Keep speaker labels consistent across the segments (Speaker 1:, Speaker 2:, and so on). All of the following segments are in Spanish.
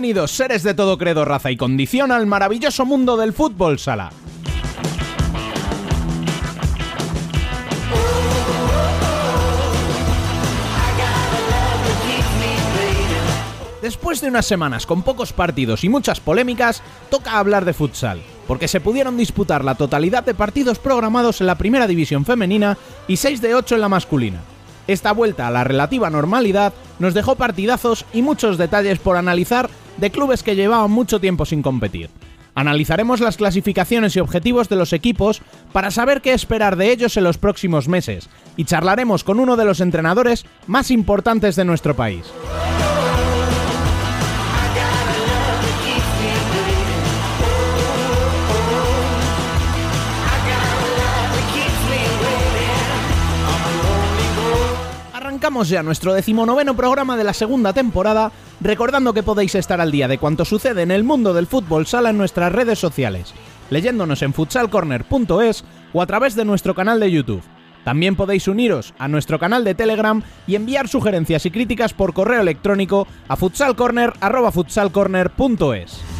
Speaker 1: Bienvenidos seres de todo credo, raza y condición al maravilloso mundo del fútbol sala. Después de unas semanas con pocos partidos y muchas polémicas, toca hablar de futsal, porque se pudieron disputar la totalidad de partidos programados en la primera división femenina y 6 de 8 en la masculina. Esta vuelta a la relativa normalidad nos dejó partidazos y muchos detalles por analizar de clubes que llevaban mucho tiempo sin competir. Analizaremos las clasificaciones y objetivos de los equipos para saber qué esperar de ellos en los próximos meses y charlaremos con uno de los entrenadores más importantes de nuestro país. Arrancamos ya nuestro decimonoveno programa de la segunda temporada, recordando que podéis estar al día de cuanto sucede en el mundo del fútbol sala en nuestras redes sociales, leyéndonos en futsalcorner.es o a través de nuestro canal de YouTube. También podéis uniros a nuestro canal de Telegram y enviar sugerencias y críticas por correo electrónico a futsalcorner.futsalcorner.es.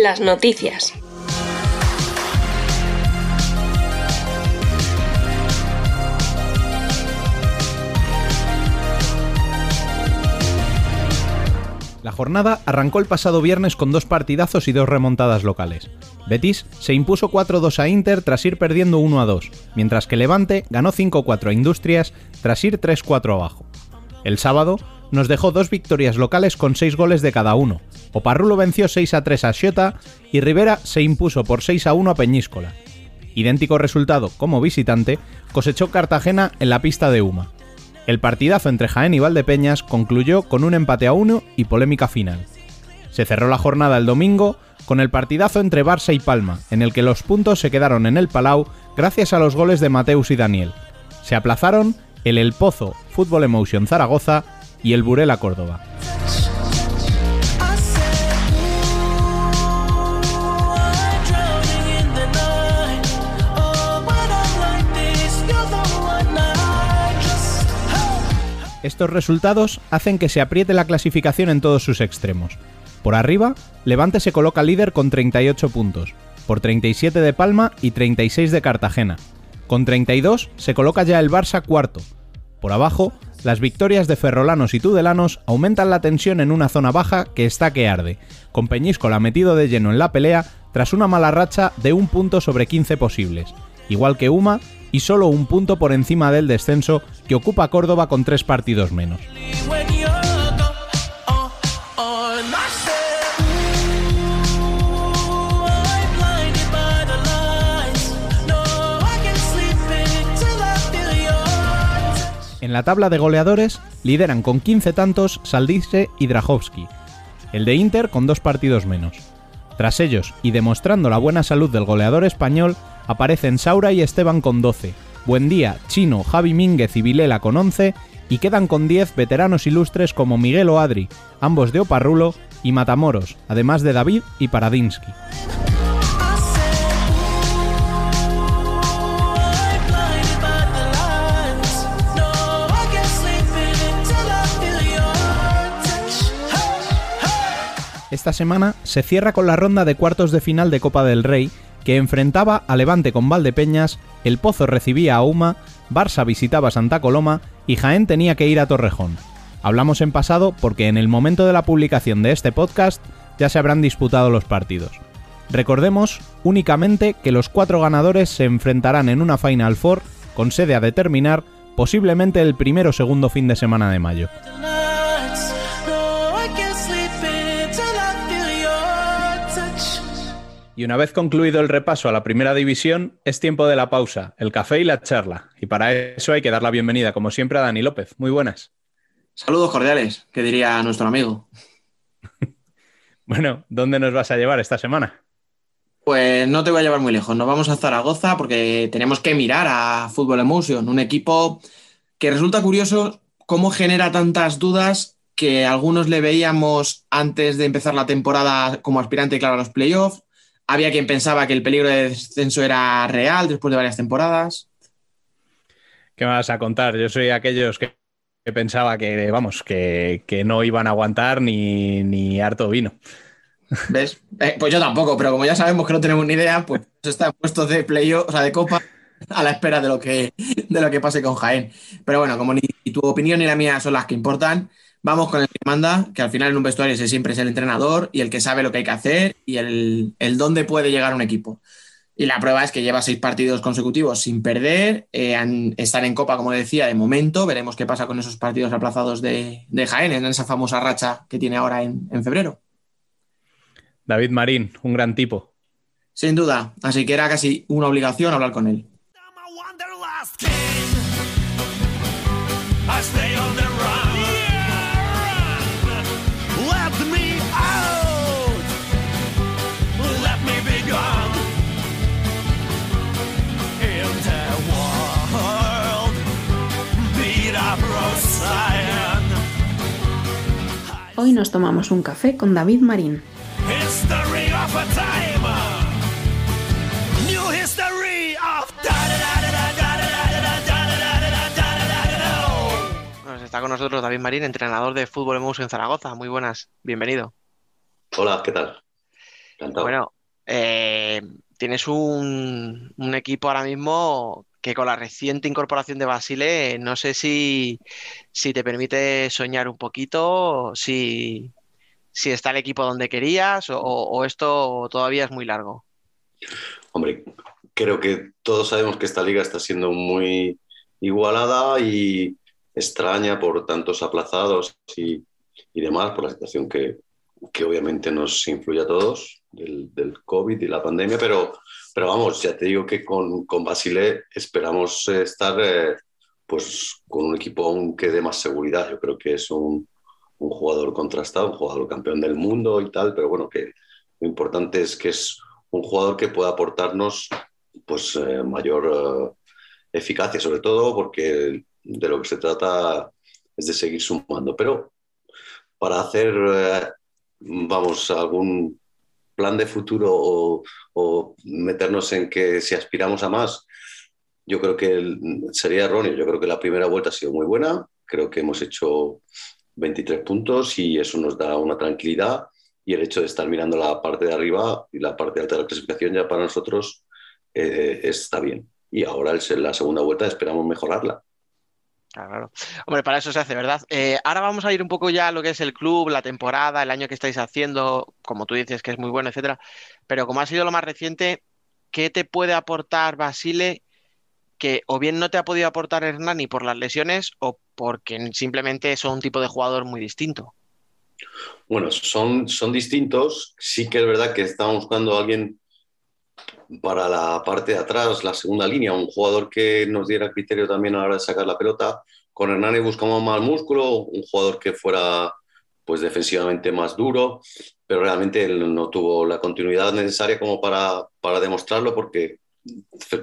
Speaker 2: Las noticias.
Speaker 1: La jornada arrancó el pasado viernes con dos partidazos y dos remontadas locales. Betis se impuso 4-2 a Inter tras ir perdiendo 1-2, mientras que Levante ganó 5-4 a Industrias tras ir 3-4 abajo. El sábado nos dejó dos victorias locales con 6 goles de cada uno. Oparrulo venció 6 3 a Xota y Rivera se impuso por 6 1 a Peñíscola. Idéntico resultado como visitante cosechó Cartagena en la pista de Uma. El partidazo entre Jaén y Valdepeñas concluyó con un empate a 1 y polémica final. Se cerró la jornada el domingo con el partidazo entre Barça y Palma, en el que los puntos se quedaron en el Palau gracias a los goles de Mateus y Daniel. Se aplazaron el El Pozo Fútbol Emotion Zaragoza y el Burela Córdoba. Estos resultados hacen que se apriete la clasificación en todos sus extremos. Por arriba, Levante se coloca líder con 38 puntos, por 37 de Palma y 36 de Cartagena. Con 32 se coloca ya el Barça cuarto. Por abajo, las victorias de ferrolanos y tudelanos aumentan la tensión en una zona baja que está que arde, con Peñíscola metido de lleno en la pelea tras una mala racha de un punto sobre 15 posibles, igual que Uma y solo un punto por encima del descenso que ocupa Córdoba con tres partidos menos. En la tabla de goleadores lideran con 15 tantos Saldice y Drahovski, el de Inter con dos partidos menos. Tras ellos, y demostrando la buena salud del goleador español, aparecen Saura y Esteban con 12, Buendía, Chino, Javi Mínguez y Vilela con 11 y quedan con 10 veteranos ilustres como Miguel o Adri, ambos de Oparrulo, y Matamoros, además de David y Paradinsky. Esta semana se cierra con la ronda de cuartos de final de Copa del Rey, que enfrentaba a Levante con Valdepeñas, El Pozo recibía a Uma, Barça visitaba Santa Coloma y Jaén tenía que ir a Torrejón. Hablamos en pasado porque en el momento de la publicación de este podcast ya se habrán disputado los partidos. Recordemos únicamente que los cuatro ganadores se enfrentarán en una Final Four con sede a determinar posiblemente el primero o segundo fin de semana de mayo. Y una vez concluido el repaso a la primera división, es tiempo de la pausa, el café y la charla. Y para eso hay que dar la bienvenida, como siempre, a Dani López. Muy buenas.
Speaker 3: Saludos cordiales, que diría nuestro amigo.
Speaker 1: bueno, ¿dónde nos vas a llevar esta semana?
Speaker 3: Pues no te voy a llevar muy lejos. Nos vamos a Zaragoza porque tenemos que mirar a Fútbol Emotion, un equipo que resulta curioso cómo genera tantas dudas que algunos le veíamos antes de empezar la temporada como aspirante, claro, a los playoffs. Había quien pensaba que el peligro de descenso era real después de varias temporadas.
Speaker 1: ¿Qué me vas a contar? Yo soy aquellos que, pensaba que, vamos, que, no iban a aguantar ni, ni harto vino.
Speaker 3: ¿Ves? Eh, pues yo tampoco, pero como ya sabemos que no tenemos ni idea, pues está puesto de playoff, o sea, de copa, a la espera de lo que, de lo que pase con Jaén. Pero bueno, como ni tu opinión ni la mía son las que importan, Vamos con el que manda, que al final en un vestuario ese siempre es el entrenador y el que sabe lo que hay que hacer y el, el dónde puede llegar un equipo. Y la prueba es que lleva seis partidos consecutivos sin perder, eh, están en Copa, como decía, de momento. Veremos qué pasa con esos partidos aplazados de, de Jaén en esa famosa racha que tiene ahora en, en febrero.
Speaker 1: David Marín, un gran tipo.
Speaker 3: Sin duda, así que era casi una obligación hablar con él.
Speaker 2: Hoy nos tomamos un café con David Marín.
Speaker 3: está con nosotros David Marín, entrenador de Fútbol Emotion en Zaragoza. Muy buenas, bienvenido.
Speaker 4: Hola, ¿qué tal?
Speaker 3: Bueno, eh, tienes un, un, equipo ahora mismo que con la reciente incorporación de Basile, no sé si, te permite soñar un poquito, si, si está el equipo donde querías o, esto todavía es muy largo.
Speaker 4: Hombre, creo que todos sabemos que esta liga está siendo muy igualada y extraña por tantos aplazados y, demás, por la situación que, obviamente nos influye a todos del, del COVID y la pandemia, pero pero vamos, ya te digo que con, con Basile esperamos eh, estar eh, pues, con un equipo aún que dé más seguridad. Yo creo que es un, un, jugador contrastado, un jugador campeón del mundo y tal, pero bueno, que lo importante es que es un jugador que pueda aportarnos pues, eh, mayor eficacia, sobre todo porque de lo que se trata es de seguir sumando. Pero para hacer, vamos, algún plan de futuro o, meternos en que si aspiramos a más, yo creo que sería erróneo. Yo creo que la primera vuelta ha sido muy buena. Creo que hemos hecho 23 puntos y eso nos da una tranquilidad. Y el hecho de estar mirando la parte de arriba y la parte alta de la clasificación ya para nosotros eh, está bien. Y ahora en la segunda vuelta esperamos mejorarla.
Speaker 3: Claro, Hombre, para eso se hace, ¿verdad? Eh, ahora vamos a ir un poco ya a lo que es el club, la temporada, el año que estáis haciendo, como tú dices que es muy bueno, etcétera. Pero como ha sido lo más reciente, ¿qué te puede aportar Basile que o bien no te ha podido aportar Hernani por las lesiones o porque simplemente son un tipo de jugador muy distinto?
Speaker 4: Bueno, son, son distintos. Sí que es verdad que estamos buscando a alguien para la parte de atrás, la segunda línea, un jugador que nos diera criterio también a la hora de sacar la pelota. Con Hernani buscamos más músculo, un jugador que fuera pues defensivamente más duro, pero realmente él no tuvo la continuidad necesaria como para, para demostrarlo porque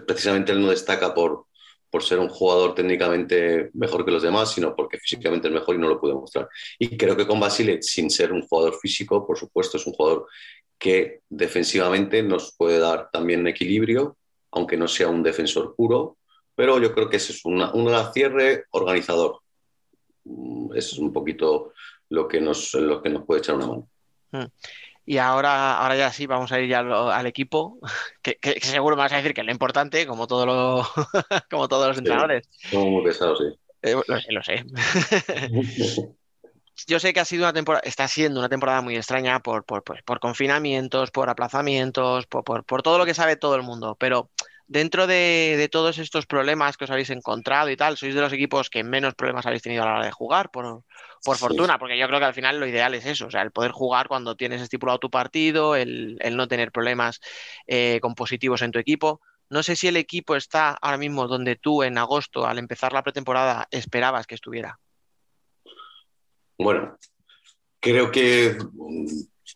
Speaker 4: precisamente él no destaca por, por ser un jugador técnicamente mejor que los demás, sino porque físicamente es mejor y no lo pudo mostrar. Y creo que con Basile, sin ser un jugador físico, por supuesto, es un jugador que defensivamente nos puede dar también equilibrio, aunque no sea un defensor puro, pero yo creo que ese es una, un cierre organizador. Mm, eso es un poquito lo que nos, lo que nos puede echar una mano.
Speaker 3: Mm. Y ahora, ahora ya sí, vamos a ir ya al, equipo, que, seguro me vas a decir que es lo importante, como, todo lo, como todos los entrenadores.
Speaker 4: Somos muy pesados, sí.
Speaker 3: Eh, lo sé, lo sé. yo sé que ha sido una temporada, está siendo una temporada muy extraña por, por, por, confinamientos, por aplazamientos, por, todo lo que sabe todo el mundo, pero
Speaker 5: dentro de, todos estos problemas que os habéis encontrado y tal, sois de los equipos que menos problemas habéis tenido a la hora de jugar, por, por fortuna, porque yo creo que al final lo ideal es eso, o sea, el poder jugar cuando tienes estipulado tu partido, el, no tener problemas eh, con positivos en tu equipo. No sé si el equipo está ahora mismo donde tú en agosto, al empezar la pretemporada, esperabas que estuviera.
Speaker 4: Bueno, creo que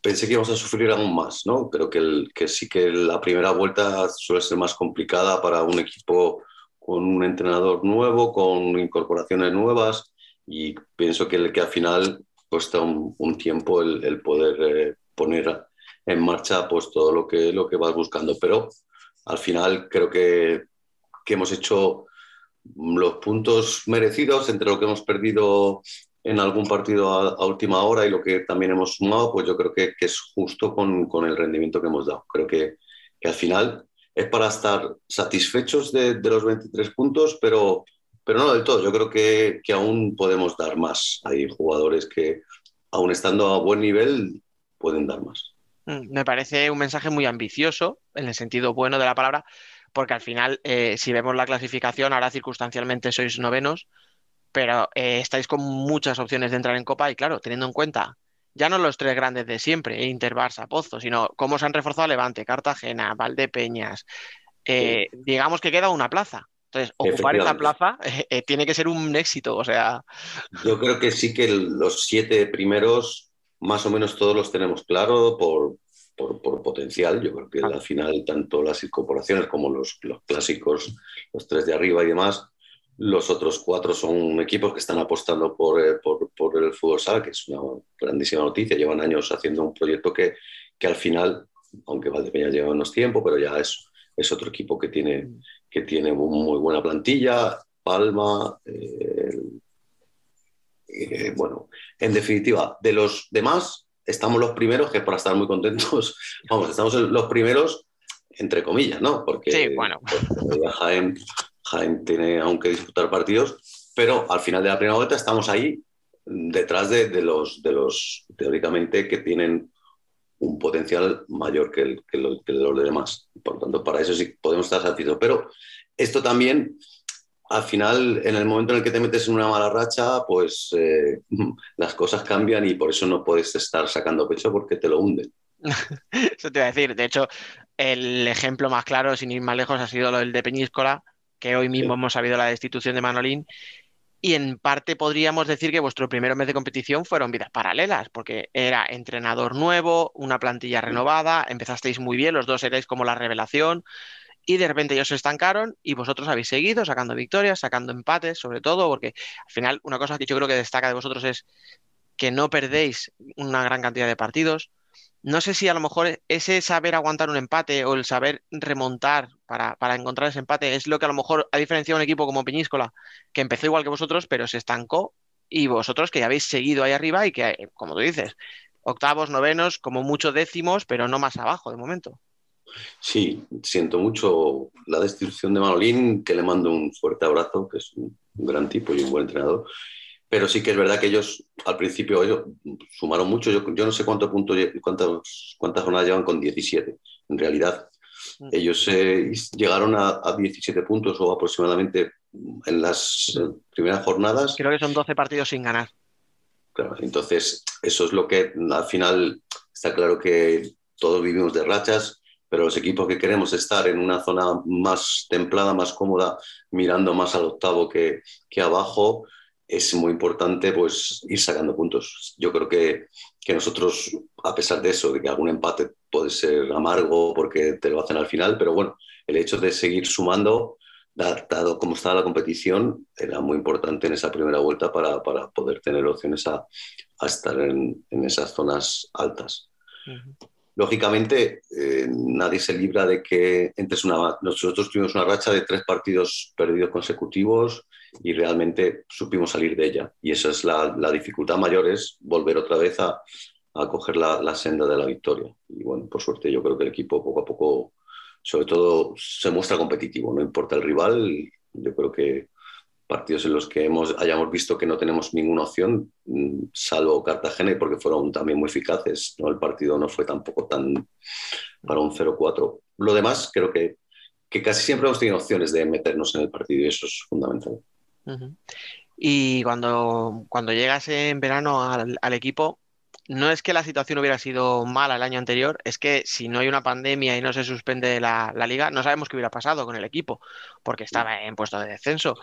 Speaker 4: pensé que íbamos a sufrir aún más, ¿no? Creo que sí que la primera vuelta suele ser más complicada para un equipo con un entrenador nuevo, con incorporaciones nuevas y pienso que, que al final cuesta un, tiempo el, poder eh, poner en marcha pues todo lo que, lo que vas buscando, pero al final creo que, que hemos hecho los puntos merecidos entre lo que hemos perdido en algún partido a, última hora y lo que también hemos sumado, pues yo creo que, es justo con, el rendimiento que hemos dado. Creo que, al final es para estar satisfechos de, los 23 puntos, pero, pero no del todo. Yo creo que, que aún podemos dar más. Hay jugadores que, aún estando a buen nivel, pueden dar más.
Speaker 5: Mm, me parece un mensaje muy ambicioso, en el sentido bueno de la palabra, porque al final, eh, si vemos la clasificación, ahora circunstancialmente sois novenos, pero eh, estáis con muchas opciones de entrar en Copa y claro, teniendo en cuenta ya no los tres grandes de siempre, Inter, Barça, Pozo, sino cómo se han reforzado Levante, Cartagena, Valdepeñas, eh, digamos que queda una plaza. Entonces, ocupar esa plaza eh, tiene que ser un éxito, o sea...
Speaker 4: Yo creo que sí que los siete primeros, más o menos todos los tenemos claro por, por, potencial. Yo creo que al final tanto las incorporaciones como los, los clásicos, los tres de arriba y demás, los otros cuatro son equipos que están apostando por, eh, por, el fútbol sala, que es una grandísima noticia. Llevan años haciendo un proyecto que, que al final, aunque Valdepeña lleva menos tiempo, pero ya es, es otro equipo que tiene, que tiene muy buena plantilla. Palma, eh, eh, bueno, en definitiva, de los demás, estamos los primeros, que es para estar muy contentos, vamos, estamos los primeros, entre comillas, ¿no? Porque,
Speaker 5: sí, bueno.
Speaker 4: Jaén Jaén tiene aún que disputar partidos, pero al final de la primera vuelta estamos ahí detrás de, los, teóricamente, que tienen un potencial mayor que, el, que, los, demás. Por lo tanto, para eso sí podemos estar satisfechos. Pero esto también, al final, en el momento en el que te metes en una mala racha, pues eh, las cosas cambian y por eso no puedes estar sacando pecho porque te lo hunden.
Speaker 5: Eso te iba a decir. De hecho, el ejemplo más claro, sin ir más lejos, ha sido lo del de Peñíscola, que hoy mismo hemos sabido la destitución de Manolín. Y en parte podríamos decir que vuestro primer mes de competición fueron vidas paralelas, porque era entrenador nuevo, una plantilla renovada, empezasteis muy bien, los dos erais como la revelación, y de repente ellos se estancaron y vosotros habéis seguido sacando victorias, sacando empates, sobre todo, porque al final una cosa que yo creo que destaca de vosotros es que no perdéis una gran cantidad de partidos, no sé si a lo mejor ese saber aguantar un empate o el saber remontar para, encontrar ese empate es lo que a lo mejor ha diferenciado un equipo como Peñíscola, que empezó igual que vosotros, pero se estancó, y vosotros que ya habéis seguido ahí arriba y que, como tú dices, octavos, novenos, como mucho décimos, pero no más abajo de momento.
Speaker 4: Sí, siento mucho la destrucción de Manolín, que le mando un fuerte abrazo, que es un gran tipo y un buen entrenador. Pero sí que es verdad que ellos al principio ellos sumaron mucho. Yo, no sé cuántos puntos, cuántas, cuántas jornadas llevan con 17. En realidad, mm. ellos eh, llegaron a, 17 puntos o aproximadamente en las eh, primeras jornadas.
Speaker 5: Creo que son 12 partidos sin ganar.
Speaker 4: Claro, entonces eso es lo que al final está claro que todos vivimos de rachas, pero los equipos que queremos estar en una zona más templada, más cómoda, mirando más al octavo que, que abajo, es muy importante pues, ir sacando puntos. Yo creo que, que, nosotros, a pesar de eso, de que algún empate puede ser amargo porque te lo hacen al final, pero bueno, el hecho de seguir sumando, dado cómo estaba la competición, era muy importante en esa primera vuelta para, para poder tener opciones a, a estar en, en, esas zonas altas. Lógicamente, eh, nadie se libra de que entres una... Nosotros tuvimos una racha de tres partidos perdidos consecutivos y realmente supimos salir de ella. Y esa es la, dificultad mayor, es volver otra vez a, a coger la, senda de la victoria. Y bueno, por suerte yo creo que el equipo poco a poco, sobre todo, se muestra competitivo, no importa el rival, yo creo que partidos en los que hemos, hayamos visto que no tenemos ninguna opción, mm, salvo Cartagena, porque fueron también muy eficaces, ¿no? el partido no fue tampoco tan para un 0-4. Lo demás creo que que casi siempre hemos tenido opciones de meternos en el partido y eso es fundamental.
Speaker 5: Y cuando, cuando llegas en verano al, al, equipo, no es que la situación hubiera sido mala el año anterior, es que si no hay una pandemia y no se suspende la, la liga, no sabemos qué hubiera pasado con el equipo, porque estaba en puesto de descenso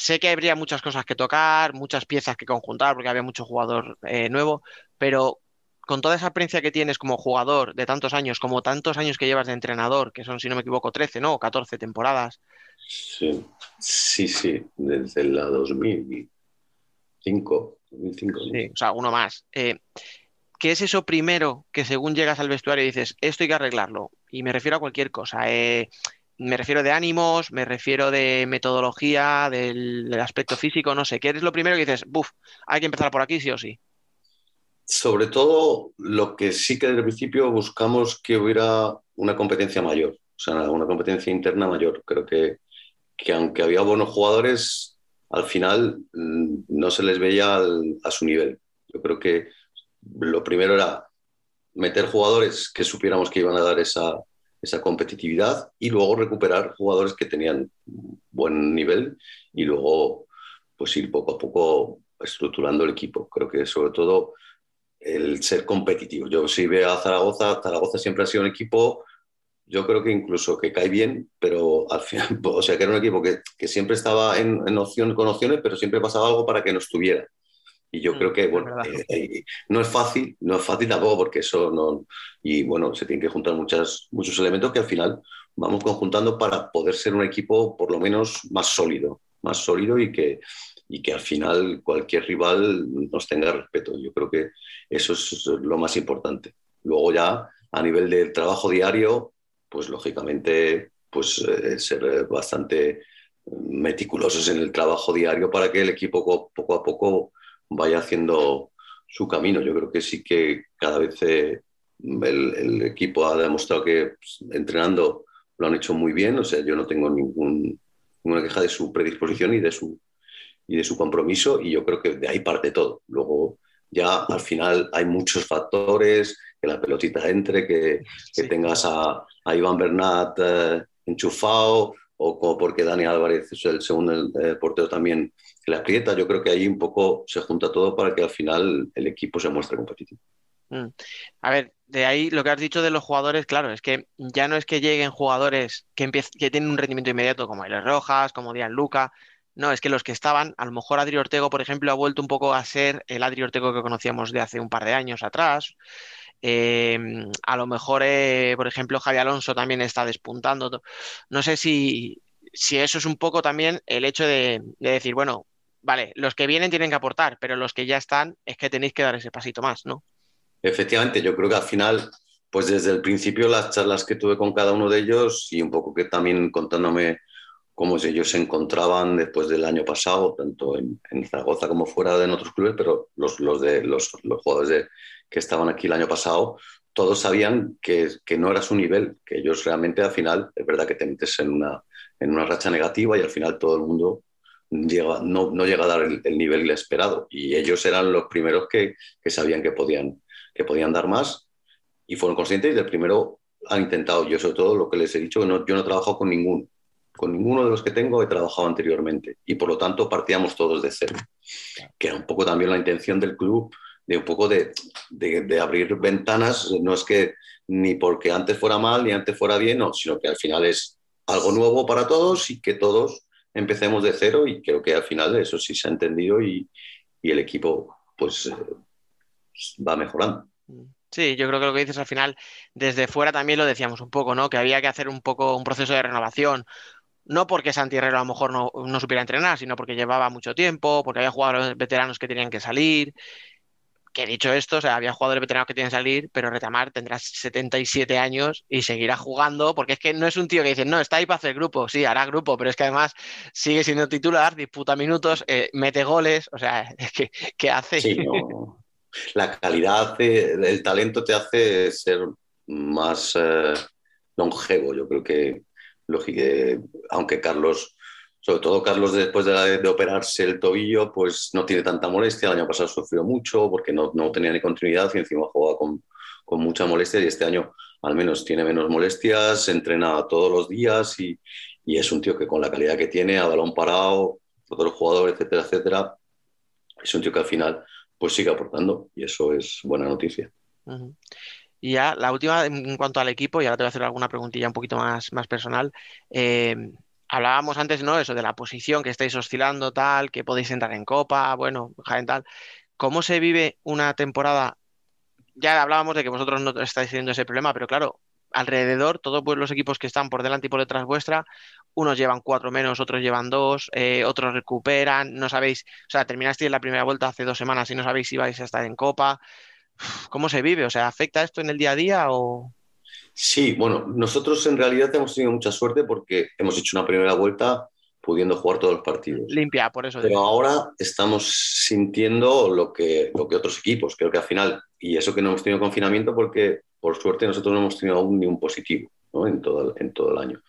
Speaker 5: sé que habría muchas cosas que tocar, muchas piezas que conjuntar, porque había mucho jugador eh, nuevo, pero con toda esa experiencia que tienes como jugador de tantos años, como tantos años que llevas de entrenador, que son, si no me equivoco, 13, ¿no? O 14 temporadas.
Speaker 4: Sí, sí, sí, desde la 2005. 2005
Speaker 5: Sí, o sea, uno más. Eh, ¿Qué es eso primero que según llegas al vestuario y dices, esto hay que arreglarlo? Y me refiero a cualquier cosa. Eh, me refiero de ánimos, me refiero de metodología, del, aspecto físico, no sé. ¿Qué es lo primero que dices? Buf, hay que empezar por aquí sí o sí.
Speaker 4: Sobre todo, lo que sí que desde el principio buscamos que hubiera una competencia mayor, o sea, una competencia interna mayor. Creo que, que aunque había buenos jugadores, al final mm, no se les veía a su nivel. Yo creo que lo primero era meter jugadores que supiéramos que iban a dar esa, esa competitividad y luego recuperar jugadores que tenían buen nivel y luego pues ir poco a poco estructurando el equipo. Creo que sobre todo el ser competitivo. Yo si veo a Zaragoza, Zaragoza siempre ha sido un equipo, yo creo que incluso que cae bien, pero al final, o sea, que era un equipo que, siempre estaba en, en opción, con opciones, pero siempre pasaba algo para que no estuviera. Y yo mm, creo que, bueno, eh, eh, no es fácil, no es fácil tampoco porque eso no... Y bueno, se tienen que juntar muchas, muchos elementos que al final vamos conjuntando para poder ser un equipo por lo menos más sólido, más sólido y que, y que al final cualquier rival nos tenga respeto. Yo creo que eso es lo más importante. Luego ya a nivel del trabajo diario, pues lógicamente pues eh, ser bastante meticulosos en el trabajo diario para que el equipo poco a poco vaya haciendo su camino. Yo creo que sí que cada vez eh, el, el, equipo ha demostrado que pues, entrenando lo han hecho muy bien. O sea, yo no tengo ningún, ninguna queja de su predisposición y de su, y de su compromiso y yo creo que de ahí parte todo. Luego ya al final hay muchos factores, que la pelotita entre, que, que sí. tengas a, a, Iván Bernat eh, enchufado o como porque Dani Álvarez es el segundo el, el portero también que la aprieta. Yo creo que ahí un poco se junta todo para que al final el equipo se muestre competitivo.
Speaker 5: Mm. A ver, de ahí lo que has dicho de los jugadores, claro, es que ya no es que lleguen jugadores que, que tienen un rendimiento inmediato como Eles Rojas, como Dian Luca, no, es que los que estaban, a lo mejor Adri Ortego, por ejemplo, ha vuelto un poco a ser el Adri Ortego que conocíamos de hace un par de años atrás. Eh, a lo mejor, eh, por ejemplo, Javi Alonso también está despuntando. No sé si, si eso es un poco también el hecho de, decir, bueno, vale, los que vienen tienen que aportar, pero los que ya están es que tenéis que dar ese pasito más, ¿no?
Speaker 4: Efectivamente, yo creo que al final, pues desde el principio las charlas que tuve con cada uno de ellos y un poco que también contándome cómo ellos se encontraban después del año pasado, tanto en, Zaragoza como fuera de otros clubes, pero los, los, de, los, los jugadores que estaban aquí el año pasado, todos sabían que, que, no era su nivel, que ellos realmente al final, es verdad que te metes en una, en una racha negativa y al final todo el mundo no, no llega a dar el, el nivel esperado. Y ellos eran los primeros que, que sabían que podían, que podían dar más y fueron conscientes y del primero han intentado. Yo sobre todo lo que les he dicho, no, yo no he trabajado con ninguno con ninguno de los que tengo he trabajado anteriormente y por lo tanto partíamos todos de cero, que era un poco también la intención del club de un poco de, de, de, abrir ventanas, no es que ni porque antes fuera mal ni antes fuera bien, no, sino que al final es algo nuevo para todos y que todos empecemos de cero y creo que al final eso sí se ha entendido y, y el equipo pues eh, va mejorando.
Speaker 5: Sí, yo creo que lo que dices al final, desde fuera también lo decíamos un poco, ¿no? Que había que hacer un poco un proceso de renovación, no porque Santi Herrero a lo mejor no, no, supiera entrenar, sino porque llevaba mucho tiempo, porque había jugadores veteranos que tenían que salir. Que dicho esto, o sea, había jugadores veteranos que tienen que salir, pero Retamar tendrá 77 años y seguirá jugando, porque es que no es un tío que dice, no, está ahí para hacer grupo, sí, hará grupo, pero es que además sigue siendo titular, disputa minutos, eh, mete goles, o sea, que, ¿qué hace?
Speaker 4: Sí. La calidad, de, el talento te hace ser más eh, longevo, yo creo que aunque Carlos, sobre todo Carlos después de, la, de, operarse el tobillo, pues no tiene tanta molestia. El año pasado sufrió mucho porque no, no tenía ni continuidad y encima jugaba con, con mucha molestia y este año al menos tiene menos molestias, entrena todos los días y, y es un tío que con la calidad que tiene, a balón parado, otro jugador, etcétera, etcétera, es un tío que al final pues sigue aportando y eso es buena noticia.
Speaker 5: Y ya la última en cuanto al equipo, y ahora te voy a hacer alguna preguntilla un poquito más, más personal. Eh, hablábamos antes, ¿no? Eso de la posición que estáis oscilando, tal, que podéis entrar en Copa, bueno, en tal. ¿Cómo se vive una temporada? Ya hablábamos de que vosotros no estáis teniendo ese problema, pero claro, alrededor, todos pues, los equipos que están por delante y por detrás vuestra, unos llevan cuatro menos, otros llevan dos, eh, otros recuperan, no sabéis, o sea, terminasteis la primera vuelta hace dos semanas y no sabéis si vais a estar en Copa. ¿Cómo se vive? O sea, ¿afecta esto en el día a día o...?
Speaker 4: Sí, bueno, nosotros en realidad hemos tenido mucha suerte porque hemos hecho una primera vuelta pudiendo jugar todos los partidos.
Speaker 5: Limpia, por eso.
Speaker 4: Pero ahora estamos sintiendo lo que, lo que otros equipos, creo que al final, y eso que no hemos tenido confinamiento porque por suerte nosotros no hemos tenido aún ni un positivo en, todo, en todo el año.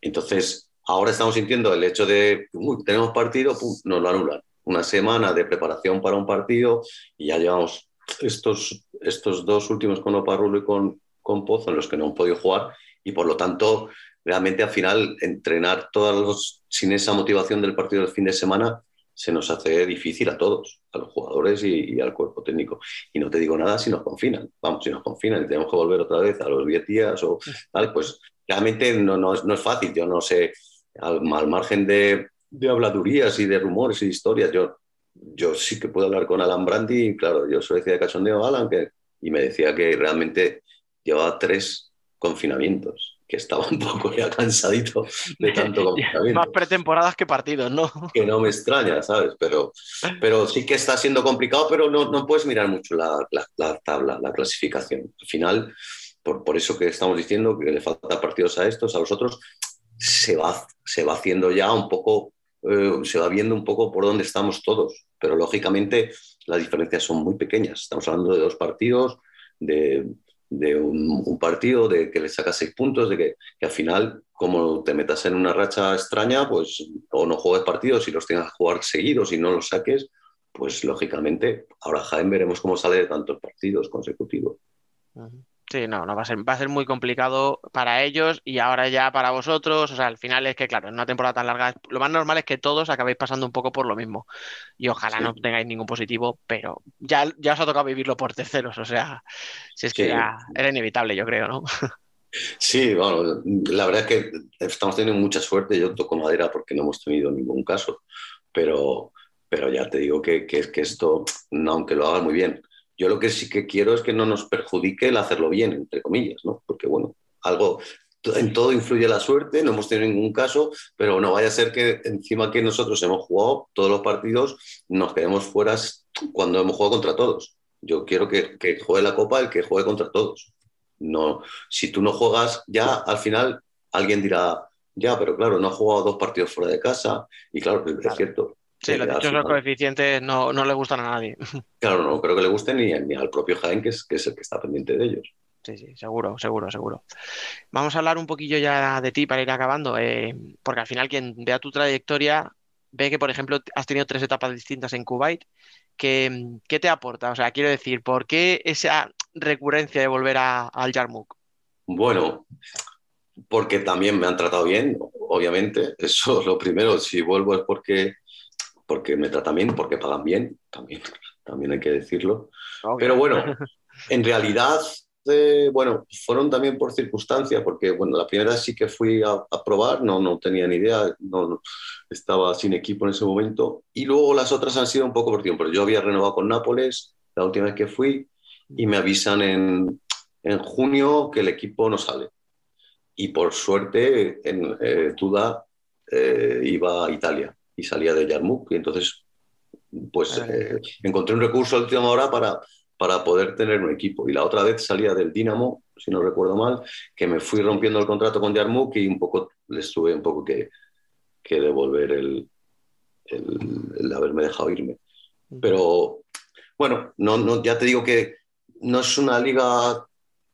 Speaker 4: Entonces, ahora estamos sintiendo el hecho de, tenemos partido, nos lo anulan. Una semana de preparación para un partido y ya llevamos estos, estos dos últimos con Oparrulo y con, con Pozo en los que no han podido jugar y por lo tanto realmente al final entrenar todos los, sin esa motivación del partido del fin de semana se nos hace difícil a todos, a los jugadores y, al cuerpo técnico. Y no te digo nada si nos confinan. Vamos, si nos confinan y tenemos que volver otra vez a los 10 días o tal, pues realmente no, no, es, no es fácil. Yo no sé, al, margen de, de, habladurías y de rumores y historias, yo, yo sí que puedo hablar con Alan Brandy. Y claro, yo soy de cachondeo Alan que, y me decía que realmente llevaba tres confinamientos que estaba un poco ya cansadito de tanto confinamiento.
Speaker 5: Más pretemporadas que partidos, ¿no?
Speaker 4: Que no me extraña, ¿sabes? Pero, pero sí que está siendo complicado, pero no, no puedes mirar mucho la, la, tabla, la clasificación. Al final, por, por, eso que estamos diciendo que le faltan partidos a estos, a los otros, se va, se va haciendo ya un poco, eh, se va viendo un poco por dónde estamos todos. Pero lógicamente las diferencias son muy pequeñas. Estamos hablando de dos partidos, de de un, partido, de que le sacas seis puntos, de que, al final, como te metas en una racha extraña, pues o no juegues partidos y los tengas que jugar seguidos y no los saques, pues lógicamente, ahora Jaén veremos cómo sale de tantos partidos consecutivos.
Speaker 5: Sí, no, no va a ser, va a ser muy complicado para ellos y ahora ya para vosotros. O sea, al final es que, claro, en una temporada tan larga, lo más normal es que todos acabéis pasando un poco por lo mismo. Y ojalá no tengáis ningún positivo, pero ya, ya os ha tocado vivirlo por terceros. O sea, si es que era inevitable, yo creo, ¿no?
Speaker 4: Sí, bueno, la verdad es que estamos teniendo mucha suerte. Yo toco madera porque no hemos tenido ningún caso, pero, pero ya te digo que, que, que esto, aunque lo haga muy bien, yo lo que sí que quiero es que no nos perjudique el hacerlo bien, entre comillas, ¿no? Porque, bueno, algo, en todo influye la suerte, no hemos tenido ningún caso, pero no vaya a ser que encima que nosotros hemos jugado todos los partidos, nos quedemos fuera cuando hemos jugado contra todos. Yo quiero que, que juegue la Copa el que juegue contra todos. No, si tú no juegas, ya al final alguien dirá, ya, pero claro, no ha jugado dos partidos fuera de casa, y claro, es cierto,
Speaker 5: Sí, los dichos los coeficientes no, no, le gustan a nadie.
Speaker 4: Claro, no creo que le gusten ni, ni al propio Jaén, que es, que es el que está pendiente de ellos.
Speaker 5: Sí, sí, seguro, seguro, seguro. Vamos a hablar un poquillo ya de ti para ir acabando, eh, porque al final quien vea tu trayectoria ve que, por ejemplo, has tenido tres etapas distintas en Kuwait. ¿Qué, qué te aporta? O sea, quiero decir, ¿por qué esa recurrencia de volver a, al Yarmouk?
Speaker 4: Bueno, porque también me han tratado bien, obviamente. Eso es lo primero. Si vuelvo es porque porque me tratan bien, porque pagan bien, también, también hay que decirlo. Pero bueno, en realidad, eh, bueno, fueron también por circunstancias, porque bueno, la primera sí que fui a, probar, no, no tenía ni idea, no, estaba sin equipo en ese momento, y luego las otras han sido un poco por tiempo. Yo había renovado con Nápoles la última vez que fui y me avisan en, en junio que el equipo no sale. Y por suerte, en eh, Tuda eh, iba a Italia y salía de Yarmouk. Y entonces, pues eh, encontré un recurso a última hora para, para poder tener un equipo. Y la otra vez salía del Dinamo, si no recuerdo mal, que me fui rompiendo el contrato con Yarmouk y un poco les tuve un poco que, que devolver el, el, haberme dejado irme. Pero bueno, no, no, ya te digo que no es una liga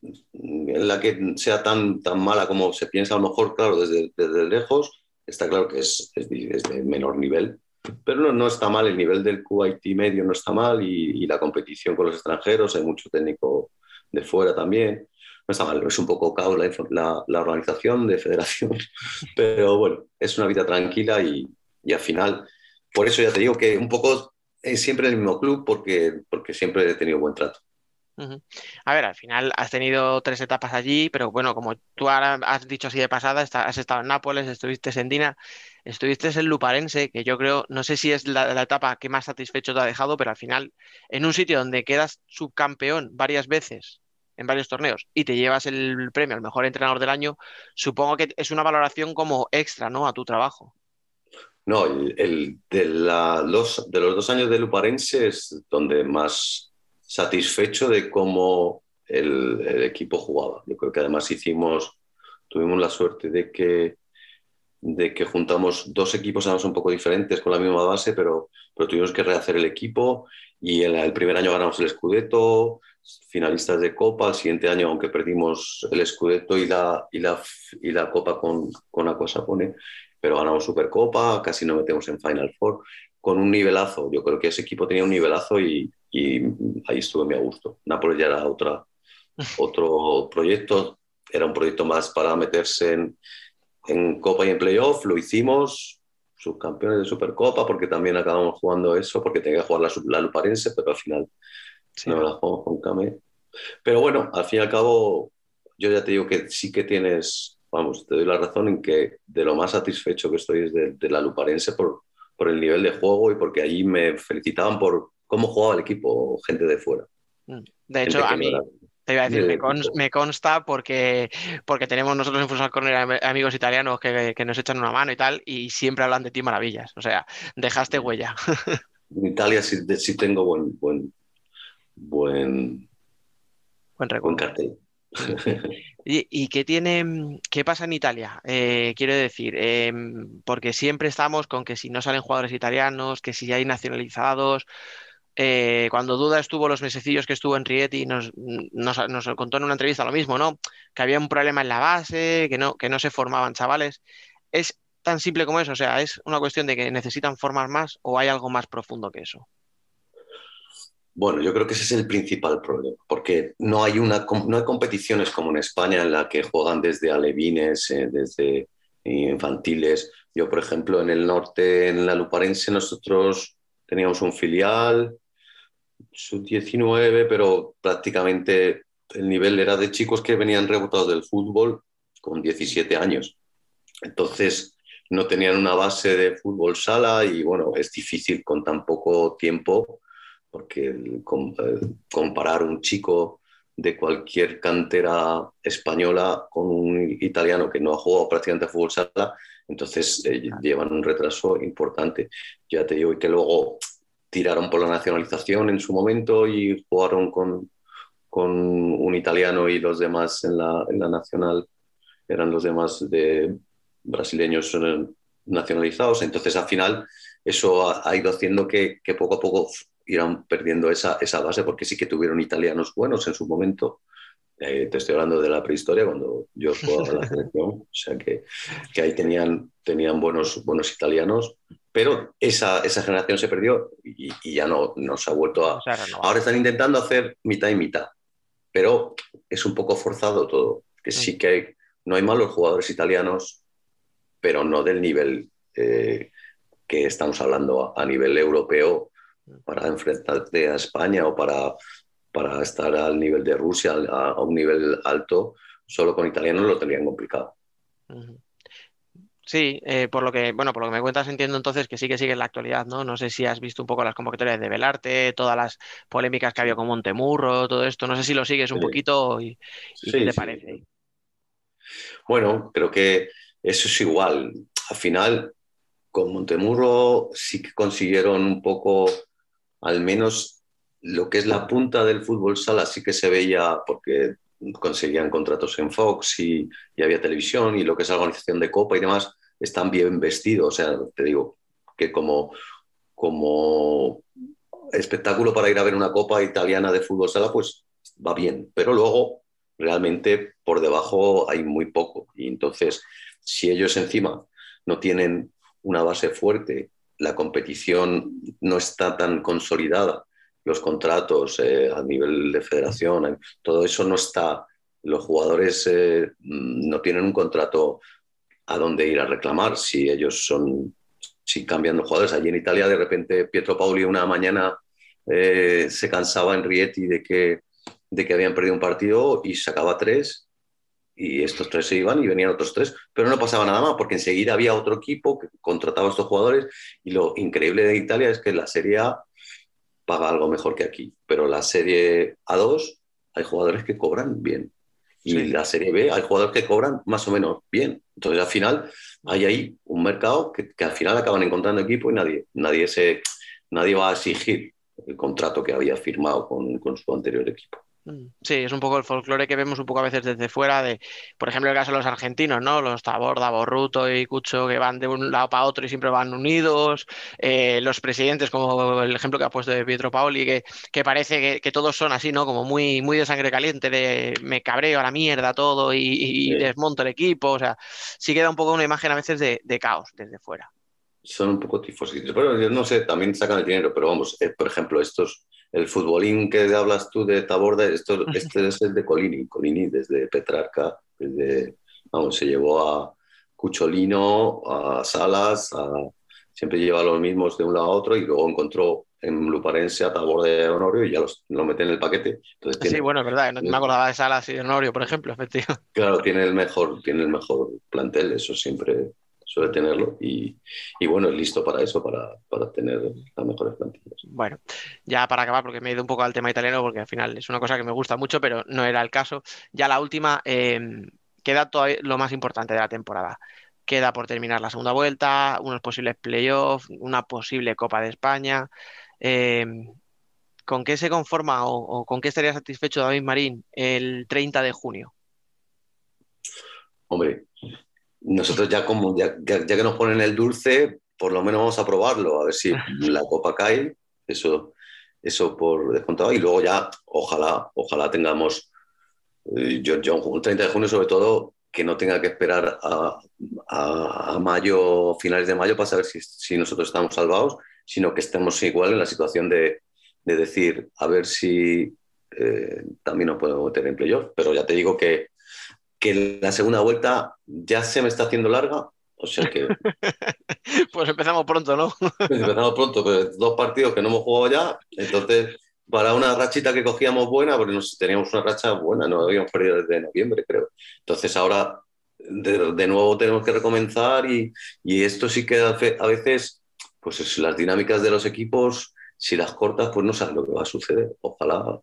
Speaker 4: en la que sea tan, tan mala como se piensa a lo mejor, claro, desde, desde lejos, Está claro que es, es, de menor nivel, pero no, no, está mal, el nivel del QIT medio no está mal y, la competición con los extranjeros, hay mucho técnico de fuera también. está mal, es un poco caos la, la, organización de federación, pero bueno, es una vida tranquila y, y, al final, por eso ya te digo que un poco es siempre el mismo club porque, porque siempre he tenido buen trato.
Speaker 5: A ver, al final has tenido tres etapas allí, pero bueno, como tú ahora has dicho así de pasada, has estado en Nápoles, estuviste en Dina, estuviste en Luparense, que yo creo, no sé si es la, etapa que más satisfecho te ha dejado, pero al final, en un sitio donde quedas subcampeón varias veces en varios torneos y te llevas el premio al mejor entrenador del año, supongo que es una valoración como extra, ¿no? A tu trabajo.
Speaker 4: No, el, de, los, de los dos años de Luparense es donde más satisfecho de cómo el, equipo jugaba. Yo creo que además hicimos, tuvimos la suerte de que, de que juntamos dos equipos además un poco diferentes con la misma base, pero, pero tuvimos que rehacer el equipo y el primer año ganamos el Scudetto, finalistas de Copa, el siguiente año, aunque perdimos el Scudetto y la, y la, y la Copa con, con Aquasapone, pero ganamos Supercopa, casi no metemos en Final Four, con un nivelazo. Yo creo que ese equipo tenía un nivelazo y, y ahí estuve muy a gusto. Nápoles ya era otra, otro proyecto, era un proyecto más para meterse en, en Copa y en Playoff, lo hicimos, subcampeones de Supercopa, porque también acabamos jugando eso, porque tenía que jugar la, la Luparense, pero al final no me la jugamos con Came. Pero bueno, al fin y al cabo, yo ya te digo que sí que tienes, vamos, te doy la razón en que de lo más satisfecho que estoy es de, de la Luparense por, por el nivel de juego y porque allí me felicitaban por, cómo jugaba el equipo gente de fuera.
Speaker 5: Mm. De hecho, a mí, te iba a decir, me, consta porque, porque tenemos nosotros en Futsal Corner amigos italianos que, nos echan una mano y tal, y siempre hablan de ti maravillas. O sea, dejaste huella.
Speaker 4: En Italia sí, tengo buen, buen, buen,
Speaker 5: buen, cartel. ¿Y, qué tiene, qué pasa en Italia? Eh, quiero decir, em, porque siempre estamos con que si no salen jugadores italianos, que si hay nacionalizados, eh, cuando Duda estuvo los mesecillos que estuvo en Rieti, nos, contó en una entrevista lo mismo, ¿no? Que había un problema en la base, que no, que no se formaban chavales. ¿Es tan simple como eso? O sea, ¿es una cuestión de que necesitan formar más o hay algo más profundo que eso?
Speaker 4: Bueno, yo creo que ese es el principal problema, porque no hay, una, no hay competiciones como en España en la que juegan desde alevines, eh, desde infantiles. Yo, por ejemplo, en el norte, en la Luparense, nosotros teníamos un filial, sub-19, pero prácticamente el nivel era de chicos que venían rebotados del fútbol con 17 años. Entonces no tenían una base de fútbol sala y bueno, es difícil con tan poco tiempo porque eh, comparar un chico de cualquier cantera española con un italiano que no ha jugado prácticamente a fútbol sala, entonces eh, llevan un retraso importante. Ya te digo que luego tiraron por la nacionalización en su momento y jugaron con, con un italiano y los demás en la, en la nacional eran los demás de brasileños nacionalizados. Entonces, al final, eso ha, ido haciendo que, que, poco a poco irán perdiendo esa, esa, base, porque sí que tuvieron italianos buenos en su momento. Eh, te estoy hablando de la prehistoria, cuando yo jugaba en la selección, o sea que, que ahí tenían, tenían buenos, buenos italianos, pero esa, esa generación se perdió y, ya no, no, se ha vuelto a... Ahora están intentando hacer mitad y mitad, pero es un poco forzado todo, que sí. que no hay malos jugadores italianos, pero no del nivel eh, que estamos hablando a, nivel europeo para enfrentarte a España o para, para estar al nivel de Rusia, a, un nivel alto, solo con italianos lo tendrían complicado.
Speaker 5: Sí, eh, por lo que, bueno, por lo que me cuentas entiendo entonces que sí que sigue en la actualidad, ¿no? No sé si has visto un poco las convocatorias de Belarte, todas las polémicas que había con Montemurro, todo esto. No sé si lo sigues un poquito y, qué te parece.
Speaker 4: Bueno, creo que eso es igual. Al final, con Montemurro sí que consiguieron un poco, al menos lo que es la punta del fútbol sala, sí que se veía porque conseguían contratos en Fox y, y, había televisión y lo que es la organización de Copa y demás, están bien vestidos. O sea, te digo que como, como espectáculo para ir a ver una copa italiana de fútbol sala, pues va bien. Pero luego, realmente, por debajo hay muy poco. Y entonces, si ellos encima no tienen una base fuerte, la competición no está tan consolidada, los contratos eh, a nivel de federación, todo eso no está los jugadores eh, no tienen un contrato a dónde ir a reclamar. Si ellos son, si cambian los jugadores. Allí en Italia de repente Pietro Pauli una mañana eh, se cansaba en Rieti de que, de que habían perdido un partido y sacaba tres y estos tres se iban y venían otros tres, pero no pasaba nada más porque enseguida había otro equipo que contrataba a estos jugadores y lo increíble de Italia es que la Serie A paga algo mejor que aquí, pero la Serie A2 hay jugadores que cobran bien y la Serie B hay jugadores que cobran más o menos bien. Entonces al final hay ahí un mercado que, que al final acaban encontrando equipo y nadie, nadie, se, nadie va a exigir el contrato que había firmado con, con su anterior equipo.
Speaker 5: Mm. Sí, es un poco el folclore que vemos un poco a veces desde fuera de, por ejemplo, el caso de los argentinos, ¿no? Los Taborda, Borruto y Cucho que van de un lado para otro y siempre van unidos, eh, los presidentes, como el ejemplo que ha puesto de Pietro Paoli, que, que parece que, todos son así, ¿no? Como muy, muy de sangre caliente, de me cabreo a la mierda todo y, desmonto el equipo, o sea, sí queda un poco una imagen a veces de, caos desde fuera.
Speaker 4: Son un poco tifositos, pero yo no sé, también sacan el dinero, pero vamos, eh, por ejemplo, estos el futbolín que hablas tú de Taborda, esto, este es el de Colini, Colini desde Petrarca, desde, vamos, se llevó a Cucholino, a Salas, siempre lleva los mismos de un lado a otro y luego encontró en Luparense a Taborda y Honorio y ya los, lo mete en el paquete.
Speaker 5: Entonces sí, bueno, es verdad, no me acordaba de Salas y de Honorio, por ejemplo, efectivamente.
Speaker 4: Claro, tiene el mejor, tiene el mejor plantel, eso siempre suele tenerlo y, bueno, es listo para eso, para, para, tener las mejores plantillas.
Speaker 5: Bueno, ya para acabar, porque me he ido un poco al tema italiano, porque al final es una cosa que me gusta mucho, pero no era el caso. Ya la última, em, queda todo lo más importante de la temporada. Queda por terminar la segunda vuelta, unos posibles playoffs, una posible Copa de España. Em, ¿Con qué se conforma o, o con qué estaría satisfecho David Marín el 30 de junio?
Speaker 4: Hombre, nosotros ya como ya, ya, que nos ponen el dulce, por lo menos vamos a probarlo, a ver si la copa cae, eso, eso por descontado, y luego ya, ojalá, ojalá tengamos, eh, yo, yo un 30 de junio sobre todo, que no tenga que esperar a, a, mayo, finales de mayo, para saber si, si, nosotros estamos salvados, sino que estemos igual en la situación de, de decir, a ver si eh, también nos podemos meter en playoff, pero ya te digo que que la segunda vuelta ya se me está haciendo larga. O sea que.
Speaker 5: pues empezamos pronto, ¿no?
Speaker 4: empezamos pronto, pero dos partidos que no hemos jugado ya. Entonces, para una rachita que cogíamos buena, porque nos, teníamos una racha buena, no habíamos perdido desde noviembre, creo. Entonces, ahora de, nuevo tenemos que recomenzar y, y, esto sí que a veces, pues las dinámicas de los equipos, si las cortas, pues no sabes lo que va a suceder. Ojalá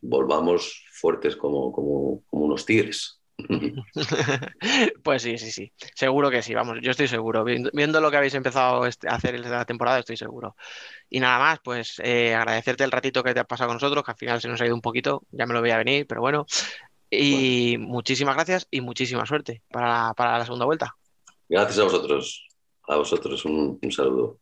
Speaker 4: volvamos fuertes como, como, como unos tigres.
Speaker 5: Pues sí, sí, sí. Seguro que sí, vamos, yo estoy seguro. Viendo, lo que habéis empezado este, a hacer en la temporada, estoy seguro. Y nada más, pues eh, agradecerte el ratito que te has pasado con nosotros, que al final se nos ha ido un poquito, ya me lo voy a venir, pero bueno. Y muchísimas gracias y muchísima suerte para, la segunda vuelta.
Speaker 4: Gracias a vosotros. A vosotros un, un saludo.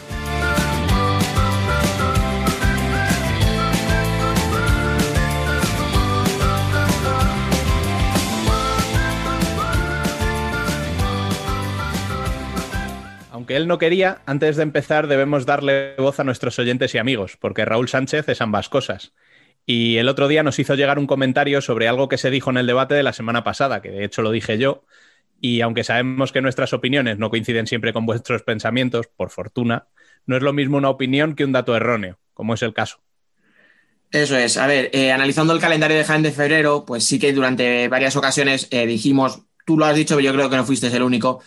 Speaker 1: Él no quería, antes de empezar debemos darle voz a nuestros oyentes y amigos, porque Raúl Sánchez es ambas cosas. Y el otro día nos hizo llegar un comentario sobre algo que se dijo en el debate de la semana pasada, que de hecho lo dije yo, y aunque sabemos que nuestras opiniones no coinciden siempre con vuestros pensamientos, por fortuna, no es lo mismo una opinión que un dato erróneo, como es el caso.
Speaker 3: Eso es. A ver, eh, analizando el calendario de Jaén de febrero, pues sí que durante varias ocasiones eh, dijimos, tú lo has dicho, pero yo creo que no fuiste el único,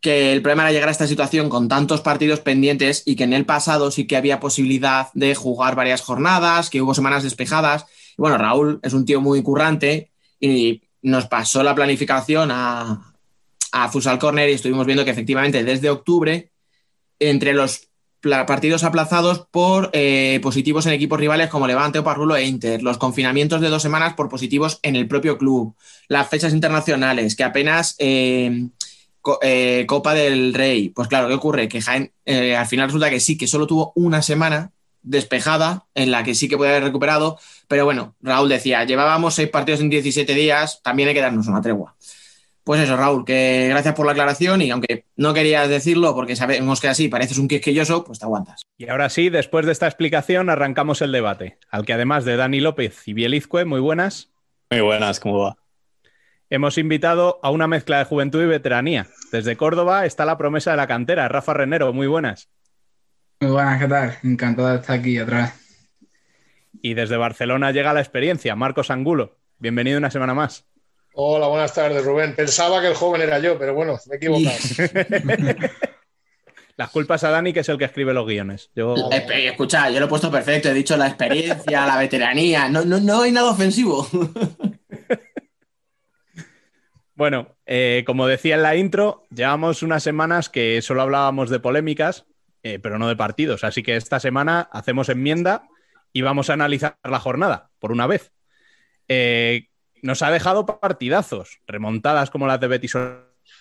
Speaker 3: que el problema era llegar a esta situación con tantos partidos pendientes y que en el pasado sí que había posibilidad de jugar varias jornadas, que hubo semanas despejadas. Y bueno, Raúl es un tío muy currante y nos pasó la planificación a, a Futsal Corner y estuvimos viendo que efectivamente desde octubre, entre los partidos aplazados por eh, positivos en equipos rivales como Levante, o Parrulo e Inter, los confinamientos de dos semanas por positivos en el propio club, las fechas internacionales, que apenas eh, eh, Copa del Rey. Pues claro, ¿qué ocurre? Que Jaén eh, al final resulta que sí, que solo tuvo una semana despejada en la que sí que puede haber recuperado, pero bueno, Raúl decía, llevábamos seis partidos en 17 días, también hay que darnos una tregua. Pues eso, Raúl, que gracias por la aclaración y aunque no querías decirlo porque sabemos que así pareces un quisquilloso, pues te aguantas.
Speaker 1: Y ahora sí, después de esta explicación, arrancamos el debate, al que además de Dani López y Bielizque, muy buenas.
Speaker 6: Muy buenas, ¿cómo va?
Speaker 1: Hemos invitado a una mezcla de juventud y veteranía. Desde Córdoba está la promesa de la cantera, Rafa Renero, muy buenas.
Speaker 7: Muy buenas, ¿qué tal? Encantado de estar aquí otra vez.
Speaker 1: Y desde Barcelona llega la experiencia, Marcos Angulo. Bienvenido una semana más.
Speaker 8: Hola, buenas tardes, Rubén. Pensaba que el joven era yo, pero bueno, me he equivocado.
Speaker 1: Las culpas a Dani, que es el que escribe los guiones. Yo...
Speaker 3: Escucha, yo lo he puesto perfecto, he dicho la experiencia, la veteranía, no, no, no hay nada ofensivo.
Speaker 1: Bueno, eh, como decía en la intro, llevamos unas semanas que solo hablábamos de polémicas, eh, pero no de partidos. Así que esta semana hacemos enmienda y vamos a analizar la jornada, por una vez. Eh, nos ha dejado partidazos, remontadas como las de Betis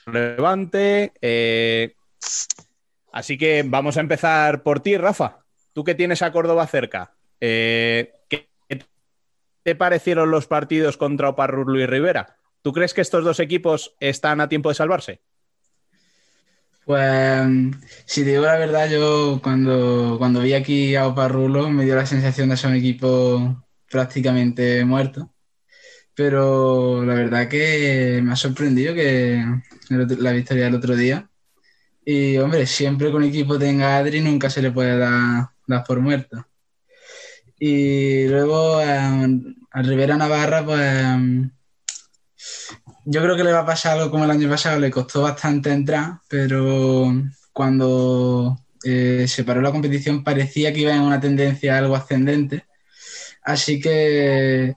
Speaker 1: Levante. así que vamos a empezar por ti, Rafa. Tú que tienes a Córdoba cerca. ¿Qué te parecieron los partidos contra Oparrulo y Rivera? ¿Tú crees que estos dos equipos están a tiempo de salvarse?
Speaker 7: Pues, si te digo la verdad, yo cuando, cuando vi aquí a Oparrulo me dio la sensación de ser un equipo prácticamente muerto. Pero la verdad que me ha sorprendido que la victoria del otro día. Y hombre, siempre que un equipo tenga Adri nunca se le puede dar, por muerto. Y luego eh, a Rivera Navarra, pues yo creo que le va a pasar algo como el año pasado, le costó bastante entrar, pero cuando eh, se paró la competición parecía que iba en una tendencia algo ascendente. Así que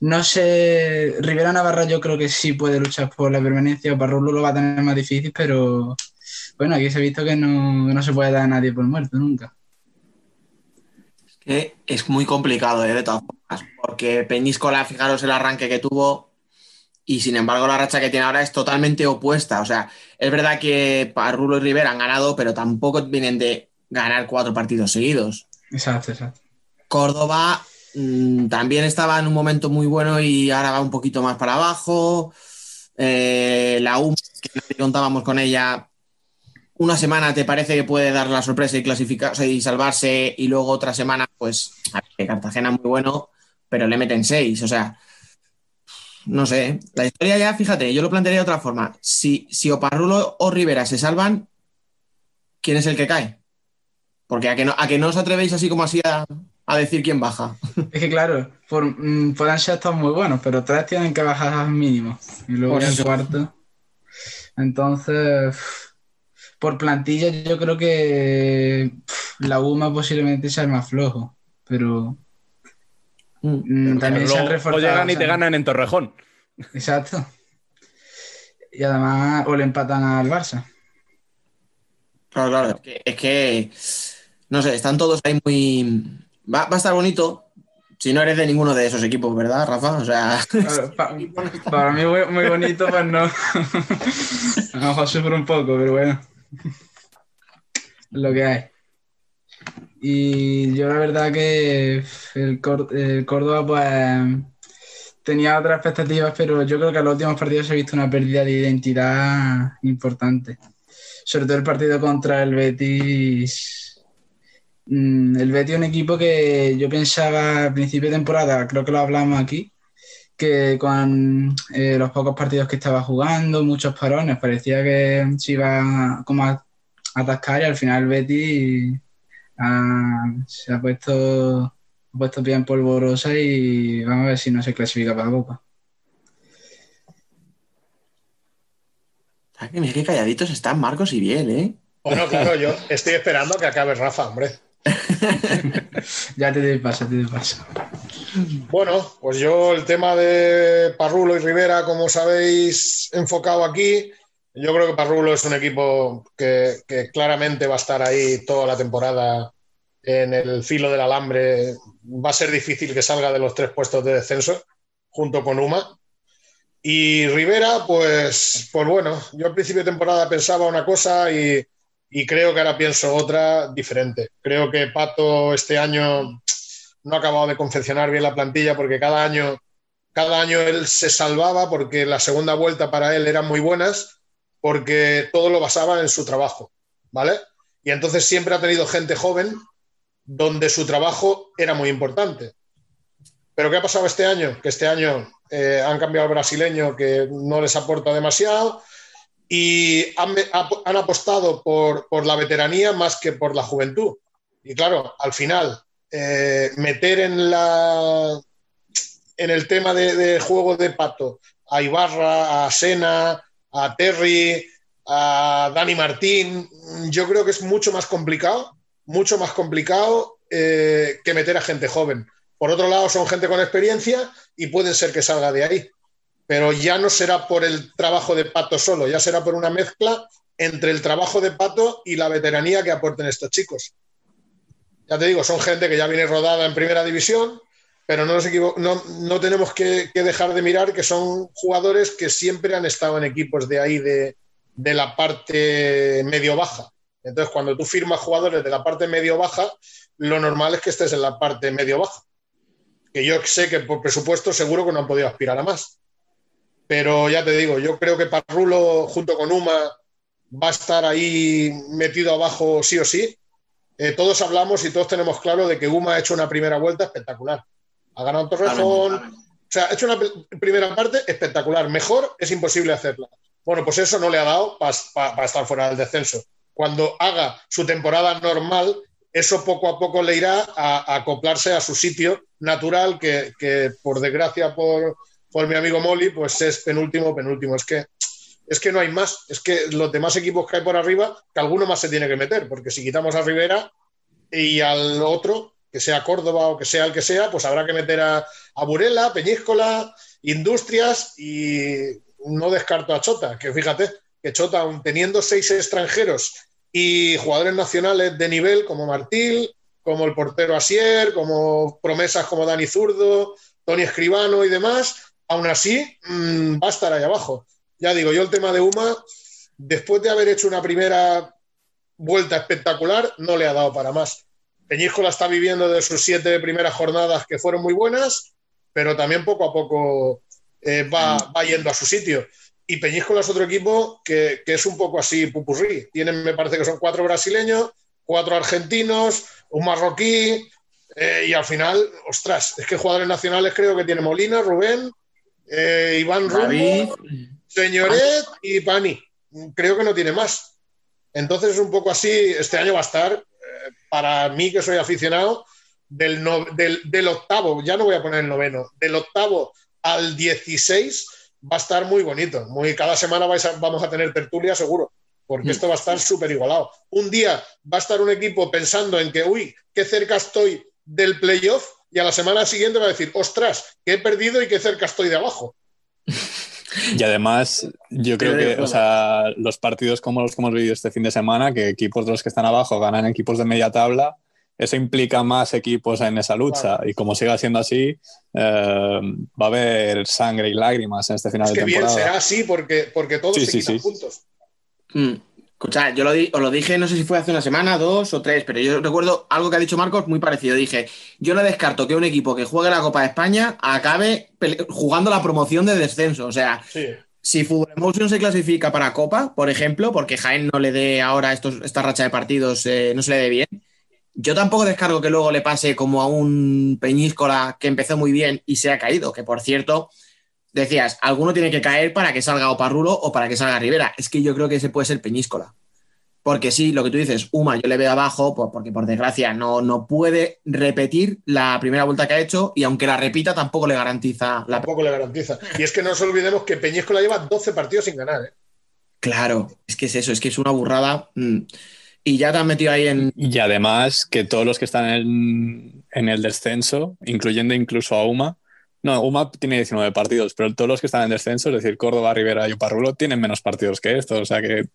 Speaker 7: no sé, Rivera Navarra yo creo que sí puede luchar por la permanencia, Parrulo lo va a tener más difícil, pero bueno, aquí se ha visto que no, se puede dar a nadie por muerto nunca.
Speaker 3: Es que es muy complicado, ¿eh? de todas formas, porque Peñíscola, fijaros el arranque que tuvo, y sin embargo la racha que tiene ahora es totalmente opuesta. O sea, es verdad que Parrulo y Rivera han ganado, pero tampoco vienen de ganar cuatro partidos seguidos.
Speaker 7: Exacto, exacto.
Speaker 3: Córdoba mm, también estaba en un momento muy bueno y ahora va un poquito más para abajo. Eh, la U, que contábamos con ella, una semana te parece que puede dar la sorpresa y clasificarse y salvarse, y luego otra semana, pues, Cartagena muy bueno, pero le meten seis. O sea, no sé. La historia ya, fíjate, yo lo plantearía de otra forma. Si, si Oparrulo o Rivera se salvan, ¿quién es el que cae? Porque a que no, a que no os atrevéis así como así a, decir quién baja.
Speaker 7: Es que claro, por, mm, pueden ser todos muy buenos, pero tres tienen que bajar al mínimo. Y luego el cuarto. Entonces, por plantilla yo creo que la UMA posiblemente sea el más flojo, pero
Speaker 1: Mm, también se han reforzado. O llegan y te ganan en Torrejón.
Speaker 7: Exacto. Y además, o le empatan al Barça.
Speaker 3: Claro, claro. Es que, no sé, están todos ahí muy. Va, a estar bonito si no eres de ninguno de esos equipos, ¿verdad, Rafa? O sea.
Speaker 7: para mí, muy, muy, bonito, pues no. a lo mejor sufro un poco, pero bueno. Lo que hay. Y yo la verdad que el, Córdoba pues tenía otras expectativas, pero yo creo que en los últimos partidos se ha visto una pérdida de identidad importante. Sobre todo el partido contra el Betis. Mm, el Betis es un equipo que yo pensaba a principio de temporada, creo que lo hablamos aquí, que con eh, los pocos partidos que estaba jugando, muchos parones, parecía que se iba como a atascar y al final el Betis se ha puesto, ha puesto bien polvorosa y vamos a ver si no se clasifica para la Copa.
Speaker 3: Mira qué calladitos están Marcos y bien, ¿eh?
Speaker 8: Bueno, claro, yo estoy esperando que acabe Rafa, hombre.
Speaker 7: ya te doy paso, te doy paso.
Speaker 8: Bueno, pues yo el tema de Parrulo y Rivera, como sabéis, enfocado aquí. Yo creo que Parrulo es un equipo que, claramente va a estar ahí toda la temporada en el filo del alambre. Va a ser difícil que salga de los tres puestos de descenso junto con Uma. Y Rivera, pues, pues bueno, yo al principio de temporada pensaba una cosa y, y creo que ahora pienso otra diferente. Creo que Pato este año no ha acabado de confeccionar bien la plantilla porque cada año, cada año él se salvaba porque la segunda vuelta para él eran muy buenas porque todo lo basaba en su trabajo, ¿vale? Y entonces siempre ha tenido gente joven donde su trabajo era muy importante. Pero ¿qué ha pasado este año? Que este año eh, han cambiado al brasileño que no les aporta demasiado y han, han apostado por, por, la veteranía más que por la juventud. Y claro, al final, eh, meter en, la, en el tema de, de, juego de pato a Ibarra, a Sena, a Terry, a Dani Martín, yo creo que es mucho más complicado, mucho más complicado eh, que meter a gente joven. Por otro lado, son gente con experiencia y puede ser que salga de ahí. Pero ya no será por el trabajo de Pato solo, ya será por una mezcla entre el trabajo de Pato y la veteranía que aporten estos chicos. Ya te digo, son gente que ya viene rodada en primera división, pero no, nos no, no tenemos que, dejar de mirar que son jugadores que siempre han estado en equipos de ahí, de, de la parte medio-baja. Entonces, cuando tú firmas jugadores de la parte medio-baja, lo normal es que estés en la parte medio-baja que yo sé que por presupuesto seguro que no han podido aspirar a más. Pero ya te digo, yo creo que Parrulo junto con Uma va a estar ahí metido abajo sí o sí. Eh, todos hablamos y todos tenemos claro de que Uma ha hecho una primera vuelta espectacular. Ha ganado Torrejón. O sea, ha hecho una primera parte espectacular. Mejor es imposible hacerla. Bueno, pues eso no le ha dado para pa, pa estar fuera del descenso. Cuando haga su temporada normal, eso poco a poco le irá a, a acoplarse a su sitio natural, que, que por desgracia por, por, mi amigo Molly, pues es penúltimo, penúltimo. Es que, es que no hay más. Es que los demás equipos que hay por arriba, que alguno más se tiene que meter, porque si quitamos a Rivera y al otro, que sea Córdoba o que sea el que sea, pues habrá que meter a, Burela, Peñíscola, Industrias y no descarto a Chota, que fíjate que Chota, teniendo seis extranjeros y jugadores nacionales de nivel como Martín, como el portero Asier, como promesas como Dani Zurdo, Tony Escribano y demás, aún así mmm, va a estar ahí abajo. Ya digo, yo el tema de Uma, después de haber hecho una primera vuelta espectacular, no le ha dado para más. Peñíscola está viviendo de sus siete primeras jornadas que fueron muy buenas, pero también poco a poco eh, va, va yendo a su sitio. Y Peñíscola es otro equipo que, que, es un poco así pupurrí. Tienen, me parece que son cuatro brasileños, cuatro argentinos, un marroquí, eh, y al final, ostras, es que jugadores nacionales creo que tiene Molina, Rubén, eh, Iván Rumbo, Señoret y Pani. Creo que no tiene más. Entonces es un poco así, este año va a estar, para mí que soy aficionado, del, octavo, ya no voy a poner el noveno, del octavo al 16 va a estar muy bonito. Muy, cada semana vamos a tener tertulia seguro, porque esto va a estar súper igualado. Un día va a estar un equipo pensando en que, uy, qué cerca estoy del playoff, y a la semana siguiente va a decir, ostras, que he perdido y qué cerca estoy de abajo.
Speaker 6: Y además, yo creo que o sea, los partidos como los que hemos vivido este fin de semana, que equipos de los que están abajo ganan equipos de media tabla, eso implica más equipos en esa lucha. Claro. Y como siga siendo así, eh, va a haber sangre y lágrimas en este final
Speaker 8: es que
Speaker 6: de temporada.
Speaker 8: bien será así porque, porque todos
Speaker 6: Sí,
Speaker 8: se
Speaker 6: sí,
Speaker 8: quitan
Speaker 6: sí.
Speaker 8: puntos.
Speaker 3: Mm. Escucha, yo lo di- os lo dije, no sé si fue hace una semana, dos o tres, pero yo recuerdo algo que ha dicho Marcos muy parecido. Dije, yo no descarto que un equipo que juegue la Copa de España acabe jugando la promoción de descenso. O sea,
Speaker 8: Sí.
Speaker 3: si Fútbol Emotion se clasifica para Copa, por ejemplo, porque Jaén no le dé ahora estos, esta racha de partidos, eh, no se le dé bien, yo tampoco descargo que luego le pase como a un Peñíscola que empezó muy bien y se ha caído, que por cierto, decías, alguno tiene que caer para que salga o Parrulo o para que salga Rivera. Es que yo creo que ese puede ser Peñíscola. Porque sí, lo que tú dices, Uma yo le veo abajo, porque por desgracia no, no puede repetir la primera vuelta que ha hecho y aunque la repita tampoco le garantiza la...
Speaker 8: Tampoco le garantiza. Y es que no nos olvidemos que Peñíscola lleva 12 partidos sin ganar. ¿eh?
Speaker 3: Claro, es que es eso, es que es una burrada. mm. Y ya te has metido ahí en...
Speaker 6: Y además que todos los que están en, en el descenso, incluyendo incluso a UMA, no, UMA tiene 19 partidos, pero todos los que están en descenso, es decir, Córdoba, Rivera y Oparrulo, tienen menos partidos que estos. O sea que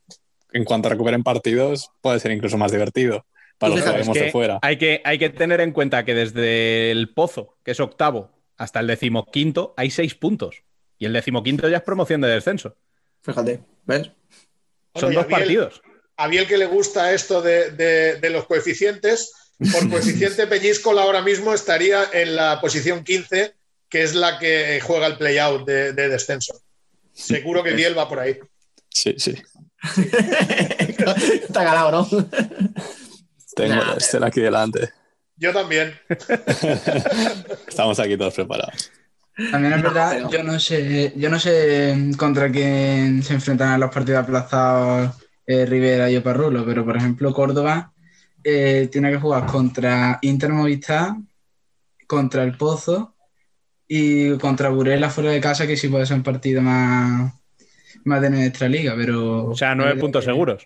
Speaker 6: en cuanto recuperen partidos, puede ser incluso más divertido para los que vemos de fuera.
Speaker 1: Hay que, hay que tener en cuenta que desde el Pozo, que es octavo, hasta el decimoquinto, hay seis puntos. Y el decimoquinto ya es promoción de descenso.
Speaker 3: Fíjate, ¿ves?
Speaker 1: Son dos partidos.
Speaker 8: A Biel que le gusta esto de, de- de los coeficientes, por coeficiente Peñíscola ahora mismo estaría en la posición 15, que es la que juega el playout de, de descenso. Seguro que Biel va por ahí.
Speaker 6: Sí, sí.
Speaker 3: Está ganado, ¿no?
Speaker 6: Tengo
Speaker 3: Nah.
Speaker 6: la Excel aquí delante.
Speaker 8: Yo también.
Speaker 6: Estamos aquí todos preparados.
Speaker 7: También es
Speaker 3: No,
Speaker 7: verdad,
Speaker 3: pero-
Speaker 7: yo no sé, yo no sé contra quién se enfrentan a los partidos aplazados eh, Rivera y Oparrulo, pero por ejemplo Córdoba eh, tiene que jugar contra Inter Movistar, contra el Pozo y contra Burela fuera de casa, que sí puede ser un partido más, más de nuestra liga, pero
Speaker 1: O sea, nueve puntos seguros.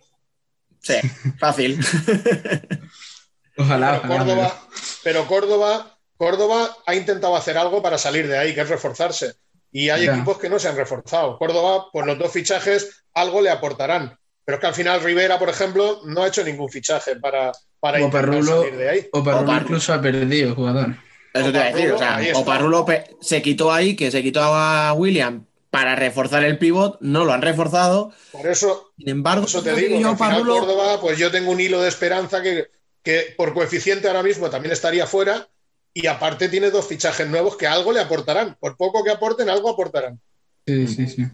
Speaker 3: Sí, fácil.
Speaker 7: Ojalá,
Speaker 8: Pero
Speaker 7: ojalá,
Speaker 8: Córdoba, pero Córdoba, Córdoba ha intentado hacer algo para salir de ahí, que es reforzarse. Y hay
Speaker 7: Ya.
Speaker 8: equipos que no se han reforzado. Córdoba, por los dos fichajes, algo le aportarán. Pero es que al final Rivera, por ejemplo, no ha hecho ningún fichaje para, para
Speaker 7: O
Speaker 8: intentar salir de ahí.
Speaker 7: Oparrulo
Speaker 3: Oparrulo.
Speaker 7: incluso ha perdido jugador.
Speaker 3: Eso te iba a decir. O sea. Oparrulo se quitó ahí, que se quitó a William para reforzar el pivot, no lo han reforzado.
Speaker 8: Por eso,
Speaker 3: Sin embargo,
Speaker 8: eso te digo,
Speaker 3: yo,
Speaker 8: al final
Speaker 3: Oparrulo-
Speaker 8: Córdoba, pues yo tengo un hilo de esperanza que, que por coeficiente ahora mismo también estaría fuera. Y aparte tiene dos fichajes nuevos que algo le aportarán. Por poco que aporten, algo aportarán.
Speaker 7: Sí, sí, sí.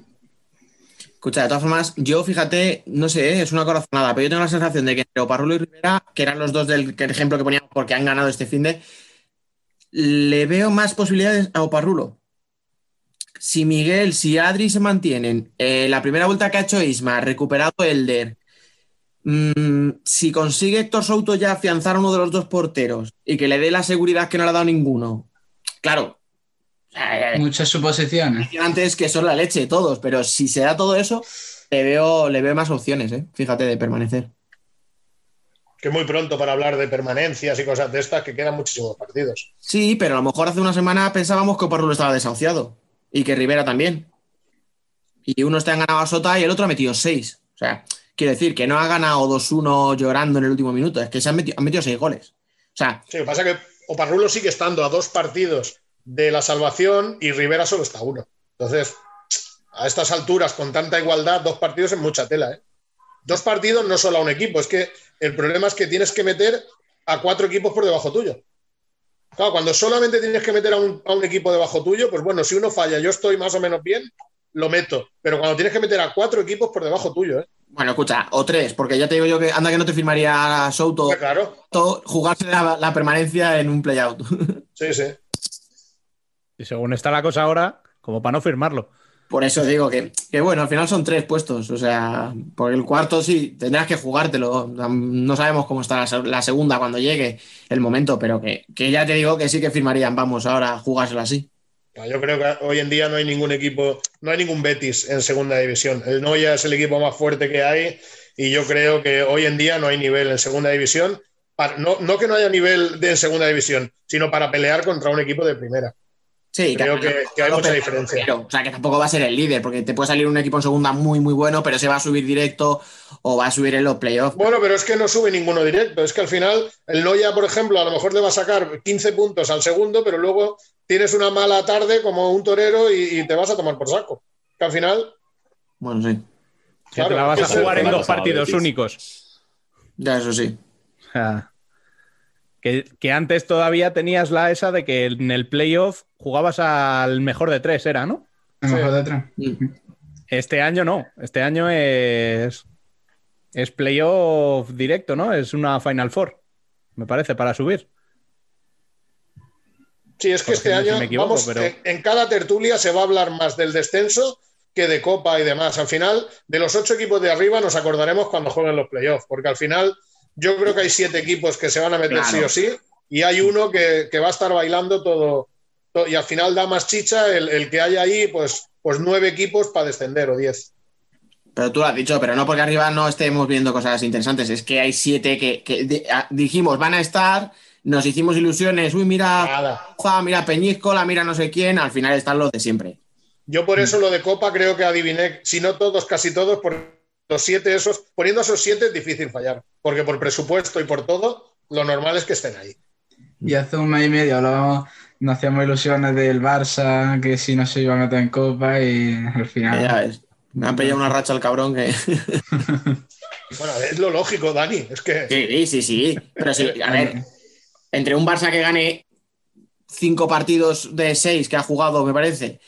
Speaker 3: Escucha, de todas formas, yo fíjate, no sé, ¿eh? es una corazonada, pero yo tengo la sensación de que entre Oparrulo y Rivera, que eran los dos del ejemplo que poníamos porque han ganado este fin de, le veo más posibilidades a Oparrulo. Si Miguel, si Adri se mantienen, eh, la primera vuelta que ha hecho Isma, ha recuperado Elder, mm, si consigue Héctor Souto ya afianzar a uno de los dos porteros y que le dé la seguridad que no le ha dado ninguno, claro. eh,
Speaker 7: Muchas suposiciones.
Speaker 3: antes que son la leche todos, pero si se da todo eso, le veo, le veo más opciones, ¿eh? fíjate, de permanecer.
Speaker 8: Que muy pronto para hablar de permanencias y cosas de estas, que quedan muchísimos partidos.
Speaker 3: Sí, pero a lo mejor hace una semana pensábamos que Oparrulo estaba desahuciado y que Rivera también. Y uno está en ganado a Sota y el otro ha metido seis. O sea, quiero decir que no ha ganado 2-1 llorando en el último minuto, es que se han metido, han metido seis goles. O sea,
Speaker 8: Sí, lo que pasa es que Oparrulo sigue estando a dos partidos de la salvación y Rivera solo está a uno. Entonces, a estas alturas, con tanta igualdad, dos partidos es mucha tela. ¿eh? Dos partidos no solo a un equipo, es que el problema es que tienes que meter a cuatro equipos por debajo tuyo. Claro, cuando solamente tienes que meter a un, a un equipo debajo tuyo, pues bueno, si uno falla, yo estoy más o menos bien, lo meto. Pero cuando tienes que meter a cuatro equipos por debajo tuyo, ¿eh?
Speaker 3: bueno, escucha, o tres, porque ya te digo yo que anda que no te firmaría a Souto
Speaker 8: Pues claro,
Speaker 3: to- jugarse la, la permanencia en un playout.
Speaker 8: sí, sí.
Speaker 1: Y según está la cosa ahora, como para no firmarlo.
Speaker 3: Por eso digo que, que, bueno, al final son tres puestos. O sea, por el cuarto sí, tendrás que jugártelo. No sabemos cómo está la, se- la segunda cuando llegue el momento, pero que, que ya te digo que sí que firmarían, vamos, ahora jugárselo así.
Speaker 8: Yo creo que hoy en día no hay ningún equipo, no hay ningún Betis en segunda división. El Noya es el equipo más fuerte que hay y yo creo que hoy en día no hay nivel en segunda división. No, no que no haya nivel de segunda división, sino para pelear contra un equipo de primera.
Speaker 3: Sí,
Speaker 8: Creo que- que hay mucha diferencia.
Speaker 3: pero, o sea, que tampoco va a ser el líder, porque te puede salir un equipo en segunda muy, muy bueno, pero se va a subir directo o va a subir en los playoffs.
Speaker 8: Bueno, pero es que no sube ninguno directo. Es que al final el Noya, por ejemplo, a lo mejor le va a sacar 15 puntos al segundo, pero luego tienes una mala tarde como un torero y, y te vas a tomar por saco. Que al final,
Speaker 3: Bueno, sí.
Speaker 1: Que
Speaker 8: Claro,
Speaker 1: te la vas a jugar en dos partidos únicos.
Speaker 3: Ya, eso sí.
Speaker 1: O sea, que, que antes todavía tenías la esa de que en el playoff jugabas al mejor de tres, era, ¿no?
Speaker 7: Mejor de atrás.
Speaker 3: Mm.
Speaker 1: Este año no. Este año es. Es playoff directo, ¿no? Es una Final Four. Me parece, para subir.
Speaker 8: Sí, es que este
Speaker 1: si
Speaker 8: año,
Speaker 1: me equivoco,
Speaker 8: vamos,
Speaker 1: pero-
Speaker 8: en, en cada tertulia se va a hablar más del descenso que de Copa y demás. Al final, de los ocho equipos de arriba nos acordaremos cuando jueguen los playoffs, porque al final yo creo que hay siete equipos que se van a meter
Speaker 3: Claro.
Speaker 8: sí o sí, y hay uno que, que va a estar bailando todo, to- y al final da más chicha el, el que haya ahí, pues, pues nueve equipos para descender o diez.
Speaker 3: Pero tú lo has dicho, pero no porque arriba no estemos viendo cosas interesantes, es que hay siete que, que dijimos van a estar, nos hicimos ilusiones, uy, mira,
Speaker 8: Nada.
Speaker 3: Juan, mira Peñíscola, mira no sé quién, al final están los de siempre.
Speaker 8: Yo por eso lo de Copa creo que adiviné, si no todos, casi todos, por los siete esos, poniendo esos siete es difícil fallar, porque por presupuesto y por todo, lo normal es que estén ahí.
Speaker 7: Y hace un mes y medio hablábamos nos hacíamos ilusiones del Barça, que si no se iba a meter en Copa y al final...
Speaker 3: Ya me ha pillado una racha el cabrón que...
Speaker 8: Bueno, es lo lógico, Dani. Es que.
Speaker 3: Sí, sí, sí. Pero sí, a ver, entre un Barça que gane cinco partidos de seis que ha jugado, me parece,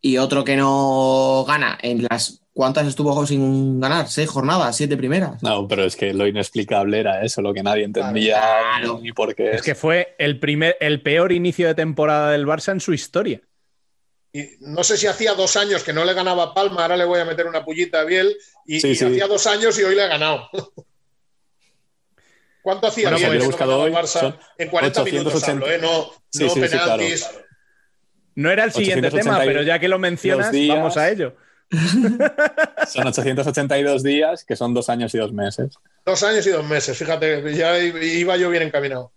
Speaker 3: y otro que no gana en las. ¿Cuántas estuvo sin ganar? ¿Seis jornadas? ¿Siete primeras?
Speaker 6: No, pero es que lo inexplicable era eso, lo que nadie entendía
Speaker 3: Claro.
Speaker 6: ni por qué.
Speaker 1: Es que fue el, primer, el peor inicio de temporada del Barça en su historia.
Speaker 8: Y no sé si hacía dos años que no le ganaba Palma, ahora le voy a meter una pullita a Biel, y,
Speaker 6: Sí,
Speaker 8: y
Speaker 6: sí.
Speaker 8: hacía dos años y hoy le ha ganado. ¿Cuánto hacía
Speaker 6: Bueno,
Speaker 8: Biel
Speaker 6: pues buscado hoy,
Speaker 8: Barça?
Speaker 6: son
Speaker 8: En 40 minutos
Speaker 6: 880.
Speaker 8: hablo, ¿eh? No,
Speaker 6: Sí,
Speaker 8: no
Speaker 6: sí, sí, claro.
Speaker 8: penaltis.
Speaker 1: No era el siguiente tema,
Speaker 6: 882
Speaker 1: pero ya que lo mencionas,
Speaker 6: días.
Speaker 1: vamos a ello.
Speaker 6: Son 882 días, que son dos años y dos meses.
Speaker 8: Dos años y dos meses, fíjate, ya iba yo bien encaminado.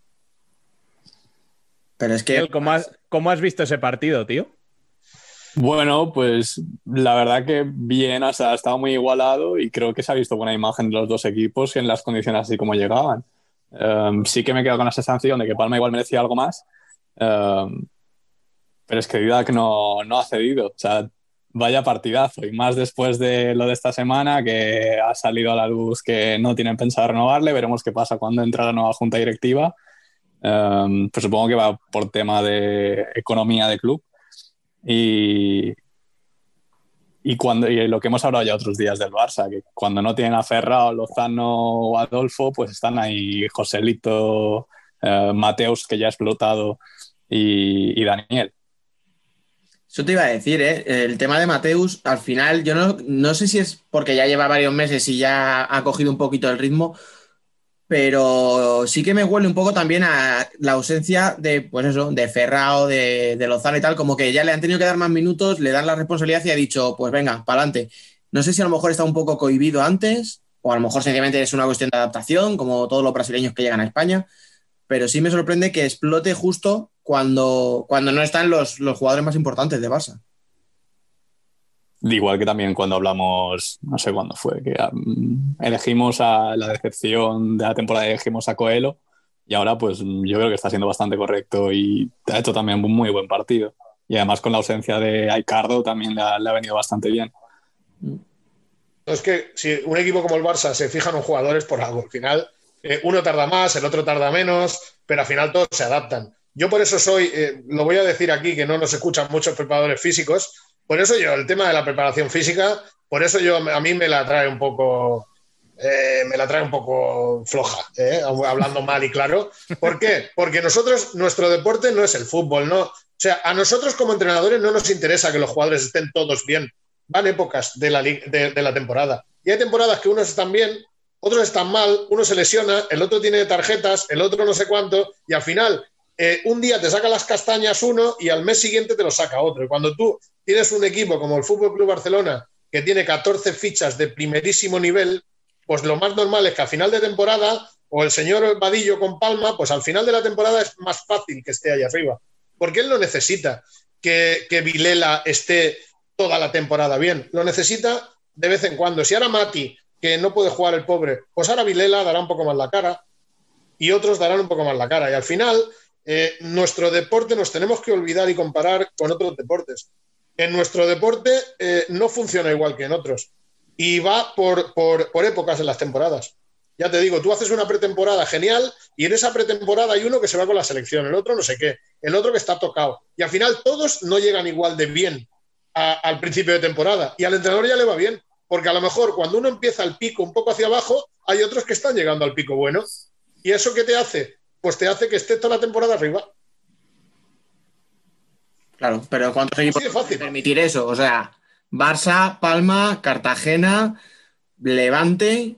Speaker 3: Pero es que.
Speaker 1: ¿Cómo has, cómo has visto ese partido, tío?
Speaker 6: Bueno, pues la verdad que bien, o sea, ha estado muy igualado y creo que se ha visto buena imagen de los dos equipos en las condiciones así como llegaban. Um, sí que me quedo con la sensación de que Palma igual merecía algo más, um, pero es que Didac no, no ha cedido. O sea, vaya partidazo y más después de lo de esta semana que ha salido a la luz que no tienen pensado renovarle. Veremos qué pasa cuando entra la nueva junta directiva. Um, pues supongo que va por tema de economía de club. Y, y, cuando, y lo que hemos hablado ya otros días del Barça, que cuando no tienen a Ferrao, Lozano o Adolfo, pues están ahí Joselito, eh, Mateus, que ya ha explotado, y, y Daniel.
Speaker 3: Eso te iba a decir, ¿eh? El tema de Mateus, al final, yo no, no sé si es porque ya lleva varios meses y ya ha cogido un poquito el ritmo, pero sí que me huele un poco también a la ausencia de, pues eso, de Ferrao, de, de Lozano y tal, como que ya le han tenido que dar más minutos, le dan la responsabilidad y ha dicho, pues venga, para adelante. No sé si a lo mejor está un poco cohibido antes, o a lo mejor sencillamente es una cuestión de adaptación, como todos los brasileños que llegan a España, pero sí me sorprende que explote justo cuando, cuando no están los, los jugadores más importantes de Barça.
Speaker 6: Igual que también cuando hablamos, no sé cuándo fue, que um, elegimos a la decepción de la temporada, elegimos a Coelho y ahora pues yo creo que está siendo bastante correcto y ha hecho también un muy buen partido. Y además con la ausencia de Aicardo también le ha, le ha venido bastante bien.
Speaker 8: Es que si un equipo como el Barça se fija en jugadores por algo, al final eh, uno tarda más, el otro tarda menos, pero al final todos se adaptan. Yo por eso soy, eh, lo voy a decir aquí, que no nos escuchan muchos preparadores físicos, por eso yo, el tema de la preparación física, por eso yo a mí me la trae un poco, eh, me la trae un poco floja, hablando mal y claro. ¿Por qué? Porque nosotros, nuestro deporte no es el fútbol, ¿no? O sea, a nosotros como entrenadores no nos interesa que los jugadores estén todos bien. Van épocas de la, de la temporada. Y hay temporadas que unos están bien, otros están mal, uno se lesiona, el otro tiene tarjetas, el otro no sé cuánto, y al final eh, un día te saca las castañas uno y al mes siguiente te lo saca otro. Y cuando tú tienes un equipo como el Fútbol Club Barcelona que tiene 14 fichas de primerísimo nivel, pues lo más normal es que a final de temporada, o el señor Vadillo con Palma, pues al final de la temporada es más fácil que esté ahí arriba. Porque él no necesita que, que Vilela esté toda la temporada bien. Lo necesita de vez en cuando. Si ahora Mati, que no puede jugar el pobre, pues ahora Vilela dará un poco más la cara y otros darán un poco más la cara. Y al final, eh, nuestro deporte nos tenemos que olvidar y comparar con otros deportes. En nuestro deporte eh, no funciona igual que en otros y va por, por, por, épocas en las temporadas. Ya te digo, tú haces una pretemporada genial y en esa pretemporada hay uno que se va con la selección, el otro no sé qué, el otro que está tocado. Y al final todos no llegan igual de bien al principio de temporada y al entrenador ya le va bien, porque a lo mejor cuando uno empieza el pico un poco hacia abajo, hay otros que están llegando al pico bueno. ¿Y eso qué te hace? Pues te hace que esté toda la temporada arriba.
Speaker 3: Claro, pero ¿cuántos equipos pueden permitir eso? O sea, Barça, Palma, Cartagena, Levante,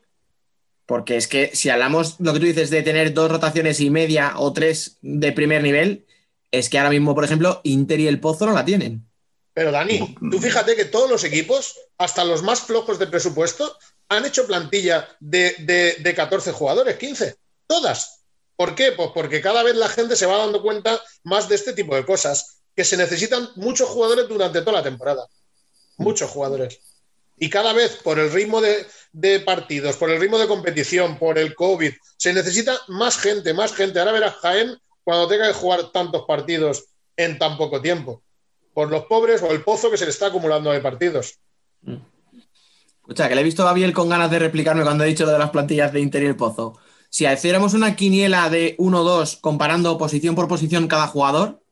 Speaker 3: porque es que si hablamos lo que tú dices de tener dos rotaciones y media o tres de primer nivel, es que ahora mismo, por ejemplo, Inter y el Pozo no la tienen.
Speaker 8: Pero Dani, tú fíjate que todos los equipos, hasta los más flojos de presupuesto, han hecho plantilla de, de, de 14 jugadores, 15, todas. ¿Por qué? Pues porque cada vez la gente se va dando cuenta más de este tipo de cosas, que se necesitan muchos jugadores durante toda la temporada. Muchos jugadores. Y cada vez, por el ritmo de, de, partidos, por el ritmo de competición, por el COVID, se necesita más gente, más gente. Ahora verás Jaén, cuando tenga que jugar tantos partidos en tan poco tiempo. Por los pobres o el pozo que se le está acumulando de partidos.
Speaker 3: Escucha, que le he visto a Babiel con ganas de replicarme cuando he dicho lo de las plantillas de Inter y el Pozo. Si hiciéramos una quiniela de 1-2 comparando posición por posición cada jugador,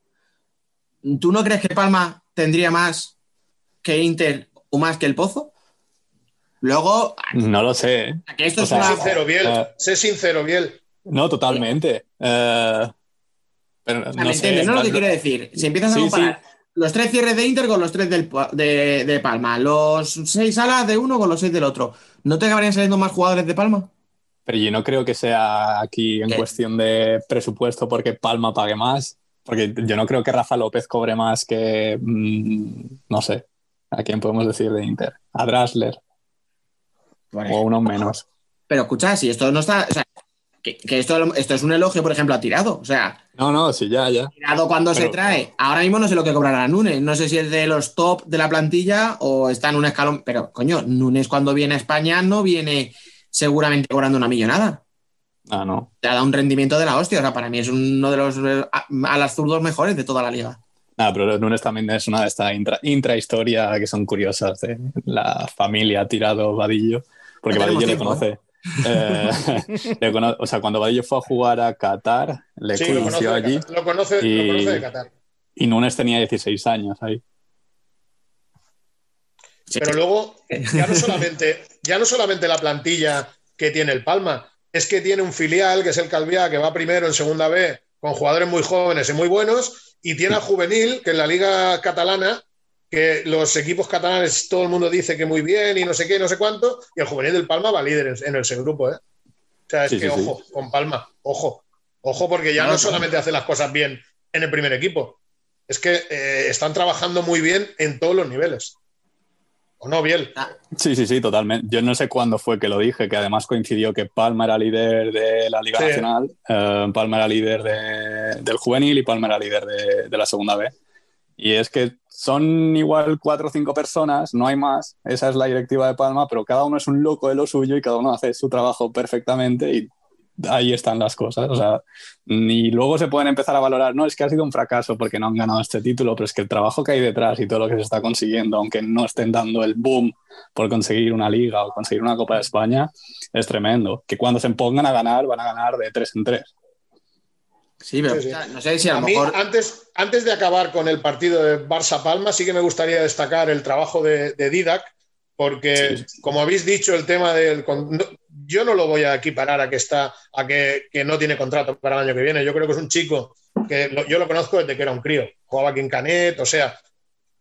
Speaker 3: ¿tú no crees que Palma tendría más que Inter o más que el Pozo? Luego,
Speaker 6: No lo sé.
Speaker 3: que esto
Speaker 6: O
Speaker 3: es una...
Speaker 8: Sincero, Biel. Sé sincero, Biel.
Speaker 6: No, totalmente. Eh, pero no
Speaker 3: ¿Me
Speaker 6: sé?
Speaker 3: No lo que quiero decir. Si empiezas a
Speaker 6: Sí,
Speaker 3: comparar
Speaker 6: sí.
Speaker 3: Los tres cierres de Inter con los tres del, de, de Palma, los seis alas de uno con los seis del otro, ¿no te acabarían saliendo más jugadores de Palma?
Speaker 6: Pero yo no creo que sea aquí en
Speaker 3: ¿Qué?
Speaker 6: cuestión de presupuesto porque Palma pague más. Porque yo no creo que Rafa López cobre más que, mm, no sé, ¿a quién podemos decir de Inter? A Drasler o uno menos.
Speaker 3: Pero escucha, si esto no está. O sea, que, que esto, esto es un elogio, por ejemplo, a Tirado. O sea,
Speaker 6: No, no, sí, ya, ya.
Speaker 3: Tirado cuando se trae. Ahora mismo no sé lo que cobrará Nunes. No sé si es de los top de la plantilla o está en un escalón. Pero, coño, Nunes cuando viene a España no viene seguramente cobrando una millonada.
Speaker 6: Ah, no.
Speaker 3: Te ha dado un rendimiento de la hostia. O sea, para mí es uno de los eh, a, a las zurdos mejores de toda la liga.
Speaker 6: Ah, pero Nunes también es una de esta intra, intrahistoria que son curiosas de la familia tirado Vadillo, porque Vadillo le conoce. Eh, o sea, cuando Vadillo fue a jugar a Qatar, le
Speaker 8: Sí, lo conoce,
Speaker 6: conoció allí.
Speaker 8: Lo conoce, lo
Speaker 6: y-
Speaker 8: conoce de Qatar.
Speaker 6: y Nunes tenía 16 años ahí.
Speaker 8: Pero luego, ya no, solamente, ya no solamente la plantilla que tiene el Palma, es que tiene un filial, que es el Calviá, que va primero en segunda B, con jugadores muy jóvenes y muy buenos, y tiene al juvenil, que en la liga catalana, que los equipos catalanes todo el mundo dice que muy bien y no sé qué, no sé cuánto, y el juvenil del Palma va líder en, ese grupo, ¿eh? O sea, es
Speaker 6: Sí,
Speaker 8: que
Speaker 6: sí, sí.
Speaker 8: ojo, con Palma, ojo, ojo, porque ya no solamente hace las cosas bien en el primer equipo, es que eh, están trabajando muy bien en todos los niveles. ¿O no, Biel?
Speaker 6: Sí, sí, sí, totalmente. Yo no sé cuándo fue que lo dije, que además coincidió que Palma era líder de la Liga
Speaker 8: Sí.
Speaker 6: Nacional, eh, Palma era líder de- del juvenil y Palma era líder de, de la segunda B. Y es que son igual cuatro o cinco personas, no hay más. Esa es la directiva de Palma, pero cada uno es un loco de lo suyo y cada uno hace su trabajo perfectamente y ahí están las cosas. O sea, ni luego se pueden empezar a valorar, no, es que ha sido un fracaso porque no han ganado este título, pero es que el trabajo que hay detrás y todo lo que se está consiguiendo, aunque no estén dando el boom por conseguir una liga o conseguir una Copa de España, es tremendo. Que cuando se pongan a ganar, van a ganar de tres en tres.
Speaker 3: Sí, pero
Speaker 8: Sí, sí.
Speaker 3: o sea, no sé si a
Speaker 8: A
Speaker 3: lo
Speaker 8: mí,
Speaker 3: mejor.
Speaker 8: antes, antes de acabar con el partido de Barça-Palma, sí que me gustaría destacar el trabajo de, de Didac, porque,
Speaker 6: Sí,
Speaker 8: como habéis dicho, el tema del. yo no lo voy a equiparar a que está, a que, que no tiene contrato para el año que viene. Yo creo que es un chico que lo- yo lo conozco desde que era un crío. Jugaba aquí en Canet, o sea,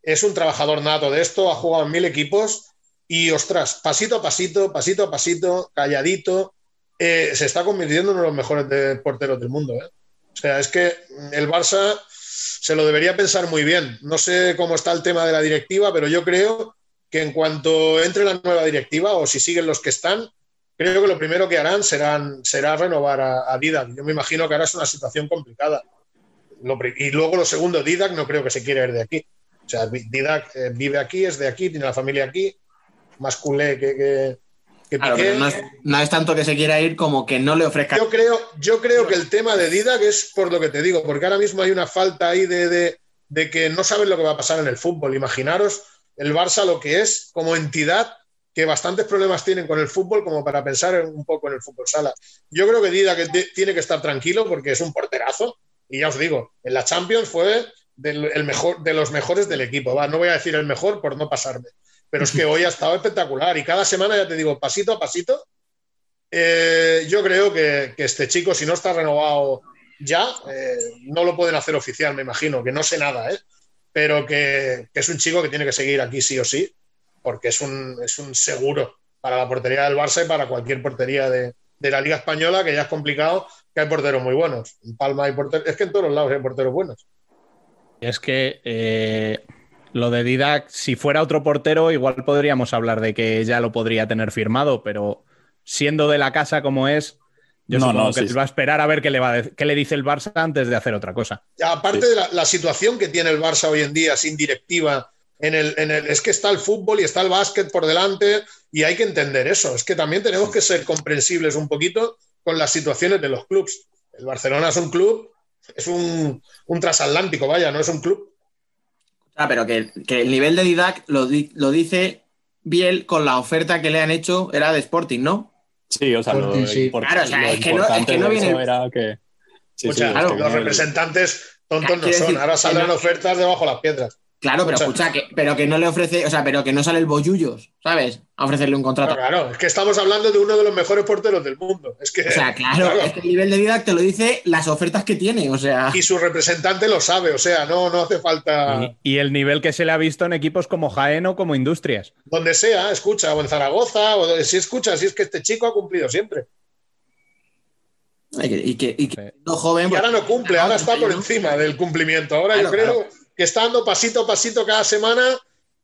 Speaker 8: es un trabajador nato de esto, ha jugado en mil equipos y, ostras, pasito a pasito, pasito a pasito, calladito, eh, se está convirtiendo en uno de los mejores de- porteros del mundo. ¿eh? O sea, es que el Barça se lo debería pensar muy bien. No sé cómo está el tema de la directiva, pero yo creo que en cuanto entre la nueva directiva o si siguen los que están, creo que lo primero que harán será renovar a, a Didac. Yo me imagino que ahora es una situación complicada. Y luego lo segundo, Didac no creo que se quiera ir de aquí. O sea, Didac eh, vive aquí, es de aquí, tiene la familia aquí, más culé que, que
Speaker 3: Claro,
Speaker 8: Piqué.
Speaker 3: no es, no es tanto que se quiera ir como que no le ofrezca.
Speaker 8: Yo creo, yo creo que el tema de Didac es por lo que te digo, porque ahora mismo hay una falta ahí de, de- de que no saben lo que va a pasar en el fútbol. Imaginaros el Barça lo que es como entidad, que bastantes problemas tienen con el fútbol como para pensar en- un poco en el fútbol sala. Yo creo que Didac de- tiene que estar tranquilo porque es un porterazo y ya os digo, en la Champions fue del, el mejor, de los mejores del equipo. Va, no voy a decir el mejor por no pasarme, pero es que hoy ha estado espectacular y cada semana, ya te digo, pasito a pasito, eh, yo creo que, este chico, si no está renovado ya, eh, no lo pueden hacer oficial, me imagino, que no sé nada, ¿eh? pero que, que es un chico que tiene que seguir aquí sí o sí, porque es un, es un seguro para la portería del Barça y para cualquier portería de, de la Liga Española, que ya es complicado, que hay porteros muy buenos. En Palma hay porteros, es que en todos los lados hay porteros buenos.
Speaker 1: Es que eh, lo de Didac, si fuera otro portero, igual podríamos hablar de que ya lo podría tener firmado, pero siendo de la casa como es, yo
Speaker 6: No,
Speaker 1: supongo
Speaker 6: no,
Speaker 1: que
Speaker 6: sí,
Speaker 1: va a esperar a ver qué le, va de- qué le dice el Barça antes de hacer otra cosa.
Speaker 8: Aparte de la, la situación que tiene el Barça hoy en día sin directiva, en el, en el- es que está el fútbol y está el básquet por delante y hay que entender eso. Es que también tenemos que ser comprensibles un poquito con las situaciones de los clubes. El Barcelona es un club es un, un transatlántico, vaya, no es un club.
Speaker 3: Ah, pero que, que el nivel de Didac lo, di- lo dice Biel con la oferta que le han hecho, era de Sporting, ¿no?
Speaker 6: Sí, o sea, lo,
Speaker 7: Sporting, sí.
Speaker 6: import-
Speaker 3: Claro, o sea,
Speaker 6: lo
Speaker 3: es que no- es que no viene-
Speaker 6: era que. Sí,
Speaker 8: Escucha,
Speaker 6: sí,
Speaker 3: claro,
Speaker 6: es que
Speaker 8: los representantes tontos no son.
Speaker 3: decir,
Speaker 8: Ahora salen
Speaker 3: no-
Speaker 8: ofertas debajo de las piedras.
Speaker 3: Claro, pero
Speaker 8: Escucha.
Speaker 3: escucha, que, pero que no le ofrece, o sea, pero que no sale el bollullos, ¿sabes? A ofrecerle un contrato.
Speaker 8: Claro, claro, es que estamos hablando de uno de los mejores porteros del mundo. Es que,
Speaker 3: O sea, claro, es que el nivel de Didac te lo dice las ofertas que tiene, o sea.
Speaker 8: Y su representante lo sabe, o sea, no, no hace falta.
Speaker 1: Y, y el nivel que se le ha visto en equipos como Jaén o como Industrias.
Speaker 8: Donde sea, escucha, o en Zaragoza, o si escucha, si es que este chico ha cumplido siempre.
Speaker 3: Y que, y que, y que
Speaker 1: Sí.
Speaker 3: siendo joven.
Speaker 8: Y
Speaker 3: pues,
Speaker 8: ahora no cumple, ahora está por
Speaker 3: ¿no?
Speaker 8: encima del cumplimiento. Ahora yo
Speaker 3: Claro,
Speaker 8: creo
Speaker 3: claro.
Speaker 8: Que está dando pasito a pasito cada semana,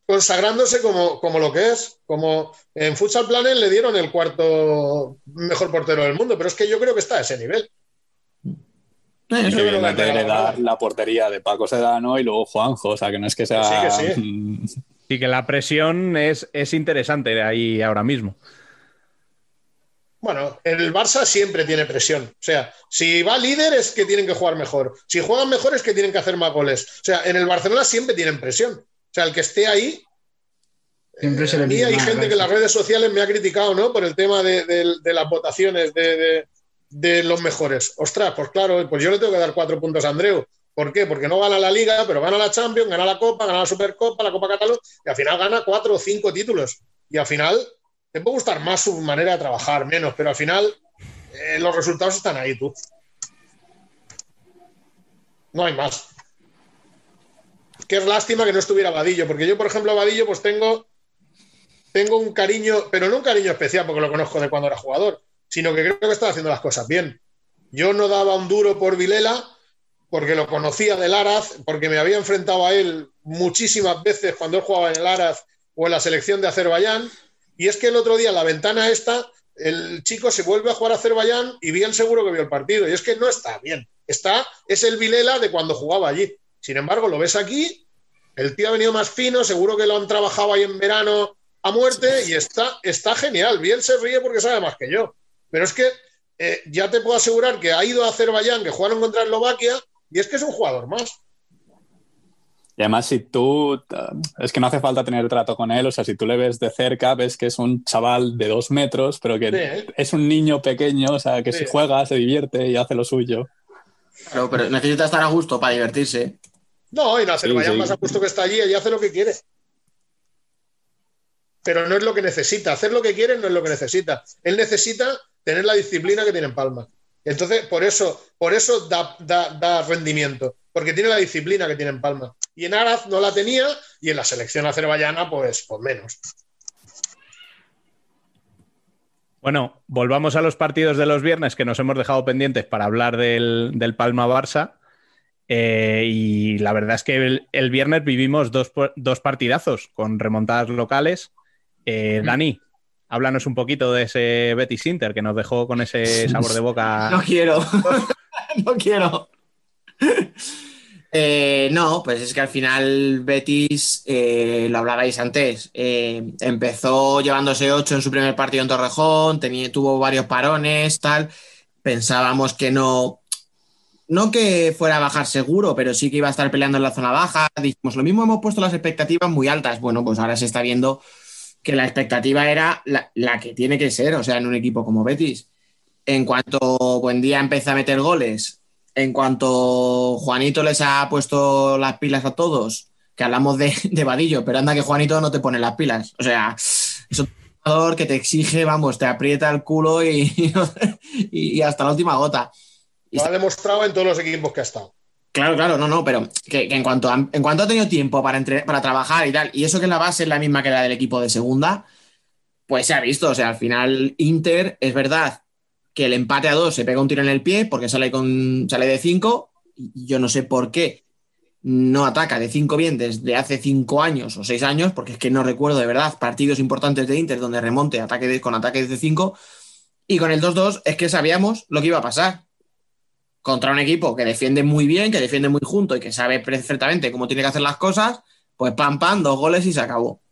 Speaker 8: consagrándose como, como lo que es. Como en Futsal Planet le dieron el cuarto mejor portero del mundo, pero es que yo creo que está a ese nivel.
Speaker 6: Que viene de heredar la portería de Paco Sedano y luego Juanjo, o sea, que no es que sea.
Speaker 8: Sí, que
Speaker 6: mm,
Speaker 1: Y que la presión es, es interesante ahí ahora mismo.
Speaker 8: Bueno, el Barça siempre tiene presión. O sea, si va líder es que tienen que jugar mejor. Si juegan mejor es que tienen que hacer más goles. O sea, en el Barcelona siempre tienen presión. O sea, el que esté ahí.
Speaker 7: Siempre se
Speaker 8: A
Speaker 7: le
Speaker 8: mí hay gente que en las redes sociales me ha criticado, ¿no? Por el tema de, de- de las votaciones de, los mejores. Ostras, pues claro, pues yo le tengo que dar cuatro puntos a Andreu. ¿Por qué? Porque no gana la Liga, pero gana la Champions, gana la Copa, gana la Supercopa, la Copa Cataluña, y al final gana cuatro o cinco títulos. Y al final te puede gustar más su manera de trabajar, menos, pero al final eh, los resultados están ahí, tú. No hay más. Que es lástima que no estuviera Vadillo, porque yo, por ejemplo, a Vadillo, pues tengo, tengo un cariño, pero no un cariño especial porque lo conozco de cuando era jugador, sino que creo que estaba haciendo las cosas bien. Yo no daba un duro por Vilela porque lo conocía del Araz, porque me había enfrentado a él muchísimas veces cuando él jugaba en el Araz o en la selección de Azerbaiyán. Y es que el otro día, la ventana esta, el chico se vuelve a jugar a Azerbaiyán y bien seguro que vio el partido. Y es que no está bien. Está, es el Vilela de cuando jugaba allí. Sin embargo, lo ves aquí, el tío ha venido más fino, seguro que lo han trabajado ahí en verano a muerte y está, está genial. Bien se ríe porque sabe más que yo. Pero es que eh, ya te puedo asegurar que ha ido a Azerbaiyán, que jugaron contra Eslovaquia, y es que es un jugador más.
Speaker 6: Y además, si tú. eh, Es que no hace falta tener trato con él, o sea, si tú le ves de cerca, ves que es un chaval de dos metros, pero que
Speaker 8: Sí, ¿eh?
Speaker 6: es un niño pequeño, o sea, que
Speaker 8: Sí.
Speaker 6: se juega, se divierte y hace lo suyo.
Speaker 3: Claro, pero necesita estar a gusto para divertirse.
Speaker 8: No, y en Azerbaiyán
Speaker 6: sí.
Speaker 8: más a gusto que está allí, ella hace lo que quiere. Pero no es lo que necesita. Hacer lo que quiere no es lo que necesita. Él necesita tener la disciplina que tiene en Palma. Entonces, por eso, por eso da, da- da rendimiento. Porque tiene la disciplina que tiene en Palma. Y en Araz no la tenía, y en la selección azerbaiyana, pues, pues menos.
Speaker 1: Bueno, volvamos a los partidos de los viernes que nos hemos dejado pendientes para hablar del, del Palma Barça. Eh, y la verdad es que el, el viernes vivimos dos, dos partidazos con remontadas locales. Eh, Dani, háblanos un poquito de ese Betis Inter que nos dejó con ese sabor de boca.
Speaker 3: No quiero. no quiero. Eh, no, pues es que al final Betis, eh, lo hablabais antes, eh, empezó llevándose 8 en su primer partido en Torrejón, tenía, tuvo varios parones, tal. Pensábamos que no, no que fuera a bajar seguro, pero sí que iba a estar peleando en la zona baja. Dijimos, lo mismo hemos puesto las expectativas muy altas. Bueno, pues ahora se está viendo que la expectativa era la, la que tiene que ser, o sea, en un equipo como Betis. En cuanto Buendía empieza a meter goles, en cuanto Juanito les ha puesto las pilas a todos, que hablamos de, de Vadillo, pero anda que Juanito no te pone las pilas. O sea, es un jugador que te exige, vamos, te aprieta el culo y, hasta la última gota. Y
Speaker 8: Lo ha demostrado en todos los equipos que ha estado.
Speaker 3: Claro, claro, no, no, pero que, que en, cuanto a, en cuanto ha tenido tiempo para, entre, para trabajar y tal, y eso que la base es la misma que la del equipo de segunda, pues se ha visto. O sea, al final, Inter, es verdad que el empate a dos se pega un tiro en el pie porque sale, con, sale de cinco. Y yo no sé por qué no ataca de cinco bien desde hace cinco años o seis años, porque es que no recuerdo de verdad partidos importantes de Inter donde remonte ataque de, con ataques de cinco. Y con el 2-2 es que sabíamos lo que iba a pasar contra un equipo que defiende muy bien, que defiende muy junto y que sabe perfectamente cómo tiene que hacer las cosas, pues pam, pam, dos goles y se acabó.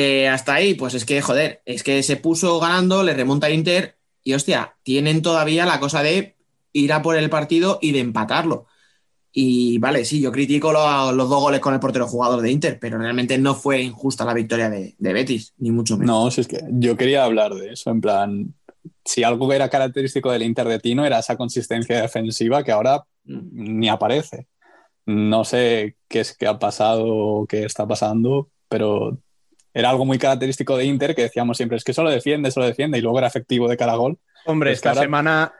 Speaker 3: Eh, hasta ahí, pues es que, joder, es que se puso ganando, le remonta a Inter y, hostia, tienen todavía la cosa de ir a por el partido y de empatarlo. Y vale, sí, yo critico lo- los dos goles con el portero jugador de Inter, pero realmente no fue injusta la victoria de, de Betis, ni mucho menos.
Speaker 6: No, si es que yo quería hablar de eso, en plan, si algo era característico del Inter de Tino era esa consistencia defensiva que ahora ni aparece. No sé qué es que ha pasado qué está pasando, pero era algo muy característico de Inter que decíamos siempre, es que solo defiende, solo defiende y luego era efectivo de cara a gol.
Speaker 1: Hombre,
Speaker 6: Pues
Speaker 1: esta
Speaker 6: ahora-
Speaker 1: semana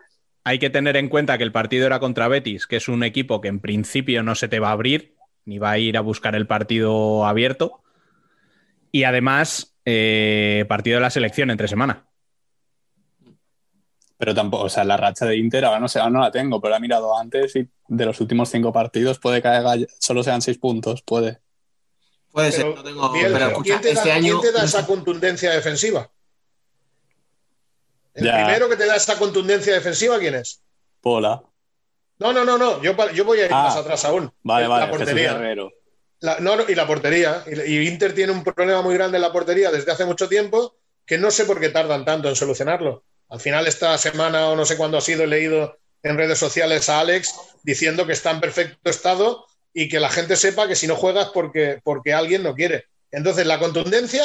Speaker 1: hay que tener en cuenta que el partido era contra Betis, que es un equipo que en principio no se te va a abrir, ni va a ir a buscar el partido abierto. Y además, eh, partido de la selección entre semana.
Speaker 6: Pero tampoco, o sea, la racha de Inter ahora no sé, ahora no la tengo, pero la he mirado antes y de los últimos cinco partidos puede que haya- solo sean seis puntos, puede.
Speaker 3: Puede ser, no tengo.
Speaker 8: Biel,
Speaker 3: pero escucha,
Speaker 8: ¿quién, te da,
Speaker 3: este año.
Speaker 8: quién te da esa contundencia defensiva? El
Speaker 6: Ya.
Speaker 8: primero que te da esa contundencia defensiva, ¿quién es?
Speaker 6: Pola.
Speaker 8: No, no, no, no. Yo, voy a ir
Speaker 6: Ah.
Speaker 8: más atrás aún.
Speaker 6: Vale,
Speaker 8: La
Speaker 6: vale, Jesús
Speaker 8: portería. La- no, no, y la portería. Y, y Inter tiene un problema muy grande en la portería desde hace mucho tiempo que no sé por qué tardan tanto en solucionarlo. Al final, esta semana o no sé cuándo ha sido, he leído en redes sociales a Alex diciendo que está en perfecto estado y que la gente sepa que si no juegas porque, porque alguien no quiere. Entonces, la contundencia,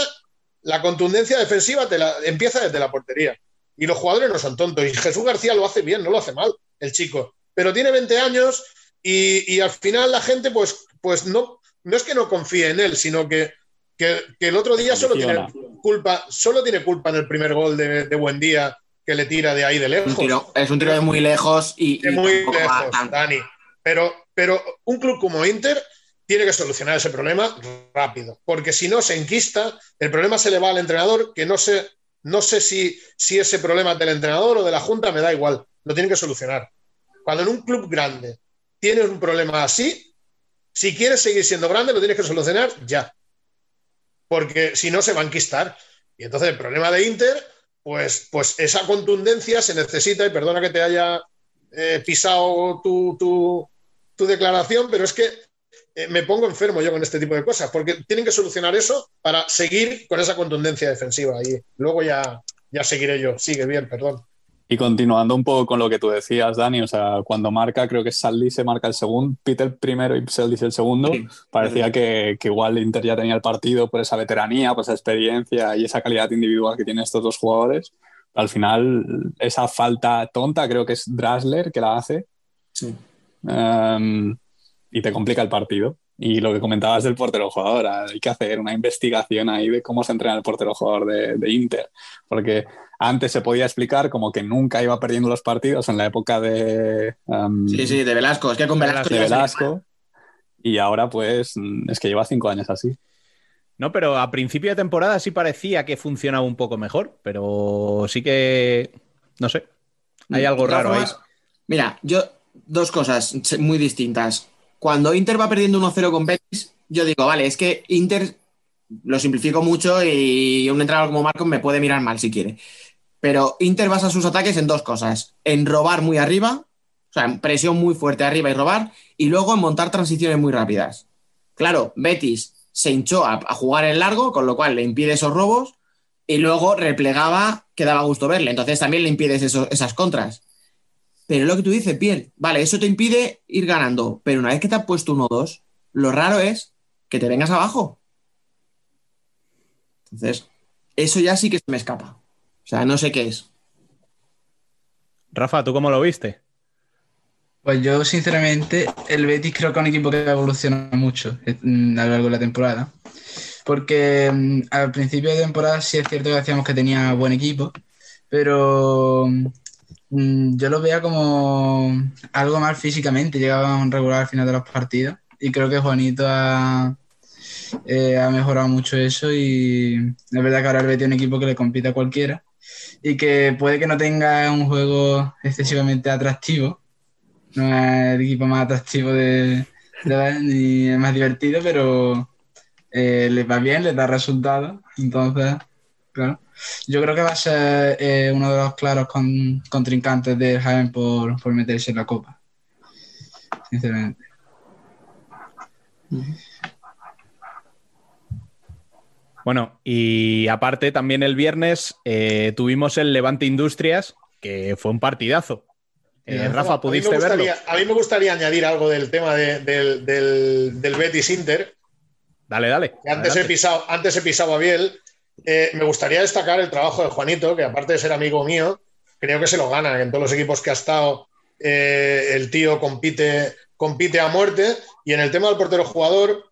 Speaker 8: la contundencia defensiva te la, empieza desde la portería. Y los jugadores no son tontos. Y Jesús García lo hace bien, no lo hace mal, el chico. Pero tiene 20 años y, y al final la gente, pues, pues no, no es que no confíe en él, sino que, que, que el otro día solo tiene culpa, solo tiene culpa en el primer gol de, de Buendía que le tira de ahí de
Speaker 3: Un
Speaker 8: lejos.
Speaker 3: tiro- es un tiro de muy lejos y.
Speaker 8: De muy lejos, Dani. Pero, pero un club como Inter tiene que solucionar ese problema rápido, porque si no se enquista, el problema se le va al entrenador, que no sé, no sé si, si ese problema es del entrenador o de la Junta, me da igual, lo tiene que solucionar. Cuando en un club grande tienes un problema así, si quieres seguir siendo grande, lo tienes que solucionar ya, porque si no se va a enquistar. Y entonces el problema de Inter, pues, pues esa contundencia se necesita, y perdona que te haya eh, pisado tu, tu- tu declaración, pero es que eh, me pongo enfermo yo con este tipo de cosas, porque tienen que solucionar eso para seguir con esa contundencia defensiva. Y luego ya, ya seguiré yo. Sigue bien, perdón.
Speaker 6: Y continuando un poco con lo que tú decías, Dani, o sea, cuando marca, creo que Saldi se marca el segundo, Peter el primero y Saldis el segundo,
Speaker 3: Sí.
Speaker 6: parecía que, que igual Inter ya tenía el partido por esa veteranía, por esa experiencia y esa calidad individual que tienen estos dos jugadores. Al final, esa falta tonta, creo que es Drasler que la hace,
Speaker 3: Sí.
Speaker 6: Um, y te complica el partido. Y lo que comentabas del portero jugador, hay que hacer una investigación ahí de cómo se entrena el portero jugador de, de Inter, porque antes se podía explicar como que nunca iba perdiendo los partidos en la época de, um,
Speaker 3: Sí, sí, de Velasco. Es que con Velasco.
Speaker 6: de Velasco, y ahora pues es que lleva cinco años así.
Speaker 1: No, pero a principio de temporada sí parecía que funcionaba un poco mejor, pero sí que. No sé. Hay algo raro ahí.
Speaker 3: Mira, yo. Dos cosas muy distintas. Cuando Inter va perdiendo 1-0 con Betis, yo digo, vale, es que Inter lo simplifico mucho y un entrenador como Marcos me puede mirar mal si quiere. Pero Inter basa sus ataques en dos cosas: en robar muy arriba, o sea, en presión muy fuerte arriba y robar, y luego en montar transiciones muy rápidas. Claro, Betis se hinchó a, jugar en largo, con lo cual le impide esos robos, y luego replegaba que daba gusto verle. Entonces también le impides eso- esas contras. Pero lo que tú dices, Piel, vale, eso te impide ir ganando, pero una vez que te has puesto 1-2, lo raro es que te vengas abajo. Entonces, eso ya sí que se me escapa. O sea, no sé qué es.
Speaker 1: Rafa, ¿tú cómo lo viste?
Speaker 7: Pues yo, sinceramente, el Betis creo que es un equipo que evoluciona mucho eh, mm, a lo largo de la temporada. Porque mm, al principio de temporada sí es cierto que decíamos que tenía buen equipo, pero mm, yo lo veía como algo mal físicamente. Llegaban regular al final de los partidos y creo que Juanito ha, eh, ha mejorado mucho eso y es verdad que ahora el Betis es un equipo que le compite a cualquiera y que puede que no tenga un juego excesivamente atractivo no es el equipo más atractivo de, ni es más divertido, pero eh, les va bien, les da resultados. Entonces, claro, yo creo que va a ser eh, uno de los claros con- contrincantes de Jaén por, por meterse en la copa. Sinceramente.
Speaker 1: Bueno, y aparte también el viernes eh, tuvimos el Levante Industrias, que fue un partidazo. Eh, Rafa, ¿pudiste
Speaker 8: a mí, me
Speaker 1: verlo?
Speaker 8: a mí me gustaría añadir algo del tema de- del, del, del Betis Inter.
Speaker 1: Dale, dale.
Speaker 8: que Antes he, pisado, antes he pisado a Biel. Eh, me gustaría destacar el trabajo de Juanito, que aparte de ser amigo mío, creo que se lo gana. En todos los equipos que ha estado, eh, el tío compite, compite a muerte. Y en el tema del portero jugador,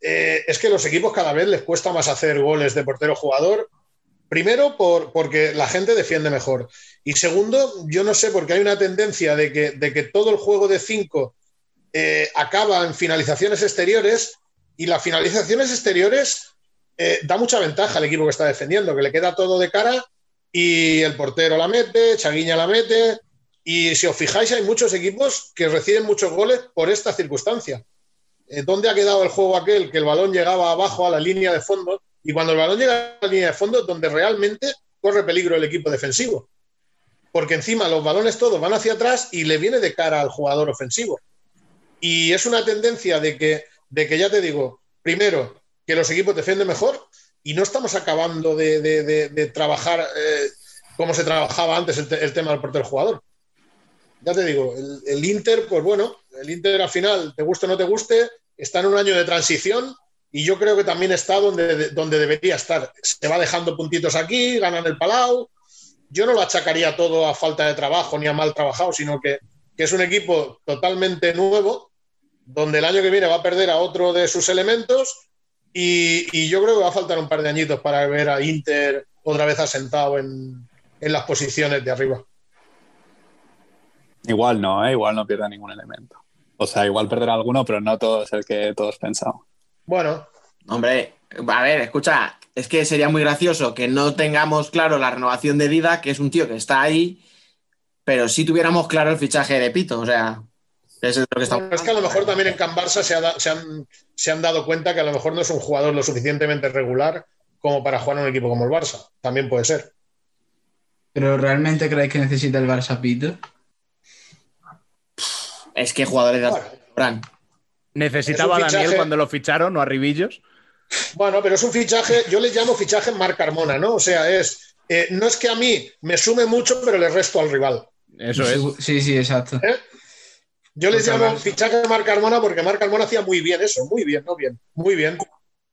Speaker 8: eh, es que los equipos cada vez les cuesta más hacer goles de portero jugador. Primero, por, porque la gente defiende mejor. Y segundo, yo no sé, porque hay una tendencia de que, de que todo el juego de cinco acaba en finalizaciones exteriores y las finalizaciones exteriores eh, da mucha ventaja al equipo que está defendiendo, que le queda todo de cara y el portero la mete, Chaguiña la mete. Y si os fijáis, hay muchos equipos que reciben muchos goles por esta circunstancia. Eh, ¿Dónde ha quedado el juego aquel que el balón llegaba abajo a la línea de fondo? Y cuando el balón llega a la línea de fondo, donde realmente corre peligro el equipo defensivo. Porque encima los balones todos van hacia atrás y le viene de cara al jugador ofensivo. Y es una tendencia de que, de que ya te digo, primero, que los equipos defienden mejor y no estamos acabando de, trabajar eh, como se trabajaba antes el, te- el tema del portero jugador. Ya te digo, el, Inter, pues bueno, el Inter al final, te guste o no te guste, está en un año de transición y yo creo que también está donde, donde debería estar. Se va dejando puntitos aquí, ganan el Palau. Yo no lo achacaría todo a falta de trabajo ni a mal trabajado, sino que es un equipo totalmente nuevo, donde el año que viene va a perder a otro de sus elementos y, y yo creo que va a faltar un par de añitos para ver a Inter otra vez asentado en, en las posiciones de arriba.
Speaker 6: Igual no, ¿eh? igual no pierde ningún elemento. O sea, igual perderá alguno, pero no todo es el que todos pensamos.
Speaker 8: Bueno,
Speaker 3: Hombre, a ver, escucha, es que sería muy gracioso que no tengamos claro la renovación de Dida, que es un tío que está ahí, pero sí tuviéramos claro el fichaje de Pito, o sea, eso es lo que estamos.
Speaker 8: es que a lo mejor también en Can Barça se, ha da- se han, se han dado cuenta que a lo mejor no es un jugador lo suficientemente regular como para jugar en un equipo como el Barça. También puede ser.
Speaker 7: ¿Pero realmente creéis que necesita el Barça Pito?
Speaker 3: Es que jugadores de
Speaker 8: Bueno.
Speaker 3: Fran.
Speaker 1: ¿Necesitaba a Daniel
Speaker 8: fichaje-
Speaker 1: cuando lo ficharon o a Ribillos?
Speaker 8: Bueno, pero es un fichaje, yo le llamo fichaje Marc Carmona, ¿no? O sea, es eh, no es que a mí me sume mucho, pero le resto al rival.
Speaker 1: Eso es.
Speaker 7: Sí, sí, exacto.
Speaker 8: ¿eh? Yo les llamo fichaje Marc Carmona porque Marc Carmona hacía muy bien eso, muy bien, no bien, muy bien.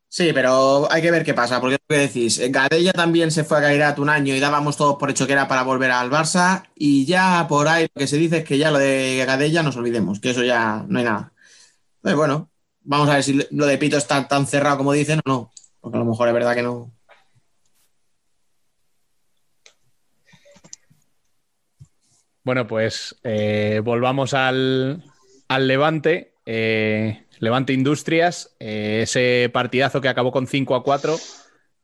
Speaker 3: Sí, pero hay que ver qué pasa, porque lo que decís, Gadella también se fue a Gairat un año y dábamos todos por hecho que era para volver al Barça, y ya por ahí lo que se dice es que ya lo de Gadella nos olvidemos, que eso ya no hay nada. Pero bueno, vamos a ver si lo de Pito está tan cerrado como dicen o no, porque a lo mejor es verdad que no.
Speaker 1: Bueno, pues eh, volvamos al, al Levante. eh, Levante Industrias, eh, ese partidazo que acabó con 5 a 4.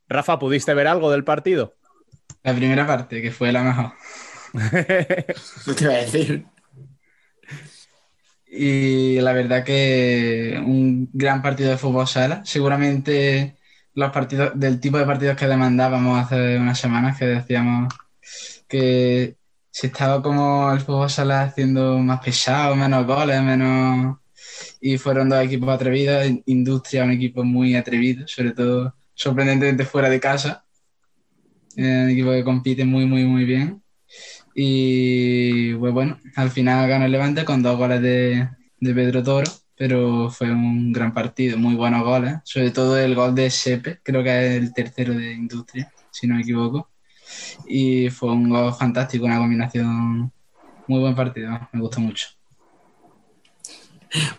Speaker 1: Rafa, ¿pudiste ver algo del partido?
Speaker 7: La primera parte, que fue la mejor.
Speaker 3: No te iba a decir.
Speaker 7: Y la verdad que un gran partido de fútbol sala. Seguramente los partidos del tipo de partidos que demandábamos hace unas semanas, que decíamos que se estaba como el fútbol sala haciendo más pesado, menos goles, menos... Y fueron dos equipos atrevidos. Industria, un equipo muy atrevido, sobre todo sorprendentemente fuera de casa. Eh, Un equipo que compite muy, muy, muy bien. Y pues bueno, al final ganó el Levante con dos goles de, de Pedro Toro, pero fue un gran partido, muy buenos goles, sobre todo el gol de Sepe, creo que es el tercero de Industria, si no me equivoco. Y fue un gol fantástico, una combinación, muy buen partido, me gustó mucho.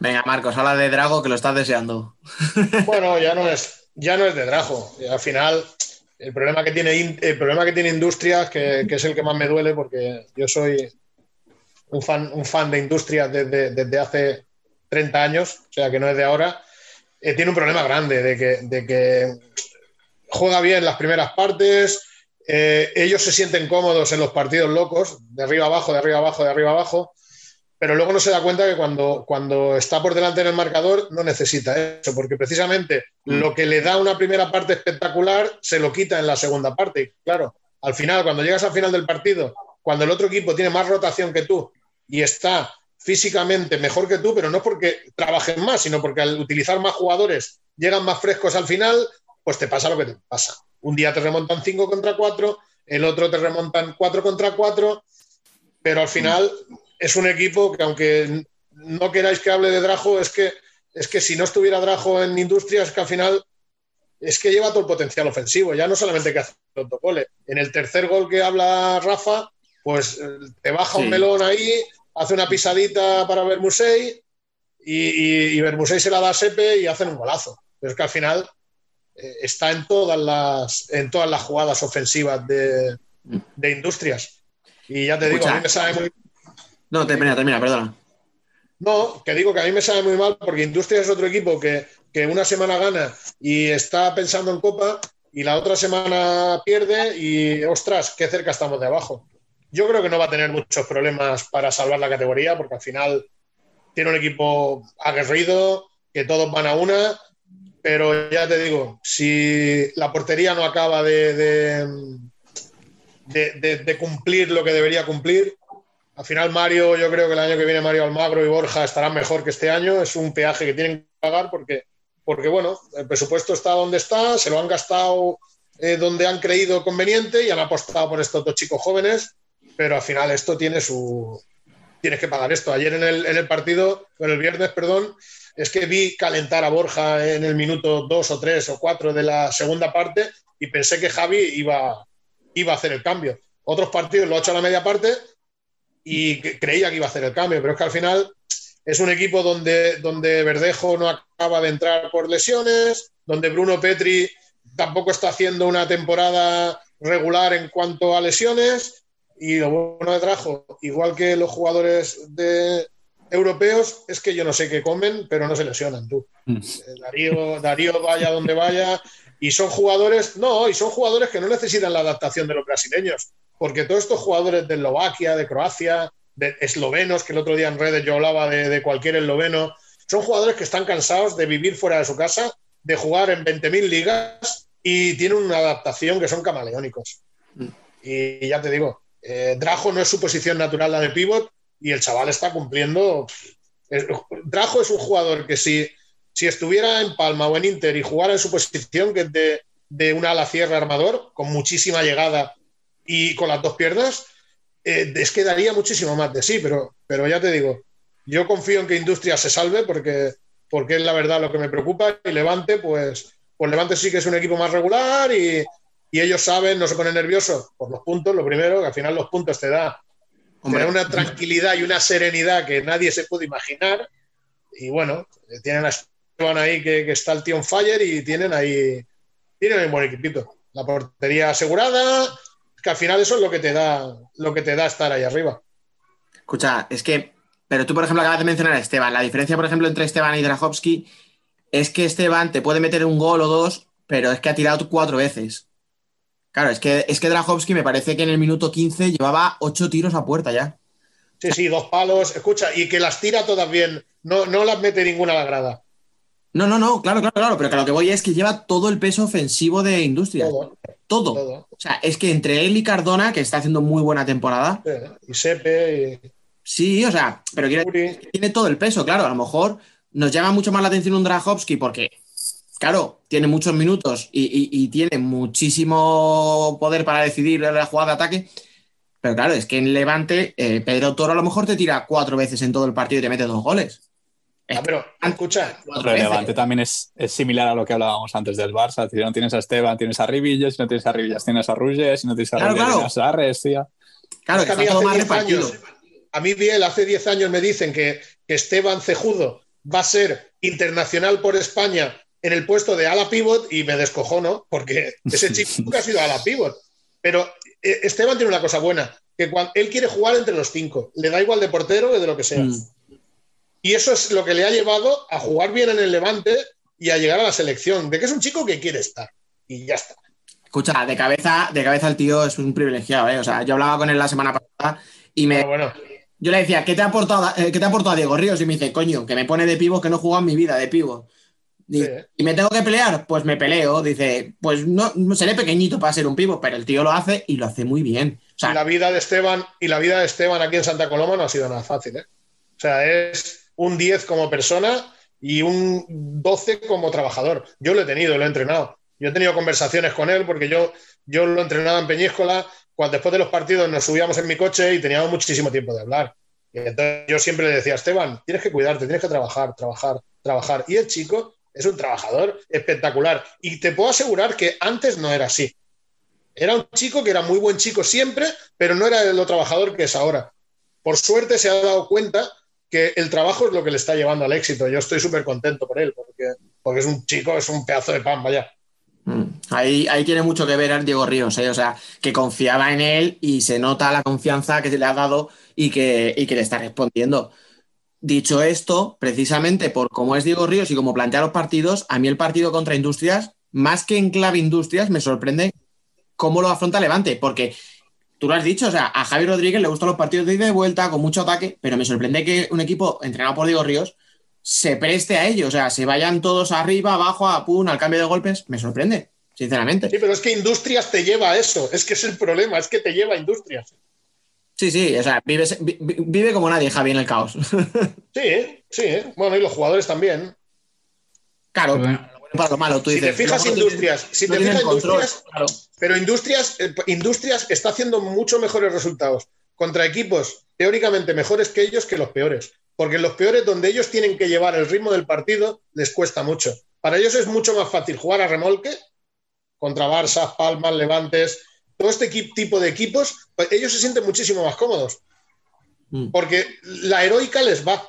Speaker 3: Venga, Marcos, habla de Drago que lo estás deseando.
Speaker 8: Bueno, ya no es, ya no es de Drajo. Y al final, el problema que tiene, el problema que tiene Industrias, que, que es el que más me duele, porque yo soy un fan, un fan de Industrias desde, desde hace 30 años, o sea que no es de ahora, eh, tiene un problema grande de que, de que juega bien las primeras partes, eh, ellos se sienten cómodos en los partidos locos, de arriba abajo, de arriba abajo, de arriba abajo, pero luego no se da cuenta que cuando, cuando está por delante en el marcador no necesita eso, porque precisamente lo que le da una primera parte espectacular se lo quita en la segunda parte. Y claro, al final, cuando llegas al final del partido, cuando el otro equipo tiene más rotación que tú y está físicamente mejor que tú, pero no porque trabajen más, sino porque al utilizar más jugadores llegan más frescos al final, pues te pasa lo que te pasa. Un día te remontan 5 contra 4, el otro te remontan 4 contra 4, pero al final es un equipo que aunque no queráis que hable de Drajo, es que, es que si no estuviera Drajo en Industrias, que al final es que lleva todo el potencial ofensivo, ya no solamente que hace el autogol. En el tercer gol que habla Rafa, pues eh, te baja un melón ahí, hace una pisadita para Bermusei y, y, y Bermusei se la da a Sepe y hacen un golazo. Pero es que al final está en todas las, en todas las jugadas ofensivas de, de Industrias. Y ya te digo, a mí me sabe muy
Speaker 3: No, termina, termina, perdona.
Speaker 8: no, que digo que a mí me sabe muy mal porque Industrias es otro equipo que, que una semana gana y está pensando en Copa y la otra semana pierde y, ostras, qué cerca estamos de abajo. Yo creo que no va a tener muchos problemas para salvar la categoría porque al final tiene un equipo aguerrido, que todos van a una, pero ya te digo, si la portería no acaba de, cumplir lo que debería cumplir, al final Mario, yo creo que el año que viene Mario Almagro y Borja estarán mejor que este año. Es un peaje que tienen que pagar porque, porque bueno, el presupuesto está donde está, se lo han gastado eh, donde han creído conveniente y han apostado por estos dos chicos jóvenes, pero al final esto tiene su... Tienes que pagar esto. Ayer en el partido, en el viernes, perdón, es que vi calentar a Borja en el minuto dos o tres o cuatro de la segunda parte y pensé que Javi iba, iba a hacer el cambio. Otros partidos lo ha hecho a la media parte y creía que iba a hacer el cambio, pero es que al final es un equipo donde, donde Verdejo no acaba de entrar por lesiones, donde Bruno Petri tampoco está haciendo una temporada regular en cuanto a lesiones, y lo bueno de Trajo, igual que los jugadores de europeos, es que yo no sé qué comen, pero no se lesionan tú.
Speaker 6: Mm.
Speaker 8: Eh, Darío, Darío vaya donde vaya, y son jugadores, no, y son jugadores que no necesitan la adaptación de los brasileños, porque todos estos jugadores de Eslovaquia, de Croacia, de eslovenos, que el otro día en redes yo hablaba de, de cualquier esloveno, son jugadores que están cansados de vivir fuera de su casa, de jugar en 20.000 ligas y tienen una adaptación que son camaleónicos. Y ya te digo, eh, Drajo no es su posición natural la de pivot y el chaval está cumpliendo. Es- Drajo es un jugador que si, si estuviera en Palma o en Inter y jugara en su posición, que es de, de un ala cierre armador, con muchísima llegada y con las dos piernas, eh, es que daría muchísimo más de sí, pero, pero ya te digo, yo confío en que Industria se salve porque, porque es la verdad lo que me preocupa y Levante, pues, pues Levante sí que es un equipo más regular y, y ellos saben, no se ponen nerviosos por los puntos, lo primero, que al final los puntos te da,
Speaker 3: Hombre.
Speaker 8: una tranquilidad y una serenidad que nadie se puede imaginar. Y bueno, tienen a Esteban ahí que, que está el tío on fire y tienen ahí, tienen un buen equipito. La portería asegurada, que al final eso es lo que te da, lo que te da estar ahí arriba.
Speaker 3: Escucha, es que, pero tú, por ejemplo, acabas de mencionar a Esteban. La diferencia, por ejemplo, entre Esteban y Drahovski es que Esteban te puede meter un gol o dos, pero es que ha tirado cuatro veces. Claro, es que, es que Drahovski me parece que en el minuto 15 llevaba ocho tiros a puerta ya.
Speaker 8: Sí, sí, dos palos, escucha, y que las tira todas bien, no, no las mete ninguna a la grada.
Speaker 3: No, no, no, claro, claro, claro, pero que lo que voy es que lleva todo el peso ofensivo de Industria.
Speaker 8: Todo,
Speaker 3: Todo.
Speaker 8: todo.
Speaker 3: O sea, es que entre él y Cardona, que está haciendo muy buena temporada,
Speaker 8: Sí, Y Sepe,
Speaker 3: sí, o sea, pero
Speaker 8: y
Speaker 3: quiere, tiene todo el peso, claro. A lo mejor nos llama mucho más la atención un Drahovski porque, claro, tiene muchos minutos y, y- y tiene muchísimo poder para decidir la jugada de ataque. Pero claro, es que en Levante, eh, Pedro Toro a lo mejor te tira cuatro veces en todo el partido y te mete dos goles.
Speaker 8: Ah, pero escucha,
Speaker 6: Pero. Levante también es, es similar a lo que hablábamos antes del Barça. Si no tienes a Esteban, tienes a Rivilles. Si no tienes a Rivillas, tienes a Ruges. Si no tienes a
Speaker 3: claro.
Speaker 6: tienes a Arres, tía.
Speaker 3: Claro,
Speaker 8: Es
Speaker 3: que
Speaker 8: a mí hace
Speaker 3: más
Speaker 8: 10
Speaker 3: repartido.
Speaker 8: años, a mí Biel hace 10 años me dicen que, que Esteban Cejudo va a ser internacional por España en el puesto de ala pivot y me descojono porque ese chico nunca ha sido ala pivot. Pero eh, Esteban tiene una cosa buena, que cuando él quiere jugar entre los cinco, le da igual de portero que de lo que sea.
Speaker 3: Mm.
Speaker 8: Y eso es lo que le ha llevado a jugar bien en el Levante y a llegar a la selección, de que es un chico que quiere estar. Y ya está.
Speaker 3: Escucha, de cabeza, de cabeza el tío es un privilegiado, ¿eh? O sea, yo hablaba con él la semana pasada y me,
Speaker 8: bueno,
Speaker 3: yo le decía, ¿qué te ha aportado, eh, ¿qué te ha aportado Diego Ríos? Y me dice, coño, que me pone de pivo que no he jugado en mi vida de pivo.
Speaker 8: Sí.
Speaker 3: ¿Y me tengo que pelear? Pues me peleo. Dice, pues no, seré pequeñito para ser un pivo, pero el tío lo hace y lo hace muy bien. O
Speaker 8: y la vida de Esteban y la vida de Esteban aquí en Santa Coloma no ha sido nada fácil, ¿eh? O sea, es un 10 como persona y un 12 como trabajador. Yo lo he tenido, lo he entrenado. Yo he tenido conversaciones con él porque yo, yo lo entrenaba en Peñíscola. Cuando después de los partidos nos subíamos en mi coche y teníamos muchísimo tiempo de hablar. Y entonces yo siempre le decía, Esteban, tienes que cuidarte, tienes que trabajar, trabajar, trabajar. Y el chico es un trabajador espectacular. Y te puedo asegurar que antes no era así. Era un chico que era muy buen chico siempre, pero no era lo trabajador que es ahora. Por suerte se ha dado cuenta que el trabajo es lo que le está llevando al éxito. Yo estoy súper contento por él, porque, porque es un chico, es un pedazo de pan, vaya.
Speaker 3: Mm. Ahí, ahí tiene mucho que ver Diego Ríos, o sea, que confiaba en él y se nota la confianza que se le ha dado y que, y que le está respondiendo. Dicho esto, precisamente por cómo es Diego Ríos y cómo plantea los partidos, a mí el partido contra Industrias, más que en clave Industrias, me sorprende cómo lo afronta Levante, porque tú lo has dicho, o sea, a Javi Rodríguez le gustan los partidos de ida y vuelta, con mucho ataque, pero me sorprende que un equipo entrenado por Diego Ríos se preste a ello, o sea, se vayan todos arriba, abajo, a pum, al cambio de golpes, me sorprende, sinceramente.
Speaker 8: Sí, pero es que Industrias te lleva a eso, es que es el problema, es que te lleva a Industrias.
Speaker 3: Sí, sí, o sea, vive, vive como nadie, Javi, en el caos.
Speaker 8: Sí, sí, bueno, y los jugadores también.
Speaker 3: Claro, para lo malo, tú
Speaker 8: si
Speaker 3: dices.
Speaker 8: te fijas Industrias, si te fijas Industrias, pero Industrias, eh, Industrias está haciendo mucho mejores resultados contra equipos teóricamente mejores que ellos que los peores. Porque los peores, donde ellos tienen que llevar el ritmo del partido, les cuesta mucho. Para ellos es mucho más fácil jugar a remolque contra Barça, Palmas, Levantes, todo este tipo de equipos, pues ellos se sienten muchísimo más cómodos. Mm. Porque la heroica les va.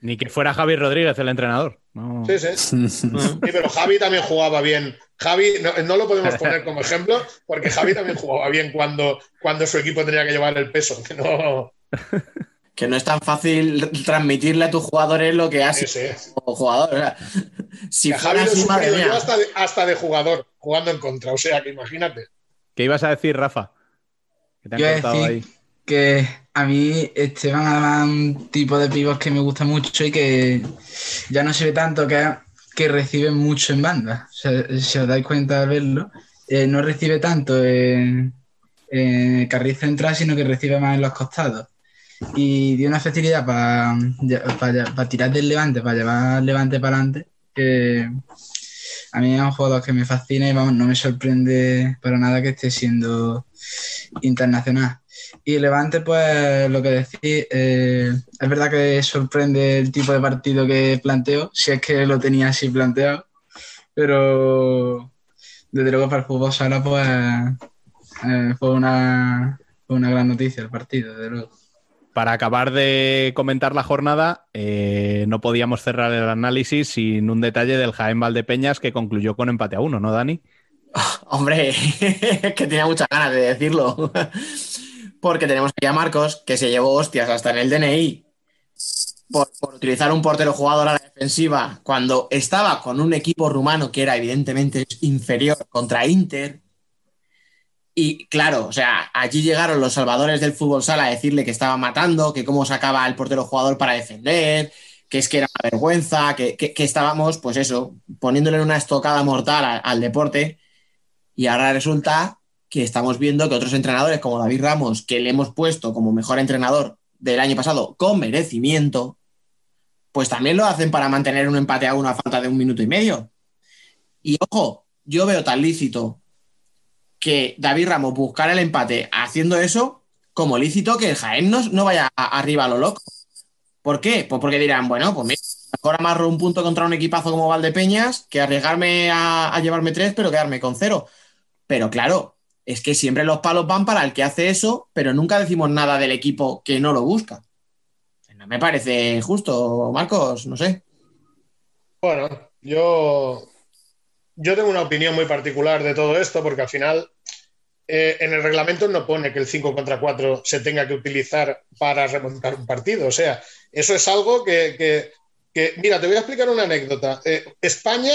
Speaker 1: Ni que fuera Javi Rodríguez el entrenador.
Speaker 8: Sí, sí. sí, pero Javi también jugaba bien. Javi, no, lo podemos poner como ejemplo, porque Javi también jugaba bien cuando, cuando su equipo tenía que llevar el peso. Que no,
Speaker 3: que no es tan fácil transmitirle a tus jugadores lo que haces como jugador.
Speaker 8: si Javi lo yo hasta de, hasta de jugador, jugando en contra. O sea, que imagínate.
Speaker 1: ¿Qué ibas a decir, Rafa?
Speaker 7: Que te han cortado ahí. Que a mí Esteban además un tipo de pibos que me gusta mucho y que ya no se ve tanto que, que reciben mucho en banda. O sea, si os dais cuenta de verlo, eh, no recibe tanto en, en carril central, sino que recibe más en los costados. Y dio una facilidad para tirar del levante, para llevar levante para adelante, que a mí es un jugador que me fascina y vamos, no me sorprende para nada que esté siendo internacional. Y Levante, pues lo que decís, eh, es verdad que sorprende el tipo de partido que planteo, si es que lo tenía así planteado, pero desde luego para el fútbol sala, pues eh, fue, una, fue una gran noticia el partido, desde luego.
Speaker 1: Para acabar de comentar la jornada, eh, no podíamos cerrar el análisis sin un detalle del Jaén Valdepeñas que concluyó con empate a uno, ¿no, Dani?
Speaker 3: hombre, que tenía muchas ganas de decirlo. Porque tenemos aquí a Marcos, que se llevó hostias hasta en el DNI por, por, utilizar un portero jugador a la defensiva cuando estaba con un equipo rumano que era evidentemente inferior contra Inter, y claro, o sea, allí llegaron los salvadores del fútbol sala a decirle que estaba matando, que cómo sacaba el portero jugador para defender, que es que era una vergüenza, que, estábamos, pues eso, poniéndole una estocada mortal al deporte. Y ahora resulta que estamos viendo que otros entrenadores como David Ramos, que le hemos puesto como mejor entrenador del año pasado con merecimiento, pues también lo hacen para mantener un empate a una falta de un minuto y medio. Y ojo, yo veo tan lícito que David Ramos buscara el empate haciendo eso como lícito que el Jaén no, vaya arriba a lo loco. ¿Por qué? Pues porque dirán, bueno, pues mira, mejor amarro un punto contra un equipazo como Valdepeñas que arriesgarme a, llevarme tres, pero quedarme con cero. Pero claro, es que siempre los palos van para el que hace eso, pero nunca decimos nada del equipo que no lo busca. No me parece justo, Marcos, no sé.
Speaker 8: Bueno, yo yo tengo una opinión muy particular de todo esto porque al final eh, en el reglamento no pone que el 5 contra 4 se tenga que utilizar para remontar un partido. O sea, eso es algo que, mira, te voy a explicar una anécdota. Eh, España,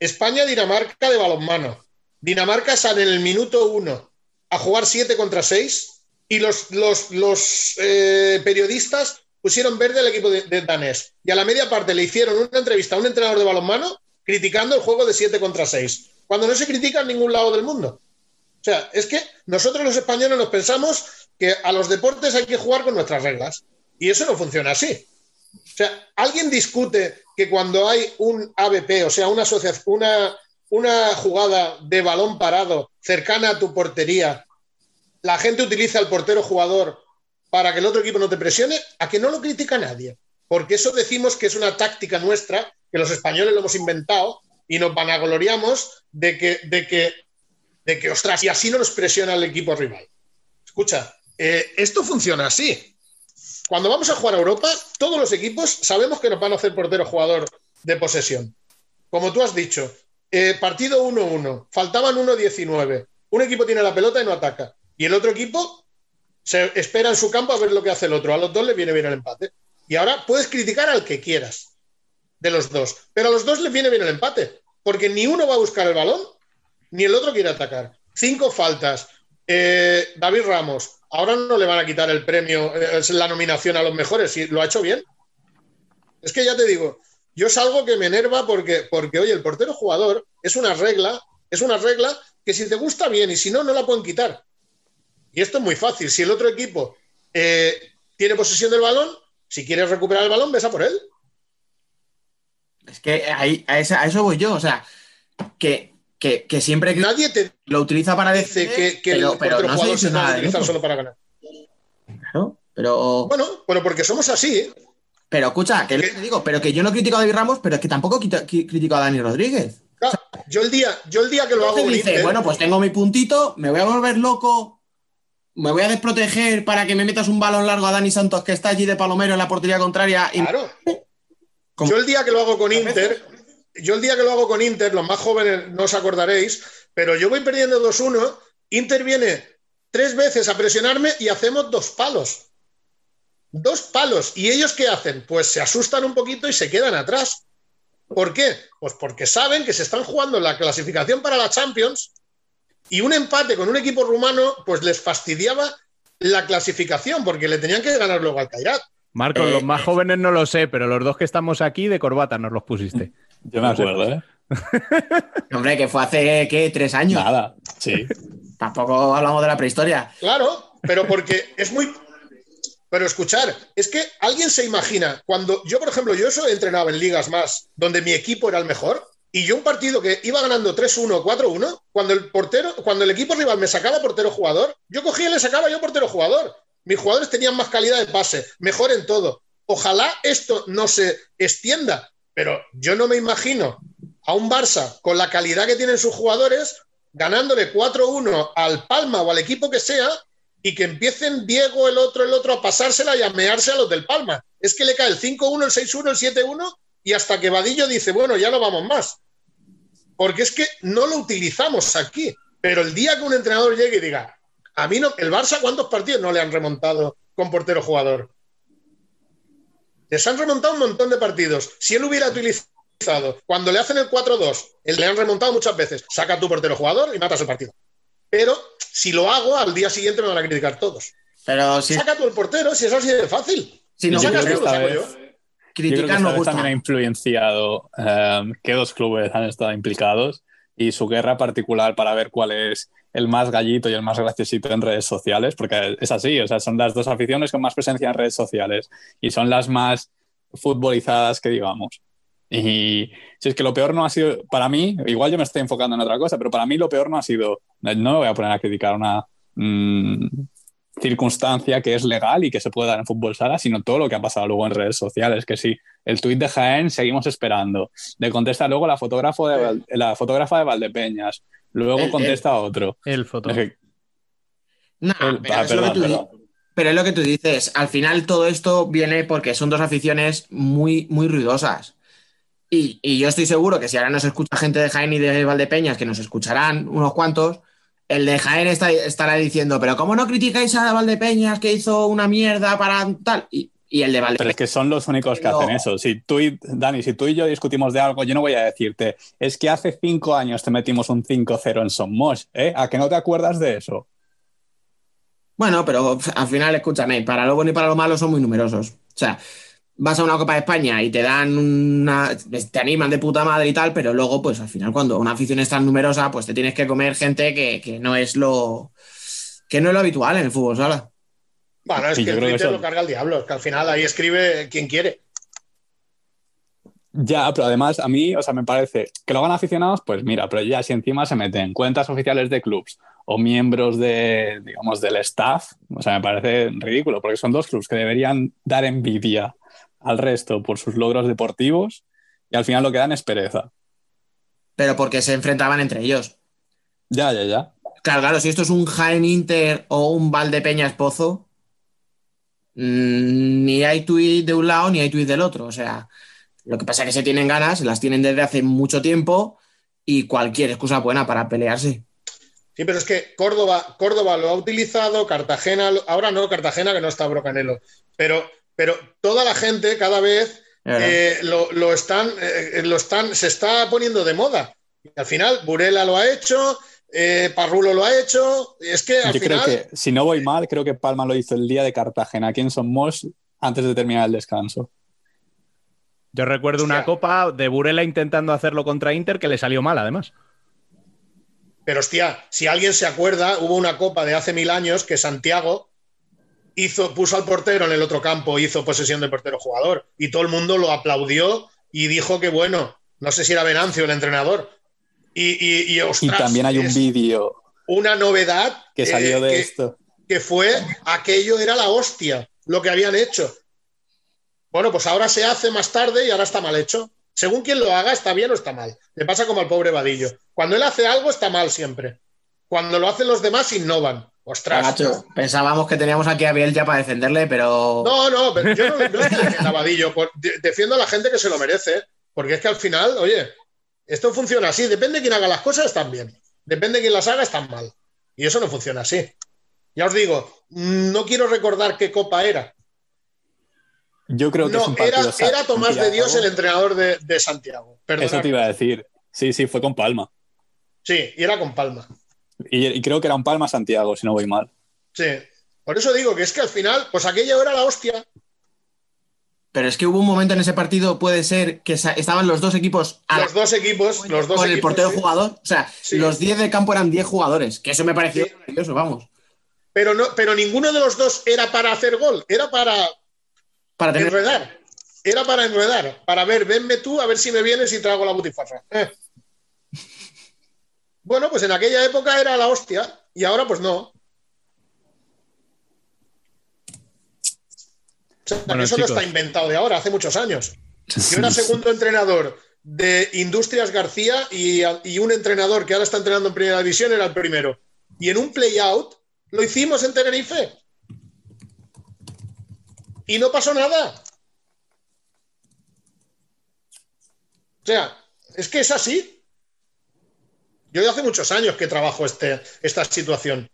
Speaker 8: España-Dinamarca de balonmano. Dinamarca sale en el minuto 1 a jugar 7 contra 6 y los, los, eh, periodistas pusieron verde al equipo de, de danés. Y a la media parte le hicieron una entrevista a un entrenador de balonmano criticando el juego de 7 contra 6, cuando no se critica en ningún lado del mundo. O sea, es que nosotros los españoles nos pensamos que a los deportes hay que jugar con nuestras reglas. Y eso no funciona así. O sea, alguien discute que cuando hay un ABP, o sea, una, una, una jugada de balón parado cercana a tu portería, la gente utiliza al portero jugador para que el otro equipo no te presione, a que no lo critica nadie. Porque eso decimos que es una táctica nuestra, que los españoles lo hemos inventado y nos vanagloriamos de que, de que, de que ostras, y así no nos presiona el equipo rival. Escucha, eh, esto funciona así. Cuando vamos a jugar a Europa, todos los equipos sabemos que nos van a hacer portero jugador de posesión. Como tú has dicho, eh, partido 1-1, faltaban 1-19. Un equipo tiene la pelota y no ataca. Y el otro equipo se espera en su campo a ver lo que hace el otro. A los dos les viene bien el empate. Y ahora puedes criticar al que quieras de los dos, pero a los dos les viene bien el empate, porque ni uno va a buscar el balón, ni el otro quiere atacar. Cinco faltas. Eh, David Ramos, ahora no le van a quitar el premio, es la nominación a los mejores, si lo ha hecho bien. Es que ya te digo, yo es algo que me enerva porque, porque, oye, el portero jugador es una regla, es una regla que si te gusta bien y si no, no la pueden quitar. Y esto es muy fácil. Si el otro equipo eh, tiene posesión del balón, si quieres recuperar el balón, ves a por él.
Speaker 3: Es que ahí, a, eso voy yo. O sea, que, que, que siempre
Speaker 8: Nadie te
Speaker 3: lo utiliza para
Speaker 8: decir que, que
Speaker 3: pero, no se dice nada de
Speaker 8: utilizar
Speaker 3: eso.
Speaker 8: solo para ganar.
Speaker 3: Claro, pero.
Speaker 8: Bueno, pero porque somos así. ¿eh?
Speaker 3: Pero escucha, que te digo, pero que yo no critico a David Ramos, pero es que tampoco critico a Dani Rodríguez.
Speaker 8: Claro, yo, el día, yo el día que lo hago
Speaker 3: dice,
Speaker 8: Inter-
Speaker 3: bueno, pues tengo mi puntito, me voy a volver loco, me voy a desproteger para que me metas un balón largo a Dani Santos que está allí de palomero en la portería contraria. Y...
Speaker 8: Claro. Yo el día que lo hago con
Speaker 3: ¿A
Speaker 8: Inter, yo el día que lo hago con Inter, los más jóvenes no os acordaréis, pero yo voy perdiendo 2-1, Inter viene tres veces a presionarme y hacemos dos palos. Dos palos. ¿Y ellos qué hacen? Pues se asustan un poquito y se quedan atrás. ¿Por qué? Pues porque saben que se están jugando la clasificación para la Champions y un empate con un equipo rumano pues les fastidiaba la clasificación porque le tenían que ganar luego al Cairat.
Speaker 1: Marcos,
Speaker 3: Eh,
Speaker 1: los más
Speaker 3: eh.
Speaker 1: jóvenes no lo sé, pero los dos que estamos aquí de corbata nos los pusiste.
Speaker 6: Yo me acuerdo, ¿eh?
Speaker 3: Hombre, que fue hace, ¿qué? Tres años.
Speaker 6: Nada, sí.
Speaker 3: Tampoco hablamos de la prehistoria.
Speaker 8: Claro, pero porque es muy. Pero escuchar, es que alguien se imagina, cuando yo, por ejemplo, yo eso entrenaba en ligas más, donde mi equipo era el mejor, y yo un partido que iba ganando 3-1, 4-1, cuando el portero, cuando el equipo rival me sacaba portero jugador, yo cogía y le sacaba yo portero jugador. Mis jugadores tenían más calidad de pase, mejor en todo. Ojalá esto no se extienda, pero yo no me imagino a un Barça con la calidad que tienen sus jugadores ganándole 4-1 al Palma o al equipo que sea y que empiecen Diego, el otro, el otro a pasársela y a mearse a los del Palma. Es que le cae el 5-1, el 6-1, el 7-1 y hasta que Vadillo dice, bueno, ya no vamos más. Porque es que no lo utilizamos aquí. Pero el día que un entrenador llegue y diga, a mí no, el Barça, ¿cuántos partidos no le han remontado con portero jugador? Les han remontado un montón de partidos. Si él hubiera utilizado, cuando le hacen el 4-2, él le han remontado muchas veces, saca tu portero jugador y matas el partido. Pero si lo hago, al día siguiente me van a criticar todos.
Speaker 3: Pero si,
Speaker 8: Saca tú el portero, si es así de fácil.
Speaker 3: si
Speaker 8: no
Speaker 3: no
Speaker 8: sacas tú, lo
Speaker 6: esta
Speaker 8: saco
Speaker 6: vez-
Speaker 8: yo.
Speaker 6: Yo creo que
Speaker 3: criticar
Speaker 6: esta
Speaker 3: nos
Speaker 6: vez
Speaker 3: gusta.
Speaker 6: también ha influenciado eh, que dos clubes han estado implicados y su guerra particular para ver cuál es el más gallito y el más graciosito en redes sociales, porque es así, o sea, son las dos aficiones con más presencia en redes sociales y son las más futbolizadas que digamos. Y si es que lo peor no ha sido, para mí, igual yo me estoy enfocando en otra cosa, pero para mí lo peor no ha sido, no me voy a poner a criticar una mm, circunstancia que es legal y que se puede dar en fútbol sala, sino todo lo que ha pasado luego en redes sociales, que sí, el tuit de Jaén seguimos esperando, le contesta luego la, fotógrafo de Val- la fotógrafa de Valdepeñas, luego
Speaker 3: El-
Speaker 6: contesta otro.
Speaker 1: El
Speaker 6: que-
Speaker 3: No,
Speaker 6: el-
Speaker 3: pero,
Speaker 6: ah,
Speaker 3: es lo que tú pero es lo que tú dices. Al final todo esto viene porque son dos aficiones muy, muy ruidosas. Y, y yo estoy seguro que si ahora nos escucha gente de Jaén y de Valdepeñas, que nos escucharán unos cuantos, el de Jaén está- estará diciendo, pero ¿cómo no criticáis a Valdepeñas que hizo una mierda para tal? Y, y el de
Speaker 6: Pero es
Speaker 3: Valdepeñas.
Speaker 6: que son los únicos que hacen eso. Si tú y, Dani, si tú y yo discutimos de algo, yo no voy a decirte, es que hace cinco años te metimos un 5-0 en Somos, ¿eh? ¿A que no te acuerdas de eso?
Speaker 3: Bueno, pero al final, escúchame, para lo bueno y para lo malo son muy numerosos. O sea, vas a una Copa de España y te dan una. te animan de puta madre y tal, pero luego, pues al final, cuando una afición es tan numerosa, pues te tienes que comer gente que, que no es lo. que no es lo habitual en el fútbol sala.
Speaker 8: Bueno, es
Speaker 6: Sí,
Speaker 8: que el Twitter
Speaker 6: eso-
Speaker 8: lo carga el diablo, es que al final ahí escribe quien quiere.
Speaker 6: Ya, pero además a mí, o sea, me parece que lo hagan aficionados, pues mira, pero ya si encima se meten cuentas oficiales de clubs o miembros de, digamos, del staff, o sea, me parece ridículo, porque son dos clubs que deberían dar envidia al resto por sus logros deportivos y al final lo que dan es pereza.
Speaker 3: Pero porque se enfrentaban entre ellos.
Speaker 6: Ya, ya, ya.
Speaker 3: Claro, claro, si esto es un Jaén Inter o un Valdepeñas Pozo, mmm, ni hay tuit de un lado ni hay tuit del otro. O sea, lo que pasa es que se tienen ganas, las tienen desde hace mucho tiempo y cualquier excusa buena para pelearse.
Speaker 8: Sí, pero es que Córdoba, Córdoba lo ha utilizado, Cartagena, ahora no, Cartagena que no está Brocanelo, pero, pero toda la gente cada vez eh, lo, lo, están, eh, lo están, se está poniendo de moda. Y al final, Burela lo ha hecho, eh, Parrulo lo ha hecho. Es que al
Speaker 6: Yo
Speaker 8: final...
Speaker 6: creo que, si no voy mal, creo que Palma lo hizo el día de Cartagena, aquí en Somos, antes de terminar el descanso.
Speaker 1: Yo recuerdo una copa de Burela intentando hacerlo contra Inter que le salió mal, además.
Speaker 8: Pero hostia, si alguien se acuerda, hubo una copa de hace mil años que Santiago hizo, puso al portero en el otro campo, hizo posesión de portero jugador. Y todo el mundo lo aplaudió y dijo que bueno, no sé si era Venancio el entrenador. Y, y, y, ostras,
Speaker 6: y también hay un vídeo.
Speaker 8: Una novedad
Speaker 6: que salió
Speaker 8: eh,
Speaker 6: de
Speaker 8: que,
Speaker 6: esto.
Speaker 8: Que fue aquello era la hostia, lo que habían hecho. Bueno, pues ahora se hace más tarde y ahora está mal hecho. Según quien lo haga, está bien o está mal. Le pasa como al pobre Vadillo. Cuando él hace algo, está mal siempre. Cuando lo hacen los demás, innovan. Ostras.
Speaker 3: Gacho, pensábamos que teníamos aquí a Biel ya para defenderle, pero.
Speaker 8: No, no, pero yo no, no es que defienda a Vadillo. Por, de, defiendo a la gente que se lo merece. Porque es que al final, oye, esto funciona así. Depende de quién haga las cosas, están bien. Depende de quién las haga, están mal. Y eso no funciona así. Ya os digo, no quiero recordar qué copa era.
Speaker 6: Yo creo que
Speaker 8: no,
Speaker 6: es un
Speaker 8: era,
Speaker 6: partido
Speaker 8: era, Tomás
Speaker 6: Santiago.
Speaker 8: de Dios el entrenador de, de Santiago.
Speaker 6: Eso te iba a decir. Sí, sí, fue con Palma.
Speaker 8: Sí, y era con Palma.
Speaker 6: Y, y, creo que era un Palma Santiago, si no voy mal.
Speaker 8: Sí. Por eso digo que es que al final, pues aquella era la hostia.
Speaker 3: Pero es que hubo un momento en ese partido, puede ser, que estaban los dos equipos.
Speaker 8: A los dos equipos, los dos
Speaker 3: con el
Speaker 8: equipos,
Speaker 3: portero
Speaker 8: sí.
Speaker 3: jugador. O sea, sí. los 10 de campo eran 10 jugadores. Que eso me pareció
Speaker 8: Sí.
Speaker 3: maravilloso, vamos.
Speaker 8: Pero, no, pero ninguno de los dos era para hacer gol, era para
Speaker 3: Para tener.
Speaker 8: enredar. Era para enredar, para ver, venme tú a ver si me vienes y trago la butifarra. Eh. Bueno, pues en aquella época era la hostia y ahora pues no. O sea,
Speaker 1: Bueno,
Speaker 8: eso
Speaker 1: chicos.
Speaker 8: no está inventado de ahora, hace muchos años. Yo era segundo entrenador de Industrias García y, y un entrenador que ahora está entrenando en primera división era el primero. Y en un play-out lo hicimos en Tenerife. Y no pasó nada. O sea, es que es así. Yo hace muchos años que trabajo este, esta situación.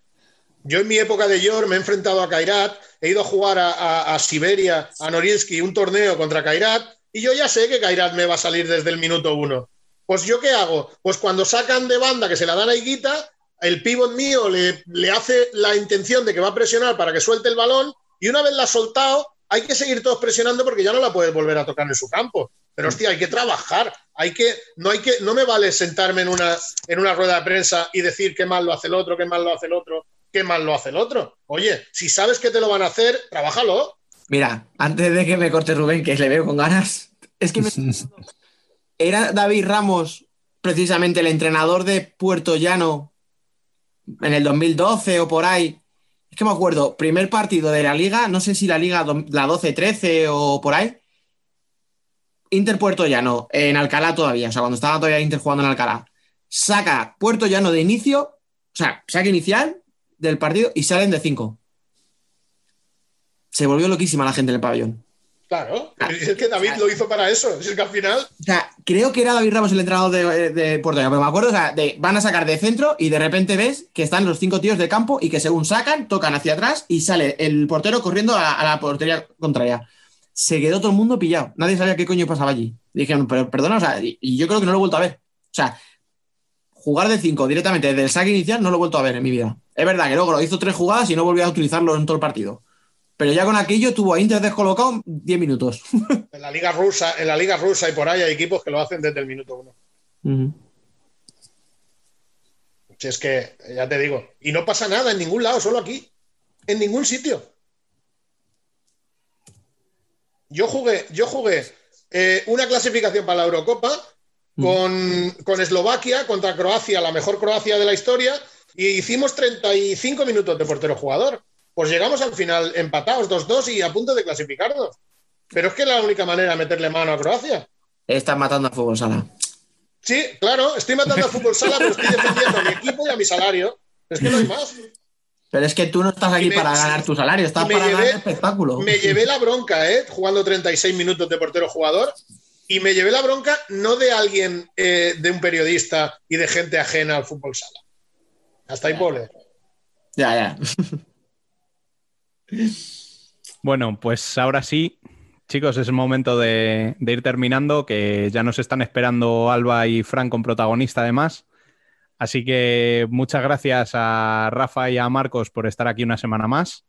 Speaker 8: Yo en mi época de York me he enfrentado a Kairat, he ido a jugar a, Siberia, a Norilski, un torneo contra Kairat, y yo ya sé que Kairat me va a salir desde el minuto uno. Pues yo qué hago? Pues cuando sacan de banda que se la dan a Higuita, el pívot mío le, le hace la intención de que va a presionar para que suelte el balón, y una vez la ha soltado, hay que seguir todos presionando porque ya no la puedes volver a tocar en su campo. Pero hostia, hay que trabajar, hay que, no hay que, no me vale sentarme en una, en una rueda de prensa y decir qué mal lo hace el otro, qué mal lo hace el otro, qué mal lo hace el otro. Oye, si sabes que te lo van a hacer, trabájalo.
Speaker 3: Mira, antes de que me corte Rubén, que le veo con ganas, es que me... era David Ramos precisamente el entrenador de Puerto Llano en el 2012 o por ahí. Es que me acuerdo, primer partido de la liga, no sé si la liga la 12-13 o por ahí. Inter Puerto Llano, en Alcalá todavía, o sea, cuando estaba todavía Inter jugando en Alcalá. Saca Puerto Llano de inicio, o sea, saca inicial del partido y salen de 5. Se volvió loquísima la gente en el pabellón.
Speaker 8: Claro, es que David lo hizo para eso. Es que al final,
Speaker 3: O sea, creo que era David Ramos el entrenador de, de Puerto Llano, pero me acuerdo, o sea, de, van a sacar de centro y de repente ves que están los cinco tíos de campo y que según sacan, tocan hacia atrás y sale el portero corriendo a, a la portería contraria. Se quedó todo el mundo pillado. Nadie sabía qué coño pasaba allí. Dijeron, pero perdona, o sea, y, yo creo que no lo he vuelto a ver. O sea, jugar de cinco directamente desde el saque inicial no lo he vuelto a ver en mi vida. Es verdad que luego lo hizo tres jugadas y no volvió a utilizarlo en todo el partido. Pero ya con aquello tuvo a Inter descolocado 10 minutos.
Speaker 8: en la liga rusa, en la liga rusa y por ahí hay equipos que lo hacen desde el minuto uno. Si es que, ya te digo, y no pasa nada en ningún lado, solo aquí. En ningún sitio. Yo jugué, yo jugué eh, una clasificación para la Eurocopa con, con Eslovaquia contra Croacia, la mejor Croacia de la historia, y hicimos 35 minutos de portero jugador. Pues llegamos al final empatados 2-2 y a punto de clasificarnos. Pero es que es la única manera de meterle mano a Croacia.
Speaker 3: Estás matando a fútbol sala.
Speaker 8: Sí, claro, estoy matando a fútbol sala, pero estoy defendiendo a mi equipo y a mi salario. Es que no hay más.
Speaker 3: Pero es que tú no estás aquí
Speaker 8: me-
Speaker 3: para ganar tu salario, estás para
Speaker 8: llevé-
Speaker 3: ganar el espectáculo.
Speaker 8: Me llevé la bronca, ¿eh? Jugando 36 minutos de portero jugador. Y me llevé la bronca no de alguien, eh, de un periodista y de gente ajena al fútbol sala. Hasta ahí, pobre.
Speaker 3: Ya, ya.
Speaker 1: Bueno, pues ahora sí, chicos, es el momento de, de ir terminando, que ya nos están esperando Alba y Fran con protagonista además. Así que muchas gracias a Rafa y a Marcos por estar aquí una semana más.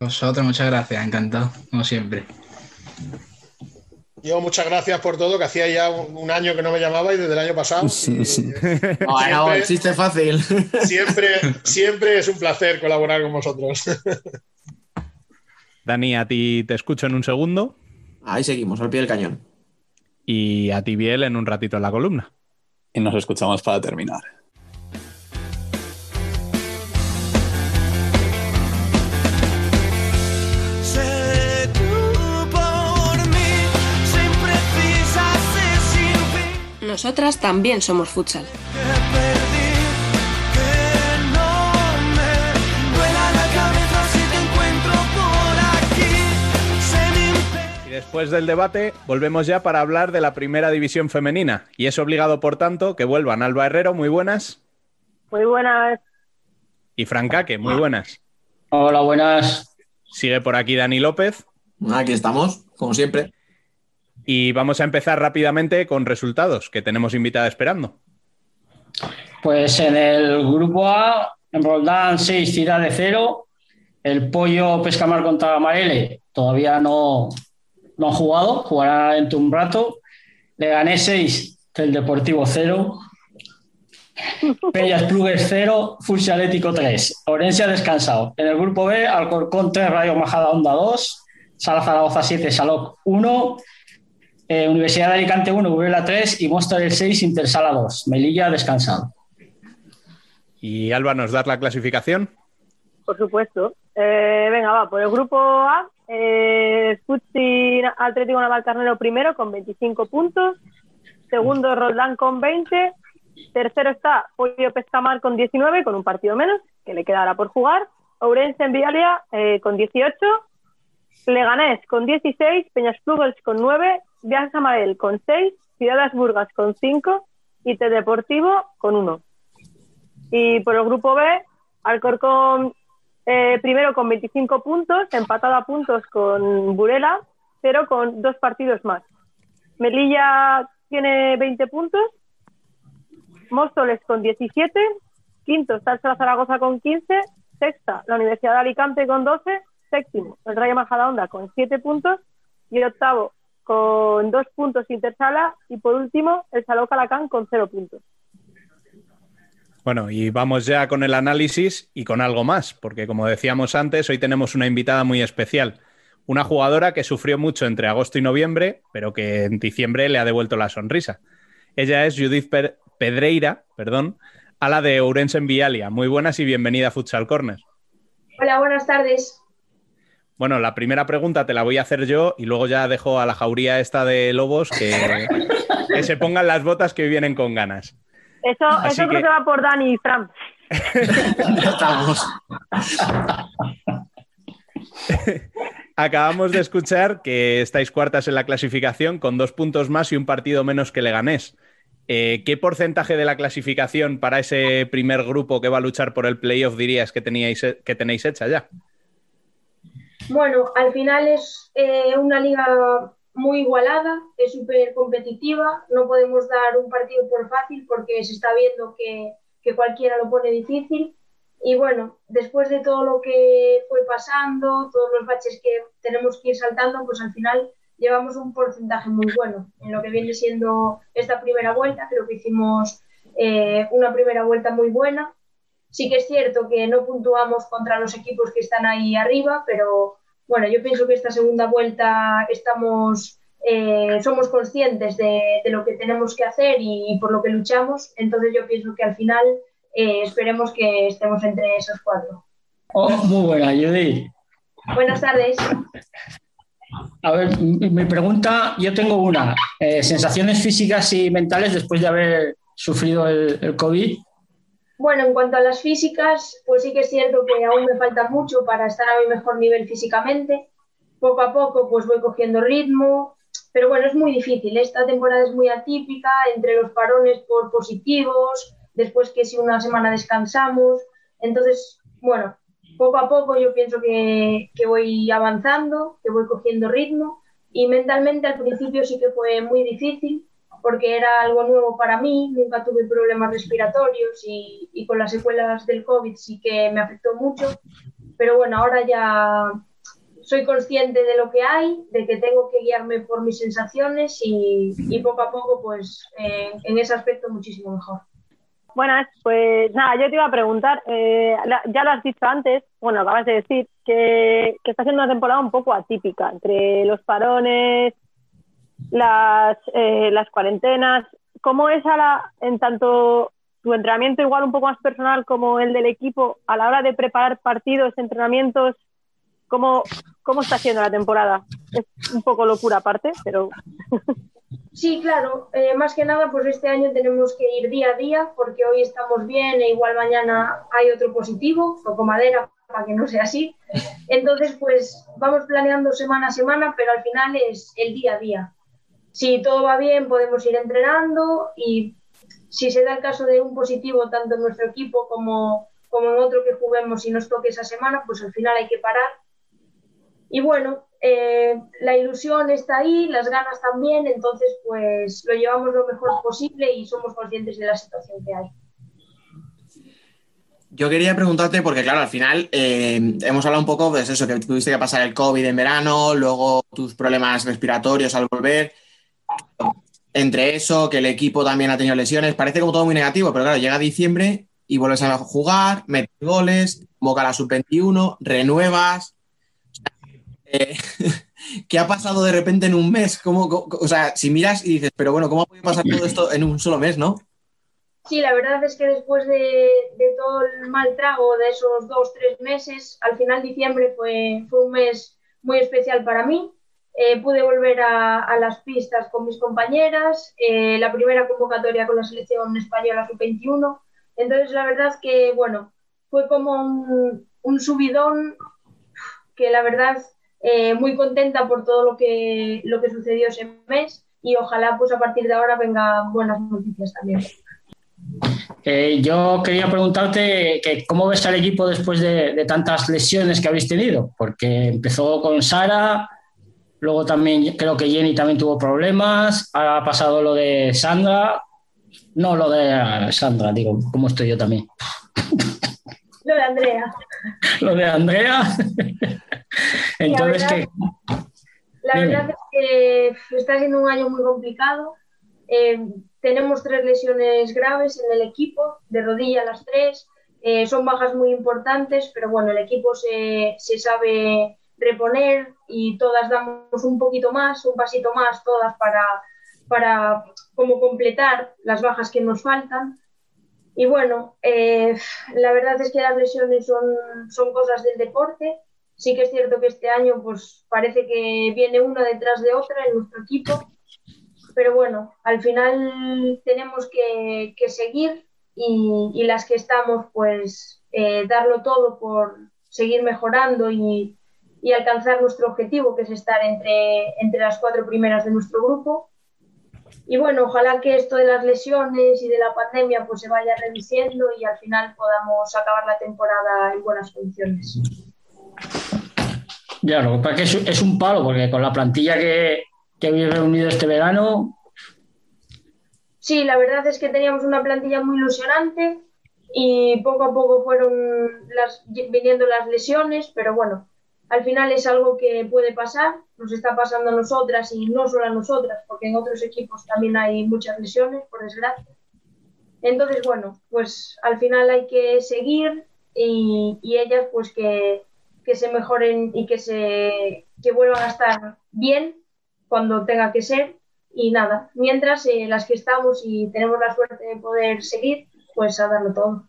Speaker 7: Vosotros, muchas gracias, encantado, como siempre.
Speaker 8: Yo muchas gracias por todo, que hacía ya un año que no me llamaba y desde el año pasado. Y,
Speaker 3: No, no, el chiste fácil.
Speaker 8: siempre, siempre es un placer colaborar con vosotros.
Speaker 1: Dani, a ti te escucho en un segundo
Speaker 3: Ahí seguimos, al pie del cañón.
Speaker 1: y a ti, Biel, en un ratito en la columna.
Speaker 6: Y nos escuchamos para terminar.
Speaker 9: Se me impide
Speaker 1: Y después del debate, volvemos ya para hablar de la primera división femenina. Y es obligado, por tanto, que vuelvan Alba Herrero, muy buenas,
Speaker 10: Muy buenas.
Speaker 1: y Francaque, muy buenas.
Speaker 11: Hola, buenas.
Speaker 1: Sigue por aquí Dani López.
Speaker 3: Aquí estamos, como siempre.
Speaker 1: Y vamos a empezar rápidamente con resultados que tenemos invitada esperando.
Speaker 11: Pues en el grupo A, en Roldán 6, Ciudad de 0. El Pollo Pescamar contra Amarele todavía no, no ha jugado, jugará dentro de un rato. Le gané 6 del Deportivo 0. Pellas Plugues 0, Fursi Atlético 3. Orense ha descansado. En el grupo B, Alcorcón 3, Rayo Majada Onda 2. Sala Zaragoza 7, Saloc 1. Eh, Universidad de Alicante 1, Burela 3 y Móstoles 6, Intersala 2. Melilla descansado.
Speaker 1: Y Alba, ¿nos das la clasificación?
Speaker 10: Por supuesto. Eh, venga, va, por el grupo A, eh, Futsi Atlético Navalcarnero primero con 25 puntos, segundo Roldán con 20, tercero está Pollo Pescamar con 19, con un partido menos, que le quedará por jugar, Ourense en Vialia eh, con 18, Leganés con 16, Peñas Plugels con 9, Viajes Amarel con 6, Ciudades Burgas con 5 y T Deportivo con 1. Y por el grupo B, Alcorcón eh, primero con 25 puntos, empatado a puntos con Burela, pero con dos partidos más. Melilla tiene 20 puntos, Móstoles con 17, quinto está el Zaragoza con 15, sexta la Universidad de Alicante con 12, séptimo el Rayo Majadahonda con 7 puntos y octavo con 2 puntos Intersala y por último el Saló Calacán con 0 puntos.
Speaker 1: Bueno, y vamos ya con el análisis y con algo más, porque como decíamos antes, hoy tenemos una invitada muy especial. Una jugadora que sufrió mucho entre agosto y noviembre, pero que en diciembre le ha devuelto la sonrisa. Ella es Judith Per- Pedreira, perdón, a la de Ourense en Vialia. Muy buenas y bienvenida a Futsal Corner.
Speaker 12: Hola, buenas tardes.
Speaker 1: Bueno, la primera pregunta te la voy a hacer yo y luego ya dejo a la jauría esta de lobos que, que se pongan las botas que hoy vienen con ganas.
Speaker 10: Eso,
Speaker 1: Así
Speaker 10: eso creo
Speaker 1: que-
Speaker 10: que va por Dani y Fran.
Speaker 3: Estamos.
Speaker 1: Acabamos de escuchar que estáis cuartas en la clasificación con dos puntos más y un partido menos que Leganés. Eh, ¿Qué porcentaje de la clasificación para ese primer grupo que va a luchar por el playoff dirías que, teníais, que tenéis hecha ya?
Speaker 12: Bueno, al final es eh, una liga muy igualada, es súper competitiva, no podemos dar un partido por fácil porque se está viendo que, que cualquiera lo pone difícil. Y bueno, después de todo lo que fue pasando, todos los baches que tenemos que ir saltando, pues al final llevamos un porcentaje muy bueno en lo que viene siendo esta primera vuelta. Creo que hicimos eh, una primera vuelta muy buena. Sí que es cierto que no puntuamos contra los equipos que están ahí arriba, pero bueno, yo pienso que esta segunda vuelta estamos eh, somos conscientes de, de lo que tenemos que hacer y, y por lo que luchamos. Entonces yo pienso que al final eh, esperemos que estemos entre esos cuatro.
Speaker 11: Oh, muy buena, Judy.
Speaker 12: Buenas tardes.
Speaker 11: A ver, mi pregunta, yo tengo una. Eh, ¿Sensaciones físicas y mentales después de haber sufrido el, el COVID?
Speaker 12: Bueno, en cuanto a las físicas, pues sí que es cierto que aún me falta mucho para estar a mi mejor nivel físicamente. Poco a poco pues voy cogiendo ritmo, pero bueno, es muy difícil. Esta temporada es muy atípica, entre los parones por positivos, después que si una semana descansamos. Entonces, bueno, poco a poco yo pienso que, que voy avanzando, que voy cogiendo ritmo y mentalmente al principio sí que fue muy difícil porque era algo nuevo para mí, nunca tuve problemas respiratorios y, con las secuelas del COVID sí que me afectó mucho, pero bueno, ahora ya soy consciente de lo que hay, de que tengo que guiarme por mis sensaciones y, y poco a poco pues eh, en ese aspecto muchísimo mejor.
Speaker 10: Buenas, pues nada, yo te iba a preguntar, eh, ya lo has dicho antes, bueno, acabas de decir, que, que está siendo una temporada un poco atípica, entre los parones, las, eh, las cuarentenas. ¿Cómo es a la, en tanto tu entrenamiento igual un poco más personal como el del equipo a la hora de preparar partidos, entrenamientos? ¿Cómo, cómo está siendo la temporada? Es un poco locura aparte, pero
Speaker 12: Sí, claro. Eh, más que nada, pues este año tenemos que ir día a día porque hoy estamos bien e igual mañana hay otro positivo, toco madera para que no sea así. Entonces, pues vamos planeando semana a semana, pero al final es el día a día. Si todo va bien, podemos ir entrenando y si se da el caso de un positivo tanto en nuestro equipo como, como en otro que juguemos y nos toque esa semana, pues al final hay que parar. Y bueno, eh, la ilusión está ahí, las ganas también, entonces pues lo llevamos lo mejor posible y somos conscientes de la situación que hay.
Speaker 3: Yo quería preguntarte, porque claro, al final eh, hemos hablado un poco de eso, que tuviste que pasar el COVID en verano, luego tus problemas respiratorios al volver. Entre eso, que el equipo también ha tenido lesiones, parece como todo muy negativo, pero claro, llega diciembre y vuelves a jugar, metes goles, convoca a la sub-21, renuevas. Eh, ¿Qué ha pasado de repente en un mes? ¿Cómo, co- o sea, si miras y dices, pero bueno, ¿cómo ha podido pasar todo esto en un solo mes, no?
Speaker 12: Sí, la verdad es que después de, de todo el mal trago de esos dos, tres meses, al final diciembre fue, fue un mes muy especial para mí. Eh, pude volver a, a las pistas con mis compañeras, eh, la primera convocatoria con la selección española sub-21. Entonces, la verdad que, bueno, fue como un, un subidón que la verdad eh, muy contenta por todo lo que, lo que sucedió ese mes y ojalá pues a partir de ahora vengan buenas noticias también.
Speaker 11: Eh, yo quería preguntarte que cómo ves al equipo después de, de tantas lesiones que habéis tenido, porque empezó con Sara, luego también creo que Jenny también tuvo problemas, ha pasado lo de Sandra, no lo de Sandra, digo, ¿cómo estoy yo también?
Speaker 12: Lo de Andrea.
Speaker 11: Lo de Andrea. Entonces,
Speaker 12: la verdad, la
Speaker 11: Dime.
Speaker 12: verdad es que está siendo un año muy complicado. Eh, tenemos tres lesiones graves en el equipo, de rodilla las tres. Eh, son bajas muy importantes, pero bueno, el equipo se, se sabe reponer y todas damos un poquito más, un pasito más, todas para, para como completar las bajas que nos faltan. Y bueno, eh, la verdad es que las lesiones son, son cosas del deporte. Sí que es cierto que este año pues parece que viene una detrás de otra en nuestro equipo, pero bueno, al final tenemos que, que seguir y, y las que estamos pues eh, darlo todo por seguir mejorando y, y alcanzar nuestro objetivo, que es estar entre, entre las cuatro primeras de nuestro grupo. Y bueno, ojalá que esto de las lesiones y de la pandemia pues se vaya reduciendo y al final podamos acabar la temporada en buenas condiciones.
Speaker 11: ya, lo que pasa es que es, un palo, porque con la plantilla que, que habéis reunido este verano,
Speaker 12: Sí, la verdad es que teníamos una plantilla muy ilusionante y poco a poco fueron las, viniendo las lesiones, pero bueno, al final es algo que puede pasar, nos está pasando a nosotras y no solo a nosotras, porque en otros equipos también hay muchas lesiones, por desgracia. Entonces, bueno, pues al final hay que seguir y, ellas pues que, que se mejoren y que, se, que vuelvan a estar bien cuando tenga que ser. Y nada, mientras eh, las que estamos y tenemos la suerte de poder seguir, pues a darlo todo.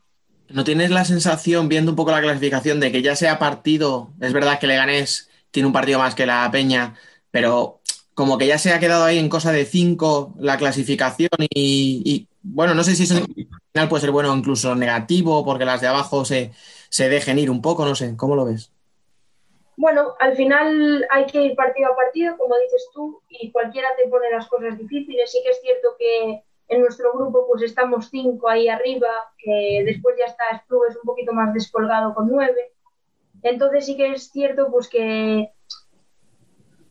Speaker 3: ¿No tienes la sensación, viendo un poco la clasificación, de que ya sea partido, es verdad que Leganés tiene un partido más que la Peña, pero como que ya se ha quedado ahí en cosa de cinco la clasificación y, bueno, no sé si eso al final puede ser bueno o incluso negativo porque las de abajo se, se dejen ir un poco, no sé, ¿cómo lo ves?
Speaker 12: Bueno, al final hay que ir partido a partido, como dices tú, y cualquiera te pone las cosas difíciles. Sí que es cierto que en nuestro grupo pues estamos cinco ahí arriba, que después ya está Splugues un poquito más descolgado con nueve. Entonces sí que es cierto pues que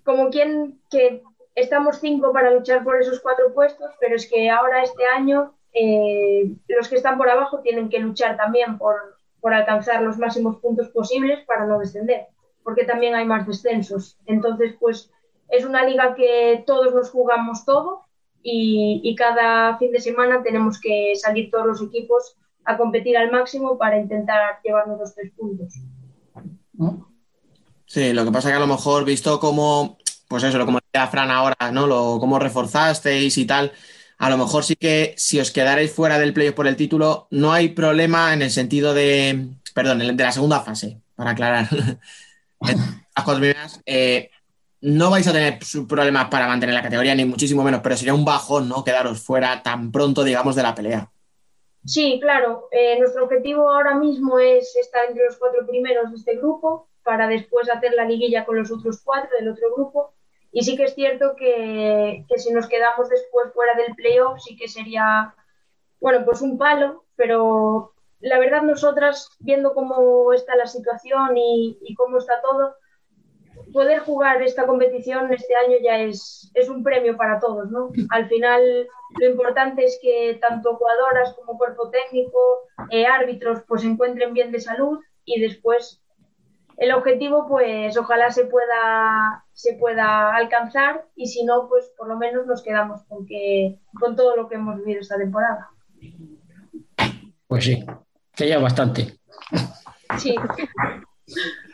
Speaker 12: como quien que estamos cinco para luchar por esos cuatro puestos, pero es que ahora este año eh, los que están por abajo tienen que luchar también por, por alcanzar los máximos puntos posibles para no descender, porque también hay más descensos. Entonces, pues es una liga que todos nos jugamos todo y, y cada fin de semana tenemos que salir todos los equipos a competir al máximo para intentar llevarnos los tres puntos.
Speaker 3: Sí, lo que pasa que a lo mejor, visto como, pues eso, lo como decía Fran ahora, ¿no? Lo, cómo reforzasteis y tal, a lo mejor sí que si os quedarais fuera del playoff por el título, no hay problema en el sentido de, perdón, de la segunda fase, para aclarar. Las cuatro primeras, eh, no vais a tener problemas para mantener la categoría, ni muchísimo menos, pero sería un bajón, ¿no? Quedaros fuera tan pronto, digamos, de la pelea.
Speaker 12: Sí, claro. Eh, nuestro objetivo ahora mismo es estar entre los cuatro primeros de este grupo para después hacer la liguilla con los otros cuatro del otro grupo. Y sí que es cierto que, que si nos quedamos después fuera del playoff, sí que sería, bueno, pues un palo, pero la verdad nosotras, viendo cómo está la situación y, y cómo está todo, poder jugar esta competición este año ya es, es un premio para todos, ¿no? Al final lo importante es que tanto jugadoras como cuerpo técnico, eh, árbitros, pues se encuentren bien de salud y después el objetivo, pues ojalá se pueda, se pueda alcanzar y si no, pues por lo menos nos quedamos con, que, con todo lo que hemos vivido esta temporada.
Speaker 11: Pues sí, que ya bastante.
Speaker 12: Sí.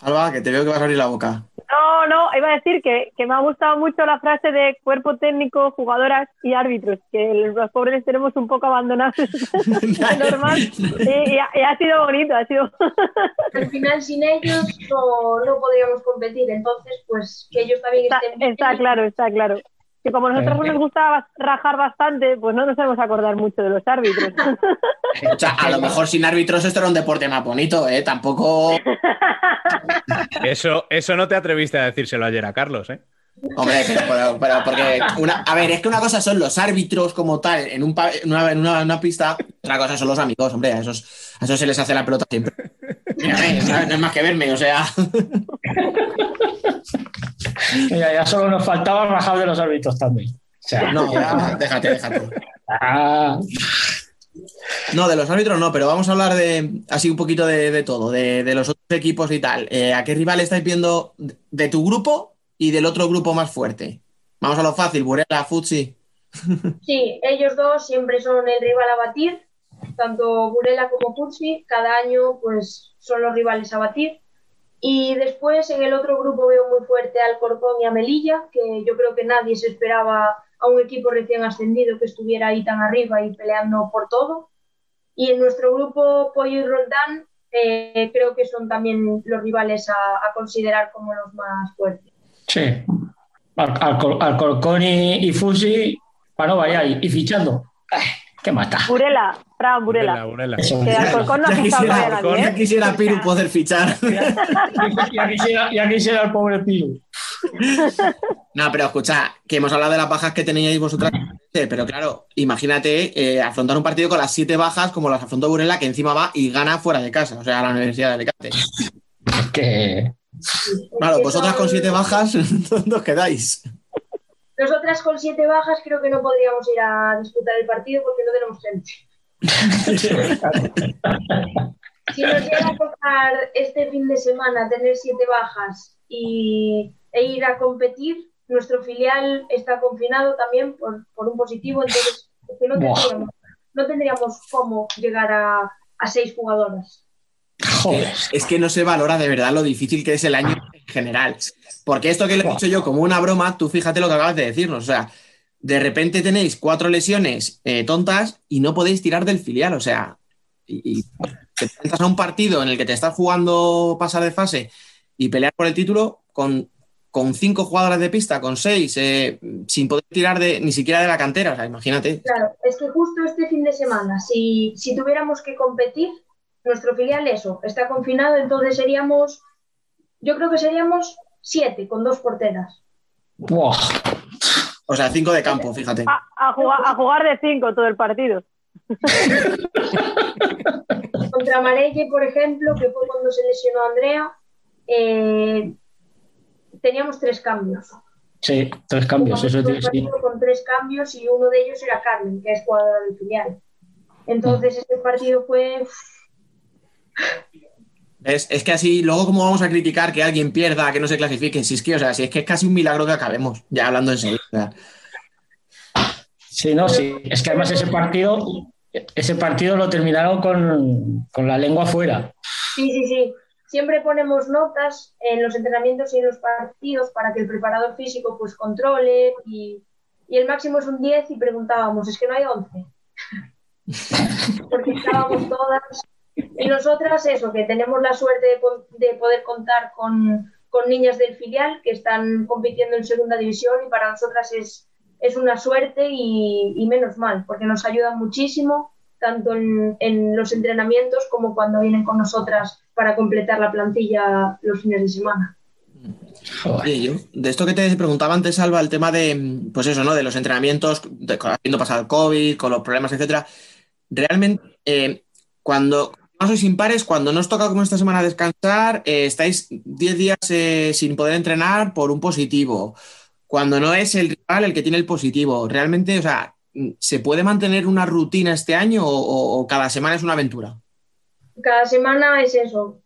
Speaker 3: Alba, que te veo que vas a abrir la boca.
Speaker 10: No, no, iba a decir que, que me ha gustado mucho la frase de cuerpo técnico, jugadoras y árbitros, que los pobres tenemos un poco abandonados. normal. Y, y ha, y ha sido bonito, ha sido.
Speaker 12: Al final sin ellos no, no podríamos competir, entonces pues que ellos también
Speaker 10: Está,
Speaker 12: estén
Speaker 10: está claro, está claro. Que como a nosotros nos gusta rajar bastante, pues no nos sabemos acordar mucho de los árbitros.
Speaker 3: O sea, a lo mejor sin árbitros esto era un deporte más bonito, ¿eh? Tampoco.
Speaker 1: Eso, eso no te atreviste a decírselo ayer a Carlos, ¿eh?
Speaker 3: Hombre, pero, porque. Una, a ver, es que una cosa son los árbitros como tal en, un, en, una, en una- pista, otra cosa son los amigos, hombre. A esos, a esos se les hace la pelota siempre. Mírame, no, es más que verme, o sea.
Speaker 11: Mira, ya solo nos faltaba rajar de los árbitros también. O sea,
Speaker 3: No, ya, déjate, déjate.
Speaker 11: ah,
Speaker 3: No, de los árbitros no, pero vamos a hablar de así un poquito de, de todo, de, de los otros equipos y tal. Eh, ¿A qué rival estáis viendo de tu grupo y del otro grupo más fuerte? Vamos a lo fácil, Burela, Futsi.
Speaker 12: Sí, ellos dos siempre son el rival a batir, tanto Burela como Putsi, cada año pues son los rivales a batir. Y después en el otro grupo veo muy fuerte al Corcón y a Melilla, que yo creo que nadie se esperaba a un equipo recién ascendido que estuviera ahí tan arriba y peleando por todo. Y en nuestro grupo Pollo y Roldán eh, creo que son también los rivales a, a considerar como los más fuertes.
Speaker 11: Sí. Al, al, Cor- al Corcón y, y Fusi, para no variar, y, y fichando. ¿Qué mata?
Speaker 10: Burela, Fran, Burela.
Speaker 1: Burela.
Speaker 11: Eso.
Speaker 10: Que Alcorcón no ha
Speaker 3: Ya quisiera,
Speaker 10: nadie,
Speaker 3: ya
Speaker 10: ¿eh?
Speaker 3: quisiera Piru poder fichar.
Speaker 11: Ya quisiera, ya quisiera el pobre Piru.
Speaker 3: No, pero escucha, que hemos hablado de las bajas que teníais vosotras, pero claro, imagínate eh, afrontar un partido con las siete bajas como las afrontó Burela, que encima va y gana fuera de casa, o sea, a la Universidad de Alicante.
Speaker 11: Es que
Speaker 3: Claro, vosotras
Speaker 12: son-
Speaker 3: con siete bajas, ¿dónde os quedáis?
Speaker 12: Nosotras con siete bajas creo que no podríamos ir a disputar el partido porque no tenemos gente. Si nos llega a tocar este fin de semana tener siete bajas y, e ir a competir, nuestro filial está confinado también por, por un positivo, entonces es que no, tendríamos, no tendríamos cómo llegar a, a seis jugadoras.
Speaker 11: Joder.
Speaker 3: Es que no se valora de verdad lo difícil que es el año general. Porque esto que le he dicho yo como una broma, tú fíjate lo que acabas de decirnos. O sea, de repente tenéis cuatro lesiones eh, tontas y no podéis tirar del filial. O sea, y, y te enfrentas a un partido en el que te estás jugando pasar de fase y pelear por el título con, con cinco jugadoras de pista, con seis, eh, sin poder tirar de, ni siquiera de la cantera. O sea, imagínate.
Speaker 12: Claro, es que justo este fin de semana, si, si tuviéramos que competir, nuestro filial eso, está confinado, entonces seríamos, yo creo que seríamos siete con dos porteras.
Speaker 3: O sea, cinco de campo, fíjate.
Speaker 10: A, a jugar, a jugar de cinco todo el partido.
Speaker 12: Contra Marelle, por ejemplo, que fue cuando se lesionó Andrea, eh, teníamos tres cambios.
Speaker 11: Sí, tres cambios, eso te- sí.
Speaker 12: con tres cambios y uno de ellos era Carmen, que es jugadora del filial. Entonces,
Speaker 11: Mm.
Speaker 12: este partido fue
Speaker 3: Es, es que así, luego, ¿cómo vamos a criticar que alguien pierda, que no se clasifique? Si es que, o sea, si es que es casi un milagro que acabemos, ya hablando en serio. o sea.
Speaker 11: Sí, no, sí. Es que además ese partido, ese partido lo terminaron con, con la lengua fuera.
Speaker 12: Sí, sí, sí. Siempre ponemos notas en los entrenamientos y en los partidos para que el preparador físico pues controle y, y el máximo es un 10 y preguntábamos, es que no hay 11. Porque estábamos todas y nosotras eso, que tenemos la suerte de, de poder contar con, con niñas del filial que están compitiendo en segunda división y para nosotras es, es una suerte y, y menos mal, porque nos ayudan muchísimo tanto en, en los entrenamientos como cuando vienen con nosotras para completar la plantilla los fines de semana.
Speaker 3: Oye, yo, de esto que te preguntaba antes, Alba, el tema de, pues eso, ¿no? De los entrenamientos, de, habiendo pasado el COVID, con los problemas, etcétera. Realmente, eh, cuando no sois impares, cuando no os toca como esta semana descansar, eh, estáis 10 días eh, sin poder entrenar por un positivo. Cuando no es el rival el que tiene el positivo. Realmente, o sea, ¿se puede mantener una rutina este año o, cada semana es una aventura?
Speaker 12: Cada semana es eso.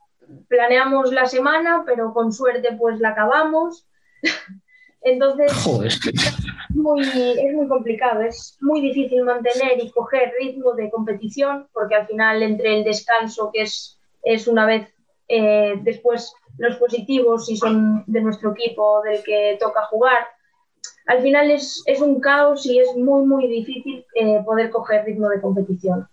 Speaker 12: Planeamos la semana, pero con suerte pues la acabamos. Entonces
Speaker 11: Joder.
Speaker 12: es muy, es muy complicado, es muy difícil mantener y coger ritmo de competición, porque al final entre el descanso, que es, es una vez eh, después los positivos, si son de nuestro equipo, del que toca jugar, al final es, es un caos y es muy, muy difícil eh, poder coger ritmo de competición.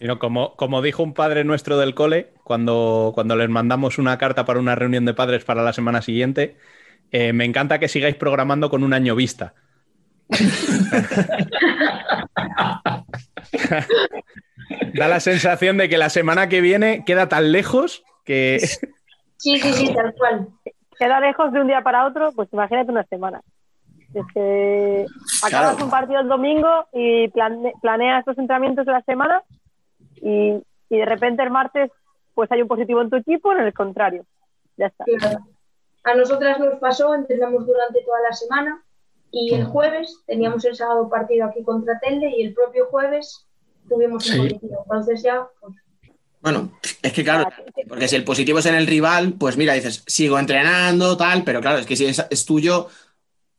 Speaker 1: Y no, como, como dijo un padre nuestro del cole, cuando, cuando les mandamos una carta para una reunión de padres para la semana siguiente, eh, me encanta que sigáis programando con un año vista. da la sensación de que la semana que viene queda tan lejos que...
Speaker 12: Sí, sí, sí, tal cual.
Speaker 10: Queda lejos de un día para otro, pues imagínate una semana. Es que acabas
Speaker 3: Claro.
Speaker 10: un partido el domingo y plane- planeas los entrenamientos de la semana y, y de repente el martes pues hay un positivo en tu equipo, en el contrario. Ya está.
Speaker 12: Claro. A nosotras nos pasó, entrenamos durante toda la semana y el jueves teníamos el sábado partido aquí contra Telde y el propio jueves tuvimos un
Speaker 3: Sí.
Speaker 12: positivo. Entonces ya, pues,
Speaker 3: Bueno, es que claro, porque si el positivo es en el rival, pues mira, dices, sigo entrenando, tal, pero claro, es que si es, es tuyo,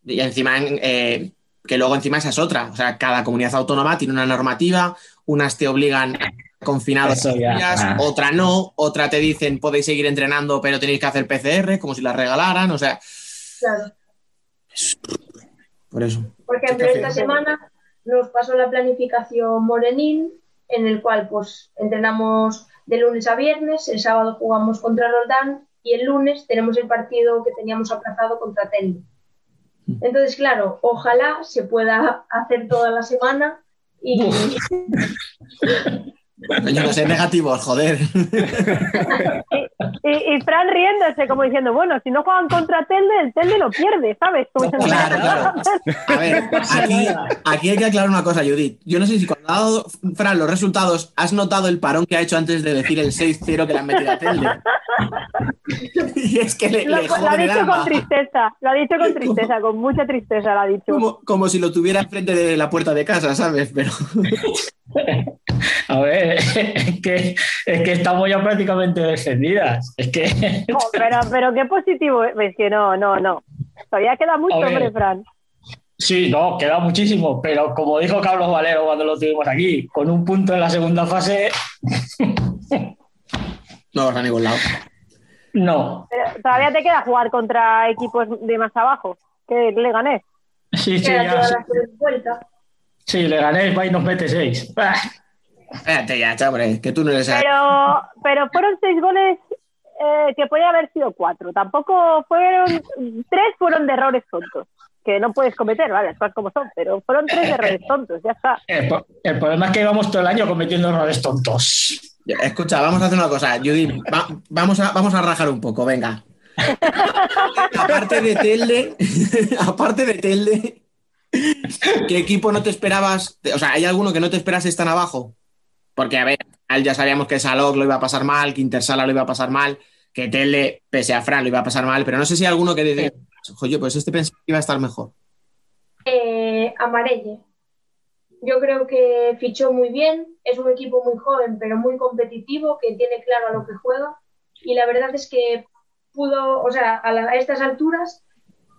Speaker 3: y encima, eh, que luego encima esa es otra. O sea, cada comunidad autónoma tiene una normativa, unas te obligan confinados
Speaker 11: Eso ya,
Speaker 3: días,
Speaker 11: ah.
Speaker 3: otra no, otra te dicen podéis seguir entrenando, pero tenéis que hacer PCR, como si las regalaran, o sea,
Speaker 12: claro.
Speaker 3: por eso.
Speaker 12: Por ejemplo, esta semana nos pasó la planificación Morenín, en el cual pues entrenamos de lunes a viernes, el sábado jugamos contra Roldán y el lunes tenemos el partido que teníamos aplazado contra Telde. Entonces, claro, ojalá se pueda hacer toda la semana y
Speaker 3: Yo no sé, negativos, joder.
Speaker 10: Y, y Fran riéndose, como diciendo, bueno, si no juegan contra Telde, el Telde lo pierde, ¿sabes? Como diciendo,
Speaker 3: Claro, claro. A ver, aquí, aquí hay que aclarar una cosa, Judith. Yo no sé si cuando ha dado Fran los resultados, has notado el parón que ha hecho antes de decir el 6-0 que le han metido a Telde. Y es que le,
Speaker 10: Lo,
Speaker 3: le
Speaker 10: lo ha
Speaker 3: el
Speaker 10: dicho con tristeza, lo ha dicho con tristeza, con mucha tristeza lo ha dicho.
Speaker 3: Como, como si lo tuviera enfrente de la puerta de casa, ¿sabes? Pero
Speaker 11: A ver, es que, es que estamos ya prácticamente descendidas. Es que.
Speaker 10: No, pero, pero qué positivo, es que no, no, no. Todavía queda mucho, hombre, Fran.
Speaker 11: Sí, no, queda muchísimo, pero como dijo Carlos Valero cuando lo tuvimos aquí, con un punto en la segunda fase,
Speaker 3: no vas a ningún lado.
Speaker 11: No.
Speaker 10: Pero todavía te queda jugar contra equipos de más abajo, que le gané.
Speaker 11: Sí, sí, ya. Sí, le gané, va y nos mete seis.
Speaker 3: Espérate ya, chaval, que tú no le sabes.
Speaker 10: Pero, pero fueron seis goles eh, que podía haber sido cuatro. Tampoco fueron. Tres fueron de errores tontos. Que no puedes cometer, vale, las cosas como son. Pero fueron tres de errores tontos, ya está.
Speaker 11: El, pro- el problema es que llevamos todo el año cometiendo errores tontos.
Speaker 3: Escucha, vamos a hacer una cosa, Judy. va- vamos, a, vamos a rajar un poco, venga. aparte de Telde, aparte de Telde, ¿qué equipo no te esperabas? O sea, ¿hay alguno que no te esperas están abajo? Porque, a ver, al- ya sabíamos que Salok lo iba a pasar mal, que Intersala lo iba a pasar mal, que Telde, pese a Fran, lo iba a pasar mal, pero no sé si hay alguno que dice, oye, pues este pensaba que iba a estar mejor.
Speaker 12: Eh, Amarelle. Yo creo que fichó muy bien, es un equipo muy joven pero muy competitivo, que tiene claro a lo que juega y la verdad es que pudo, o sea, a, la- a estas alturas,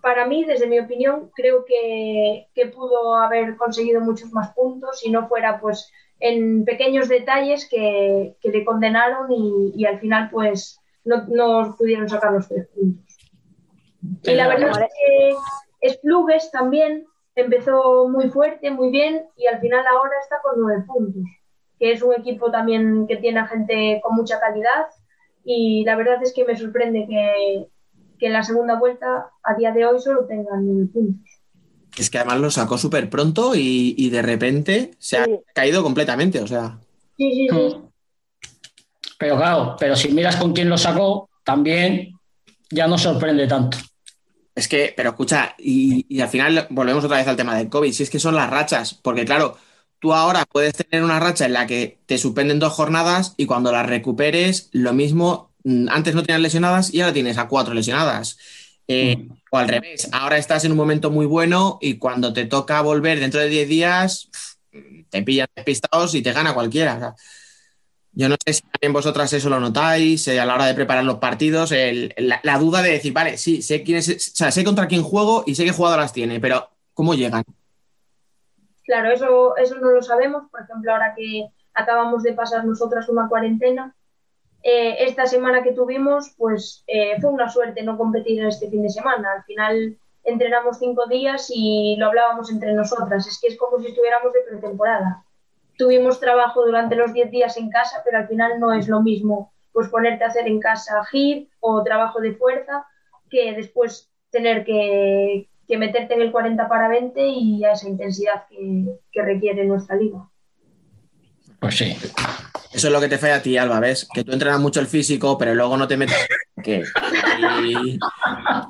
Speaker 12: para mí, desde mi opinión, creo que, que pudo haber conseguido muchos más puntos si no fuera pues en pequeños detalles que, que le condenaron y, y al final pues no, no pudieron sacar los tres puntos. Y la verdad es que Esplugues también empezó muy fuerte, muy bien, y al final ahora está con nueve puntos, que es un equipo también que tiene a gente con mucha calidad, y la verdad es que me sorprende que, que en la segunda vuelta, a día de hoy, solo tengan nueve puntos.
Speaker 3: Es que además lo sacó súper pronto y, y de repente se ha caído completamente, o sea.
Speaker 12: Sí, sí, sí.
Speaker 11: Pero claro, pero si miras con quién lo sacó, también ya no sorprende tanto.
Speaker 3: Es que, pero escucha, y, y al final volvemos otra vez al tema del COVID, si es que son las rachas, porque claro, tú ahora puedes tener una racha en la que te suspenden dos jornadas y cuando las recuperes, lo mismo, mm, antes no tenías lesionadas y ahora tienes a cuatro lesionadas. Eh, Al revés, ahora estás en un momento muy bueno y cuando te toca volver dentro de 10 días, te pillan despistados y te gana cualquiera. o sea, yo no sé si también vosotras eso lo notáis eh, a la hora de preparar los partidos, la duda de decir, vale, sí, sé quién es, o sea, sé contra quién juego y sé qué jugadoras tiene, pero ¿cómo llegan?
Speaker 12: Claro, eso, eso no lo sabemos. Por ejemplo, ahora que acabamos de pasar nosotras una cuarentena, eh, esta semana que tuvimos, pues eh, fue una suerte no competir este fin de semana. Al final entrenamos cinco días y lo hablábamos entre nosotras. Es que es como si estuviéramos de pretemporada. Tuvimos trabajo durante los 10 días en casa, pero al final no es lo mismo pues ponerte a hacer en casa HIIT o trabajo de fuerza que después tener que, que meterte en el 40 para 20 y a esa intensidad que, que requiere nuestra liga.
Speaker 11: Pues sí.
Speaker 3: Eso es lo que te falla a ti, Alba, ¿ves? Que tú entrenas mucho el físico, pero luego no te metes... ¿Qué? Y-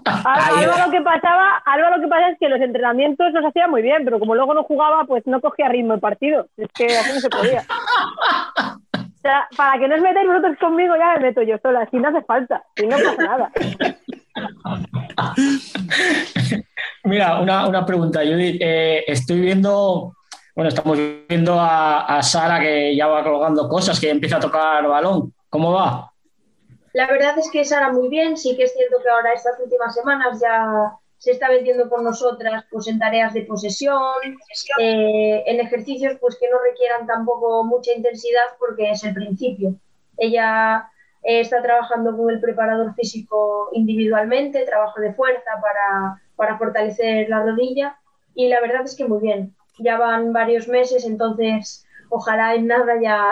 Speaker 10: Alba, Alba lo que pasaba, Alba lo que pasa es que los entrenamientos los hacía muy bien, pero como luego no jugaba, pues no cogía ritmo el partido. Es que así no se podía. O sea, para que no os metáis vosotros conmigo, ya me meto yo sola. Si no hace falta, si no pasa nada.
Speaker 11: Mira, una, una pregunta, Judith. Eh, estoy viendo, bueno, estamos viendo a, Sara que ya va colgando cosas, que empieza a tocar balón. ¿Cómo va?
Speaker 12: La verdad es que Sara muy bien, sí que es cierto que ahora estas últimas semanas ya se está metiendo con nosotras pues en tareas de posesión, eh, en ejercicios pues que no requieran tampoco mucha intensidad porque es el principio. Ella eh, está trabajando con el preparador físico individualmente, trabajo de fuerza para, para fortalecer la rodilla y la verdad es que muy bien. Ya van varios meses, entonces ojalá en nada ya,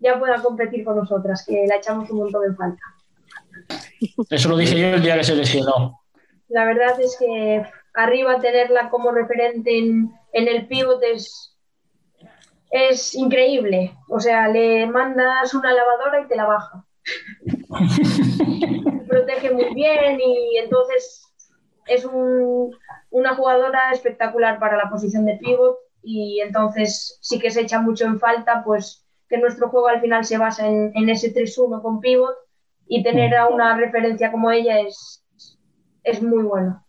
Speaker 12: ya pueda competir con nosotras, que la echamos un montón en falta.
Speaker 11: Eso lo dije yo el día que se lesionó.
Speaker 12: La verdad es que arriba tenerla como referente en, en el pivot es, es increíble. O sea, le mandas una lavadora y te la baja. Protege muy bien y entonces es un- una jugadora espectacular para la posición de pivot y entonces sí que se echa mucho en falta pues que nuestro juego al final se basa en, en ese 3-1 con pivot y tener a una referencia como ella es, es muy bueno.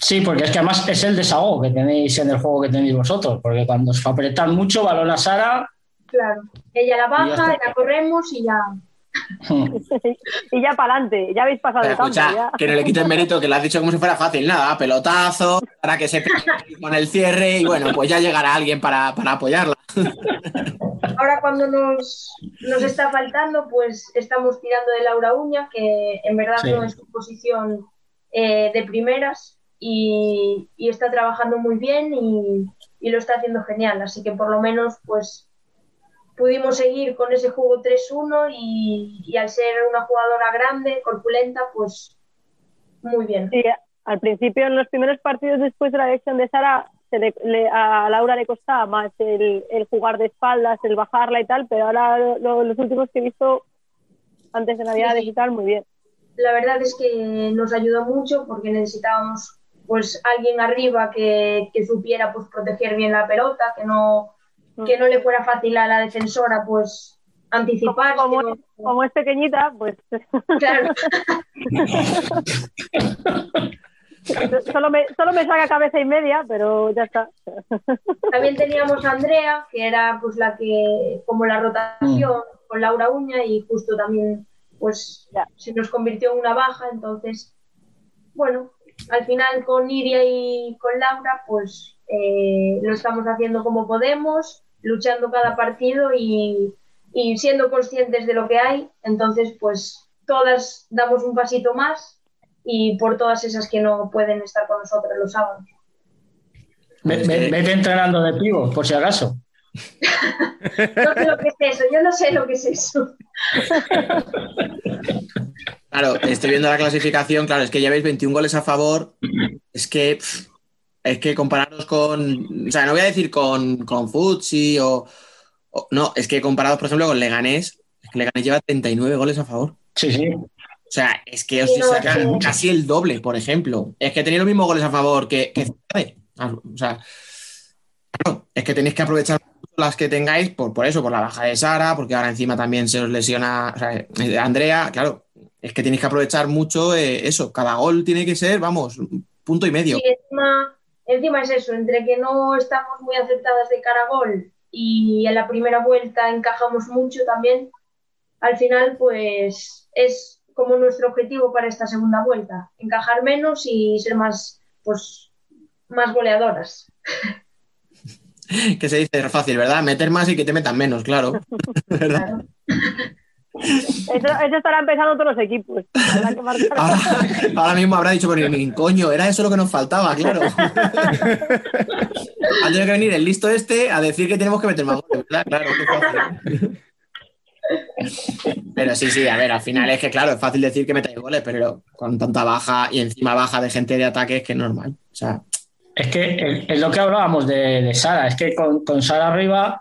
Speaker 11: Sí, porque es que además es el desahogo que tenéis en el juego que tenéis vosotros, porque cuando os apretan mucho, balón a Sara,
Speaker 12: Claro, ella la baja, la corremos y ya.
Speaker 10: Y ya para adelante, ya habéis pasado.
Speaker 3: Escucha,
Speaker 10: ya.
Speaker 3: que no le quites mérito, que lo has dicho como si fuera fácil. Nada, pelotazo, para que se pegue con el cierre y bueno, pues ya llegará alguien para, para apoyarla.
Speaker 12: Ahora cuando nos, nos está faltando, pues estamos tirando de Laura Uña, que en verdad
Speaker 11: Sí.
Speaker 12: no es su posición eh, de primeras y, y está trabajando muy bien y, y lo está haciendo genial. Así que por lo menos pues pudimos seguir con ese juego 3-1 y, y al ser una jugadora grande, corpulenta, pues muy bien.
Speaker 10: Sí, al principio, en los primeros partidos después de la elección de Sara, se le- le- a Laura le costaba más el, el jugar de espaldas, el bajarla y tal, pero ahora lo- los últimos que he visto antes de Navidades y tal, muy bien.
Speaker 12: la verdad es que nos ayudó mucho porque necesitábamos pues alguien arriba que, que supiera pues proteger bien la pelota, que no, que no le fuera fácil a la defensora pues anticipar.
Speaker 10: Como, es, como es pequeñita, pues
Speaker 12: Claro.
Speaker 10: solo, me, solo me saca cabeza y media, pero ya está.
Speaker 12: También teníamos a Andrea, que era pues la que, como la rotación con Laura Uña y justo también pues se nos convirtió en una baja, entonces bueno, al final con Iria y con Laura pues eh, lo estamos haciendo como podemos, luchando cada partido y, y siendo conscientes de lo que hay, entonces pues todas damos un pasito más y por todas esas que no pueden estar con nosotros los sábados.
Speaker 11: Ve- ve- Vete entrenando de pivo, por si acaso.
Speaker 12: No sé lo que es eso, yo no sé lo que es eso.
Speaker 3: Claro, estoy viendo la clasificación, claro, es que lleváis 21 goles a favor. Es que, pff, es que compararos con, o sea, no voy a decir con, con Futsi o, o- no, es que comparados, por ejemplo, con Leganés, es que Leganés lleva 39 goles a favor.
Speaker 11: Sí, sí.
Speaker 3: O sea, es que os
Speaker 12: Sí, no,
Speaker 3: sacan
Speaker 12: sí.
Speaker 3: casi el doble, por ejemplo. Es que tenéis los mismos goles a favor que, que Ciudades. O sea, claro, es que tenéis que aprovechar las que tengáis por, por eso, por la baja de Sara, porque ahora encima también se os lesiona o sea, eh, Andrea, claro, es que tenéis que aprovechar mucho eh, eso. Cada gol tiene que ser, vamos, punto y medio.
Speaker 12: Y encima, encima es eso, entre que no estamos muy aceptadas de cara a gol y en la primera vuelta encajamos mucho también, al final pues es como nuestro objetivo para esta segunda vuelta, encajar menos y ser más, pues, más goleadoras.
Speaker 3: Que se dice fácil, ¿verdad? Meter más y que te metan menos, claro. ¿Verdad?
Speaker 10: Eso, eso estará empezando todos los equipos. Que.
Speaker 3: Ahora, ahora mismo habrá dicho, pero coño, era eso lo que nos faltaba, claro. ha tenido que venir el listo este a decir que tenemos que meter más goles, ¿verdad? Claro, qué fácil. Pero sí, sí, a ver, al final es que, claro, es fácil decir que metáis goles, pero con tanta baja y encima baja de gente de ataque es que es normal. O sea,
Speaker 11: Es que es- es lo que hablábamos de, de Sara, es que con, con Sara arriba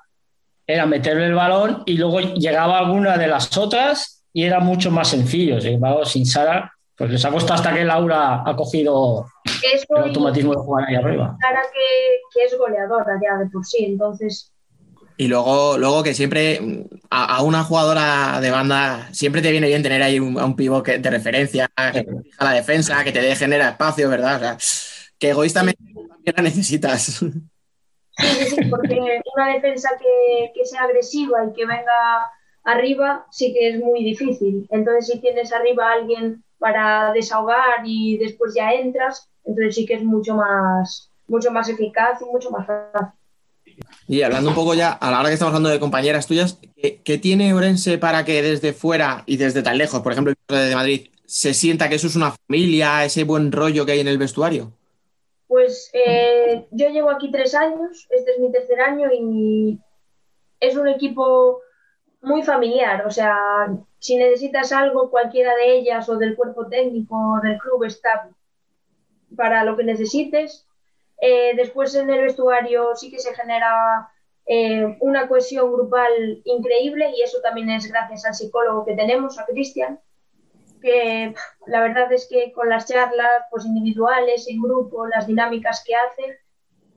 Speaker 11: era meterle el balón y luego llegaba alguna de las otras y era mucho más sencillo. Sin embargo, sin Sara, pues les ha costado hasta que Laura ha cogido
Speaker 12: Eso
Speaker 11: el
Speaker 12: y
Speaker 11: automatismo de jugar ahí arriba.
Speaker 12: Sara que, que es goleadora ya de por sí, entonces
Speaker 3: y luego, luego que siempre a, a una jugadora de banda siempre te viene bien tener ahí un, a un pivot que- de referencia, que te fija la defensa, que te dé genera espacio, ¿verdad? O sea, que egoístamente también la necesitas.
Speaker 12: Sí, sí, sí, porque una defensa que, que sea agresiva y que venga arriba sí que es muy difícil. Entonces, si tienes arriba a alguien para desahogar y después ya entras, entonces sí que es mucho más, mucho más eficaz y mucho más fácil.
Speaker 3: Y hablando un poco ya, a la hora que estamos hablando de compañeras tuyas, ¿qué, qué tiene Orense para que desde fuera y desde tan lejos, por ejemplo, desde Madrid, se sienta que eso es una familia, ese buen rollo que hay en el vestuario?
Speaker 12: Pues eh, yo llevo aquí tres años, este es mi tercer año y es un equipo muy familiar. O sea, si necesitas algo, cualquiera de ellas o del cuerpo técnico o del club está para lo que necesites. Eh, después en el vestuario sí que se genera eh, una cohesión grupal increíble y eso también es gracias al psicólogo que tenemos, a Cristian, que la verdad es que con las charlas pues individuales, en grupo, las dinámicas que hace,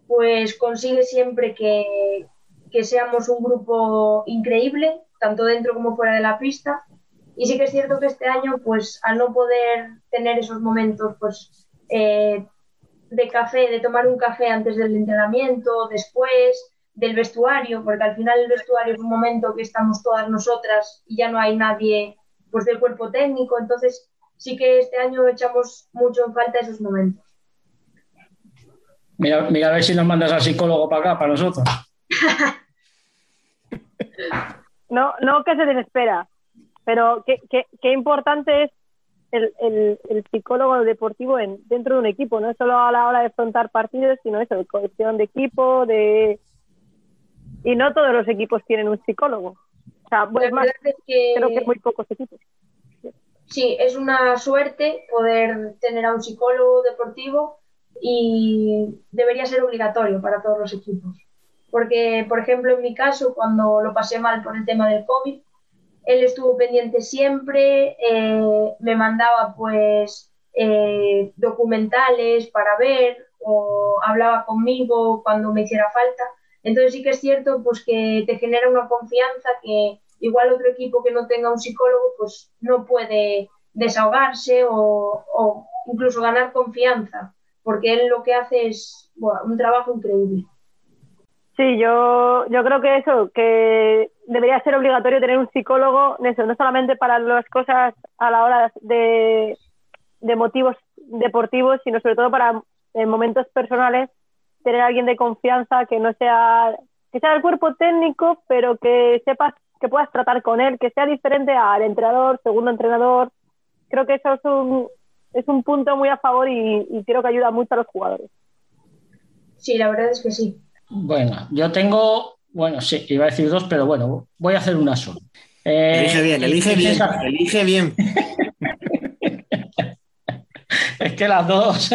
Speaker 12: pues consigue siempre que, que seamos un grupo increíble, tanto dentro como fuera de la pista. Y sí que es cierto que este año, pues al no poder tener esos momentos, pues eh, de café, de tomar un café antes del entrenamiento, después, del vestuario, porque al final el vestuario es un momento que estamos todas nosotras y ya no hay nadie pues del cuerpo técnico. Entonces sí que este año echamos mucho en falta esos momentos.
Speaker 11: Mira, mira a ver si nos mandas al psicólogo para acá, para nosotros.
Speaker 10: No, no que se desespera, pero qué, qué, qué importante es el, el, el psicólogo deportivo en, dentro de un equipo, no solo a la hora de afrontar partidos, sino eso, de cohesión de equipo, de... Y no todos los equipos tienen un psicólogo. O sea, más,
Speaker 12: es que-
Speaker 10: creo que muy pocos equipos.
Speaker 12: Sí, es una suerte poder tener a un psicólogo deportivo y debería ser obligatorio para todos los equipos. Porque, por ejemplo, en mi caso, cuando lo pasé mal por el tema del COVID, él estuvo pendiente siempre, eh, me mandaba pues eh, documentales para ver o hablaba conmigo cuando me hiciera falta. Entonces sí que es cierto pues que te genera una confianza que igual otro equipo que no tenga un psicólogo pues no puede desahogarse o, incluso ganar confianza, porque él lo que hace es un trabajo increíble.
Speaker 10: Sí, yo, yo creo que eso, que debería ser obligatorio tener un psicólogo, eso, no solamente para las cosas a la hora de, de motivos deportivos, sino sobre todo para en momentos personales, tener a alguien de confianza que no sea, que sea del cuerpo técnico, pero que sepas que puedas tratar con él, que sea diferente al entrenador, segundo entrenador. Creo que eso es un, es un punto muy a favor y, y creo que ayuda mucho a los jugadores.
Speaker 12: Sí, la verdad es que sí.
Speaker 11: Bueno, yo tengo, bueno, sí, iba a decir dos, pero bueno, voy a hacer una sola. Eh,
Speaker 3: Elige bien, elige
Speaker 11: ¿qué
Speaker 3: bien, elige bien.
Speaker 11: Es que las dos.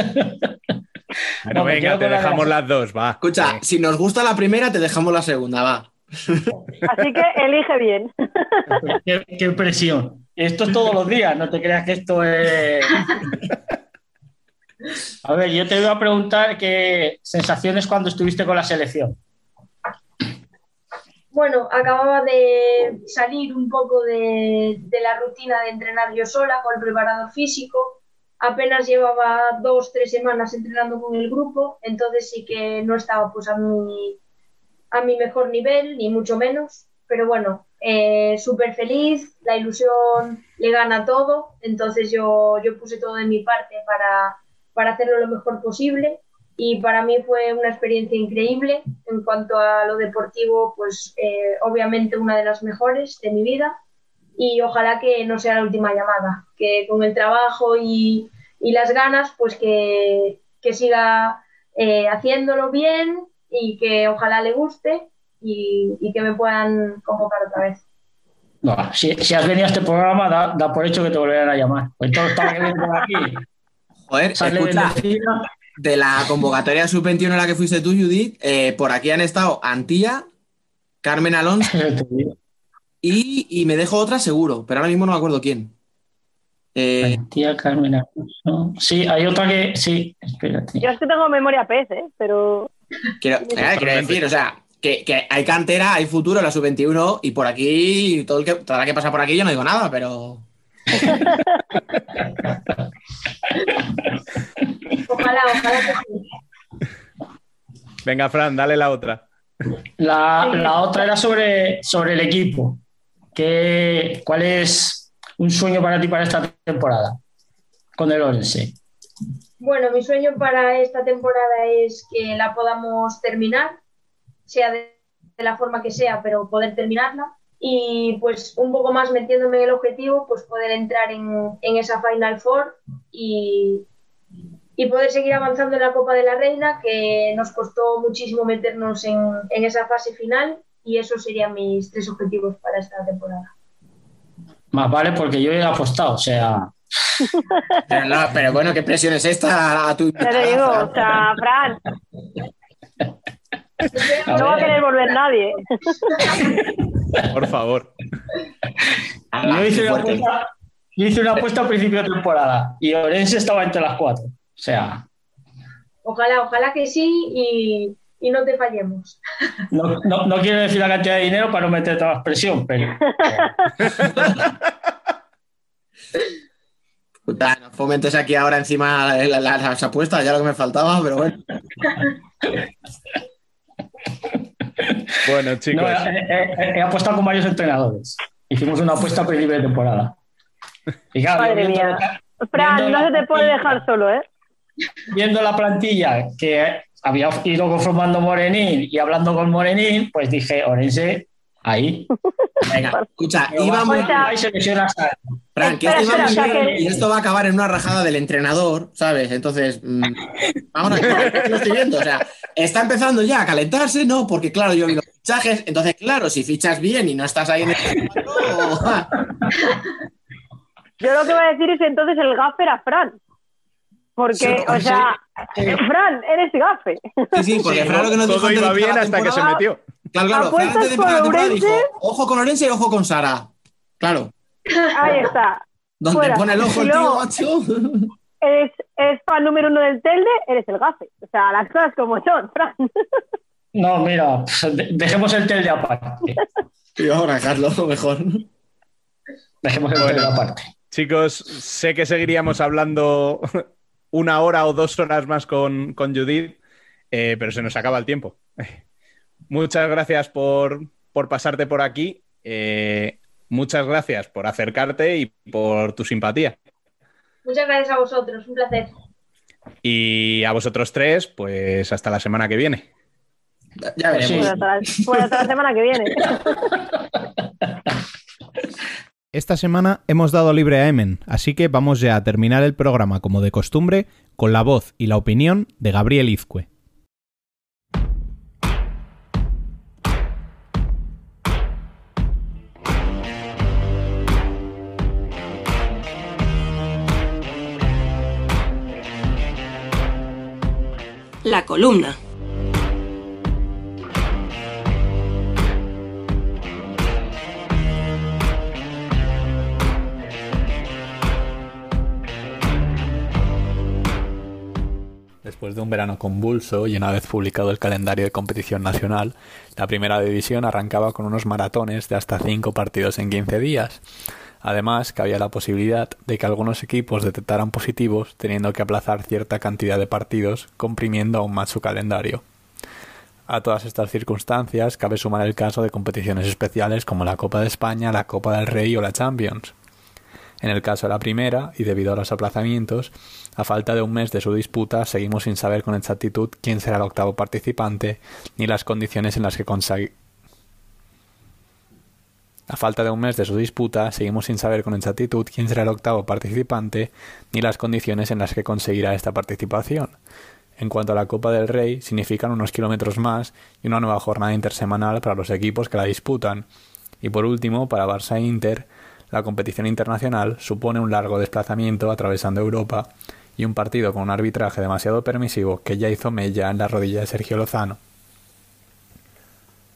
Speaker 1: Bueno,
Speaker 11: No,
Speaker 1: venga, te
Speaker 11: la
Speaker 1: dejamos
Speaker 11: las-
Speaker 1: dos, va.
Speaker 3: Escucha, si nos gusta la primera, te dejamos la segunda, va.
Speaker 10: Así que elige bien.
Speaker 11: qué, qué presión. Esto es todos los días, no te creas que esto es. A ver, yo te voy a preguntar qué sensaciones cuando estuviste con la selección.
Speaker 12: Bueno, acababa de salir un poco de, de la rutina de entrenar yo sola con el preparador físico. Apenas llevaba dos, tres semanas entrenando con el grupo, entonces sí que no estaba pues a mi, a mi mejor nivel, ni mucho menos. Pero bueno, eh, súper feliz, la ilusión le gana todo, entonces yo, yo puse todo de mi parte para, para hacerlo lo mejor posible y para mí fue una experiencia increíble. En cuanto a lo deportivo, pues eh, obviamente una de las mejores de mi vida y ojalá que no sea la última llamada, que con el trabajo y, y las ganas, pues que, que siga eh, haciéndolo bien y que ojalá le guste y, y que me puedan convocar otra vez.
Speaker 11: No, si, si has venido a este programa, da, da por hecho que te volverán a llamar. Pues todo está que por aquí.
Speaker 3: Joder,
Speaker 11: Sale
Speaker 3: escucha, de la convocatoria sub-21 a la que fuiste tú, Judith, eh, por aquí han estado Antía, Carmen Alonso y, y me dejo otra seguro, pero ahora mismo no me acuerdo quién. Eh,
Speaker 11: Tía Carmen Alonso. Sí, hay otra que. Sí, espérate.
Speaker 10: Yo es que tengo memoria pez, ¿eh? pero
Speaker 3: quiero, eh, quiero decir, o sea, que, que hay cantera, hay futuro en la sub-21 y por aquí, todo el que, toda la que pasa por aquí, yo no digo nada, pero.
Speaker 12: Ojalá, ojalá que sí.
Speaker 1: Venga, Fran, dale la otra.
Speaker 11: La, la otra era sobre, sobre el equipo. ¿Qué, ¿Cuál es un sueño para ti para esta temporada con el Orense?
Speaker 12: Bueno, mi sueño para esta temporada es que la podamos terminar, sea de, la forma que sea, pero poder terminarla. Y pues un poco más metiéndome en el objetivo, pues poder entrar en, esa Final Four y, y poder seguir avanzando en la Copa de la Reina, que nos costó muchísimo meternos en esa fase final. Y esos serían mis tres objetivos para esta temporada.
Speaker 11: Más vale porque yo he apostado, o sea.
Speaker 3: Pero, no, pero bueno, ¿qué presión es esta a tu
Speaker 10: ya te digo, o sea, Fran, no va a querer volver nadie.
Speaker 1: Por favor.
Speaker 11: Yo hice, una apuesta, yo hice una apuesta a principio de temporada y Orense estaba entre las cuatro. O sea,
Speaker 12: Ojalá, ojalá que sí y, y no te fallemos.
Speaker 11: no, no- no quiero decir la cantidad de dinero para no meterte más presión, pero.
Speaker 3: Puta, no fomentes aquí ahora encima la- la- las apuestas, ya lo que me faltaba, pero bueno.
Speaker 1: Bueno, chicos.
Speaker 11: No, he, he- he apostado con varios entrenadores. Hicimos una apuesta a principio de temporada. Y claro,
Speaker 10: Madre
Speaker 11: viendo
Speaker 10: mía. Fran, no
Speaker 11: la
Speaker 10: se te puede dejar solo, ¿eh?
Speaker 11: Viendo la plantilla que había ido conformando Morenín y hablando con Morenín, pues dije, Orense, ahí.
Speaker 3: Venga, escucha,
Speaker 10: sea-
Speaker 11: ahí se lesiona Sara.
Speaker 3: Fran, que
Speaker 10: Espera,
Speaker 3: esto iba muy
Speaker 10: espera, sea
Speaker 3: bien
Speaker 10: que-
Speaker 3: y esto va a acabar en una rajada del entrenador, ¿sabes? Entonces, mm, vamos a ver, lo estoy viendo. O sea, está empezando ya a calentarse, ¿no? Porque, claro, yo vi los fichajes. Entonces, claro, si fichas bien y no estás ahí en el.
Speaker 10: Yo lo que voy a decir es entonces el gaffer a Fran. Porque,
Speaker 3: Sí,
Speaker 10: o
Speaker 3: sí.
Speaker 10: sea, Fran, eres gafe.
Speaker 3: Sí, sí, porque Fran lo que nos dijo
Speaker 1: Todo iba bien hasta que se metió.
Speaker 3: Claro, claro, Fran antes de empezar la temporada dijo: ojo con Orense y ojo con Sara. Claro.
Speaker 10: Ahí está.
Speaker 3: Donde
Speaker 10: Fuera.
Speaker 3: pone el ojo el tío, macho.
Speaker 10: Eres, eres fan número uno del Telde, eres el gafe. O sea, las cosas como son, Fran.
Speaker 11: No, mira, pues, de- dejemos el tel de aparte.
Speaker 3: Y vamos a dejarlo mejor.
Speaker 11: Dejemos el tel
Speaker 1: Bueno.
Speaker 11: de aparte.
Speaker 1: Chicos, sé que seguiríamos hablando una hora o dos horas más con, con Judith, eh, pero se nos acaba el tiempo. Muchas gracias por, por pasarte por aquí. eh, muchas gracias por acercarte y por tu simpatía.
Speaker 12: Muchas gracias a vosotros, un placer.
Speaker 1: Y a vosotros tres, pues hasta la semana que viene.
Speaker 3: Ya
Speaker 11: sí.
Speaker 10: Pues hasta, la, pues hasta la semana que viene.
Speaker 1: Esta semana hemos dado libre a Emen, así que vamos ya a terminar el programa como de costumbre con la voz y la opinión de Gabriel Izcue.
Speaker 2: La columna.
Speaker 6: Después de un verano convulso y una vez publicado el calendario de competición nacional, la primera división arrancaba con unos maratones de hasta 5 partidos en 15 días. Además, que había la posibilidad de que algunos equipos detectaran positivos teniendo que aplazar cierta cantidad de partidos, comprimiendo aún más su calendario. A todas estas circunstancias cabe sumar el caso de competiciones especiales como la Copa de España, la Copa del Rey o la Champions. En el caso de la primera, y debido a los aplazamientos, a falta de un mes de su disputa, seguimos sin saber con exactitud quién será el octavo participante ni las condiciones en las que consagui- A falta de un mes de su disputa, seguimos sin saber con exactitud quién será el octavo participante ni las condiciones en las que conseguirá esta participación. En cuanto a la Copa del Rey, significan unos kilómetros más y una nueva jornada intersemanal para los equipos que la disputan. Y por último, para Barça e Inter, la competición internacional supone un largo desplazamiento atravesando Europa y un partido con un arbitraje demasiado permisivo que ya hizo mella en la rodilla de Sergio Lozano.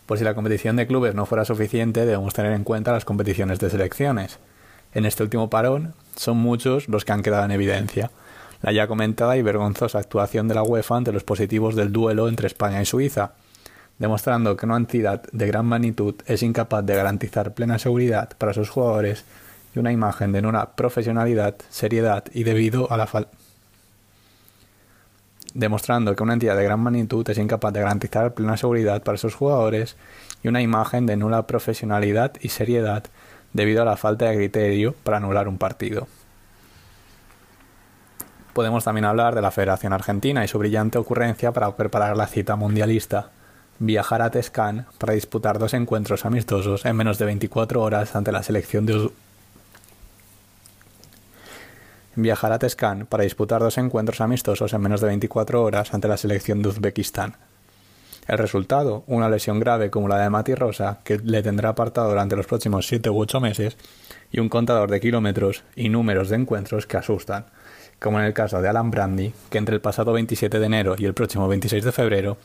Speaker 6: Por si la competición de clubes no fuera suficiente, debemos tener en cuenta las competiciones de selecciones. En este último parón, son muchos los que han quedado en evidencia. La ya comentada y vergonzosa actuación de la UEFA ante los positivos del duelo entre España y Suiza, demostrando que una entidad de gran magnitud es incapaz de garantizar plena seguridad para sus jugadores y una imagen de una profesionalidad, seriedad y debido a la falta demostrando que una entidad de gran magnitud es incapaz de garantizar plena seguridad para sus jugadores y una imagen de nula profesionalidad y seriedad debido a la falta de criterio para anular un partido. Podemos también hablar de la Federación Argentina y su brillante ocurrencia para preparar la cita mundialista, viajar a Tescan para disputar dos encuentros amistosos en menos de 24 horas ante la selección de viajar a Tescan para disputar dos encuentros amistosos en menos de 24 horas ante la selección de Uzbekistán. El resultado, una lesión grave como la de Mati Rosa, que le tendrá apartado durante los próximos 7 u 8 meses, y un contador de kilómetros y números de encuentros que asustan, como en el caso de Alan Brandy, que entre el pasado 27 de enero y el próximo 26 de febrero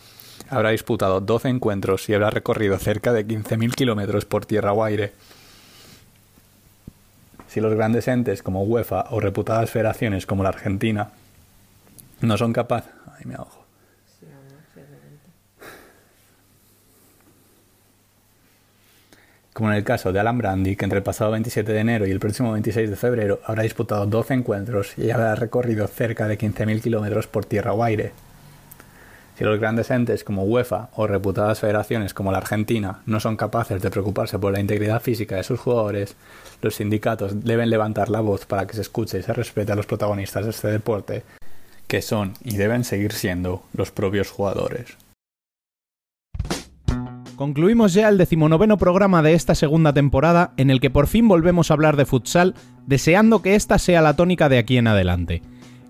Speaker 6: habrá disputado 12 encuentros y habrá recorrido cerca de 15.000 kilómetros por tierra o aire. Si los grandes entes como UEFA o reputadas federaciones como la Argentina no son capaces... Ay, me ahogo. Como en el caso de Alan Brandy, que entre el pasado 27 de enero y el próximo 26 de febrero habrá disputado 12 encuentros y habrá recorrido cerca de 15.000 kilómetros por tierra o aire. Si los grandes entes como UEFA o reputadas federaciones como la Argentina no son capaces de preocuparse por la integridad física de sus jugadores, los sindicatos deben levantar la voz para que se escuche y se respete a los protagonistas de este deporte, que son y deben seguir siendo los propios jugadores.
Speaker 1: Concluimos ya el decimonoveno programa de esta segunda temporada en el que por fin volvemos a hablar de futsal, deseando que esta sea la tónica de aquí en adelante.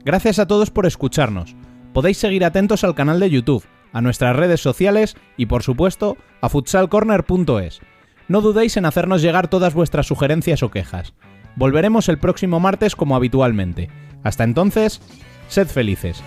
Speaker 1: Gracias a todos por escucharnos. Podéis seguir atentos al canal de YouTube, a nuestras redes sociales y por supuesto a futsalcorner.es. No dudéis en hacernos llegar todas vuestras sugerencias o quejas. Volveremos el próximo martes como habitualmente. Hasta entonces, sed felices.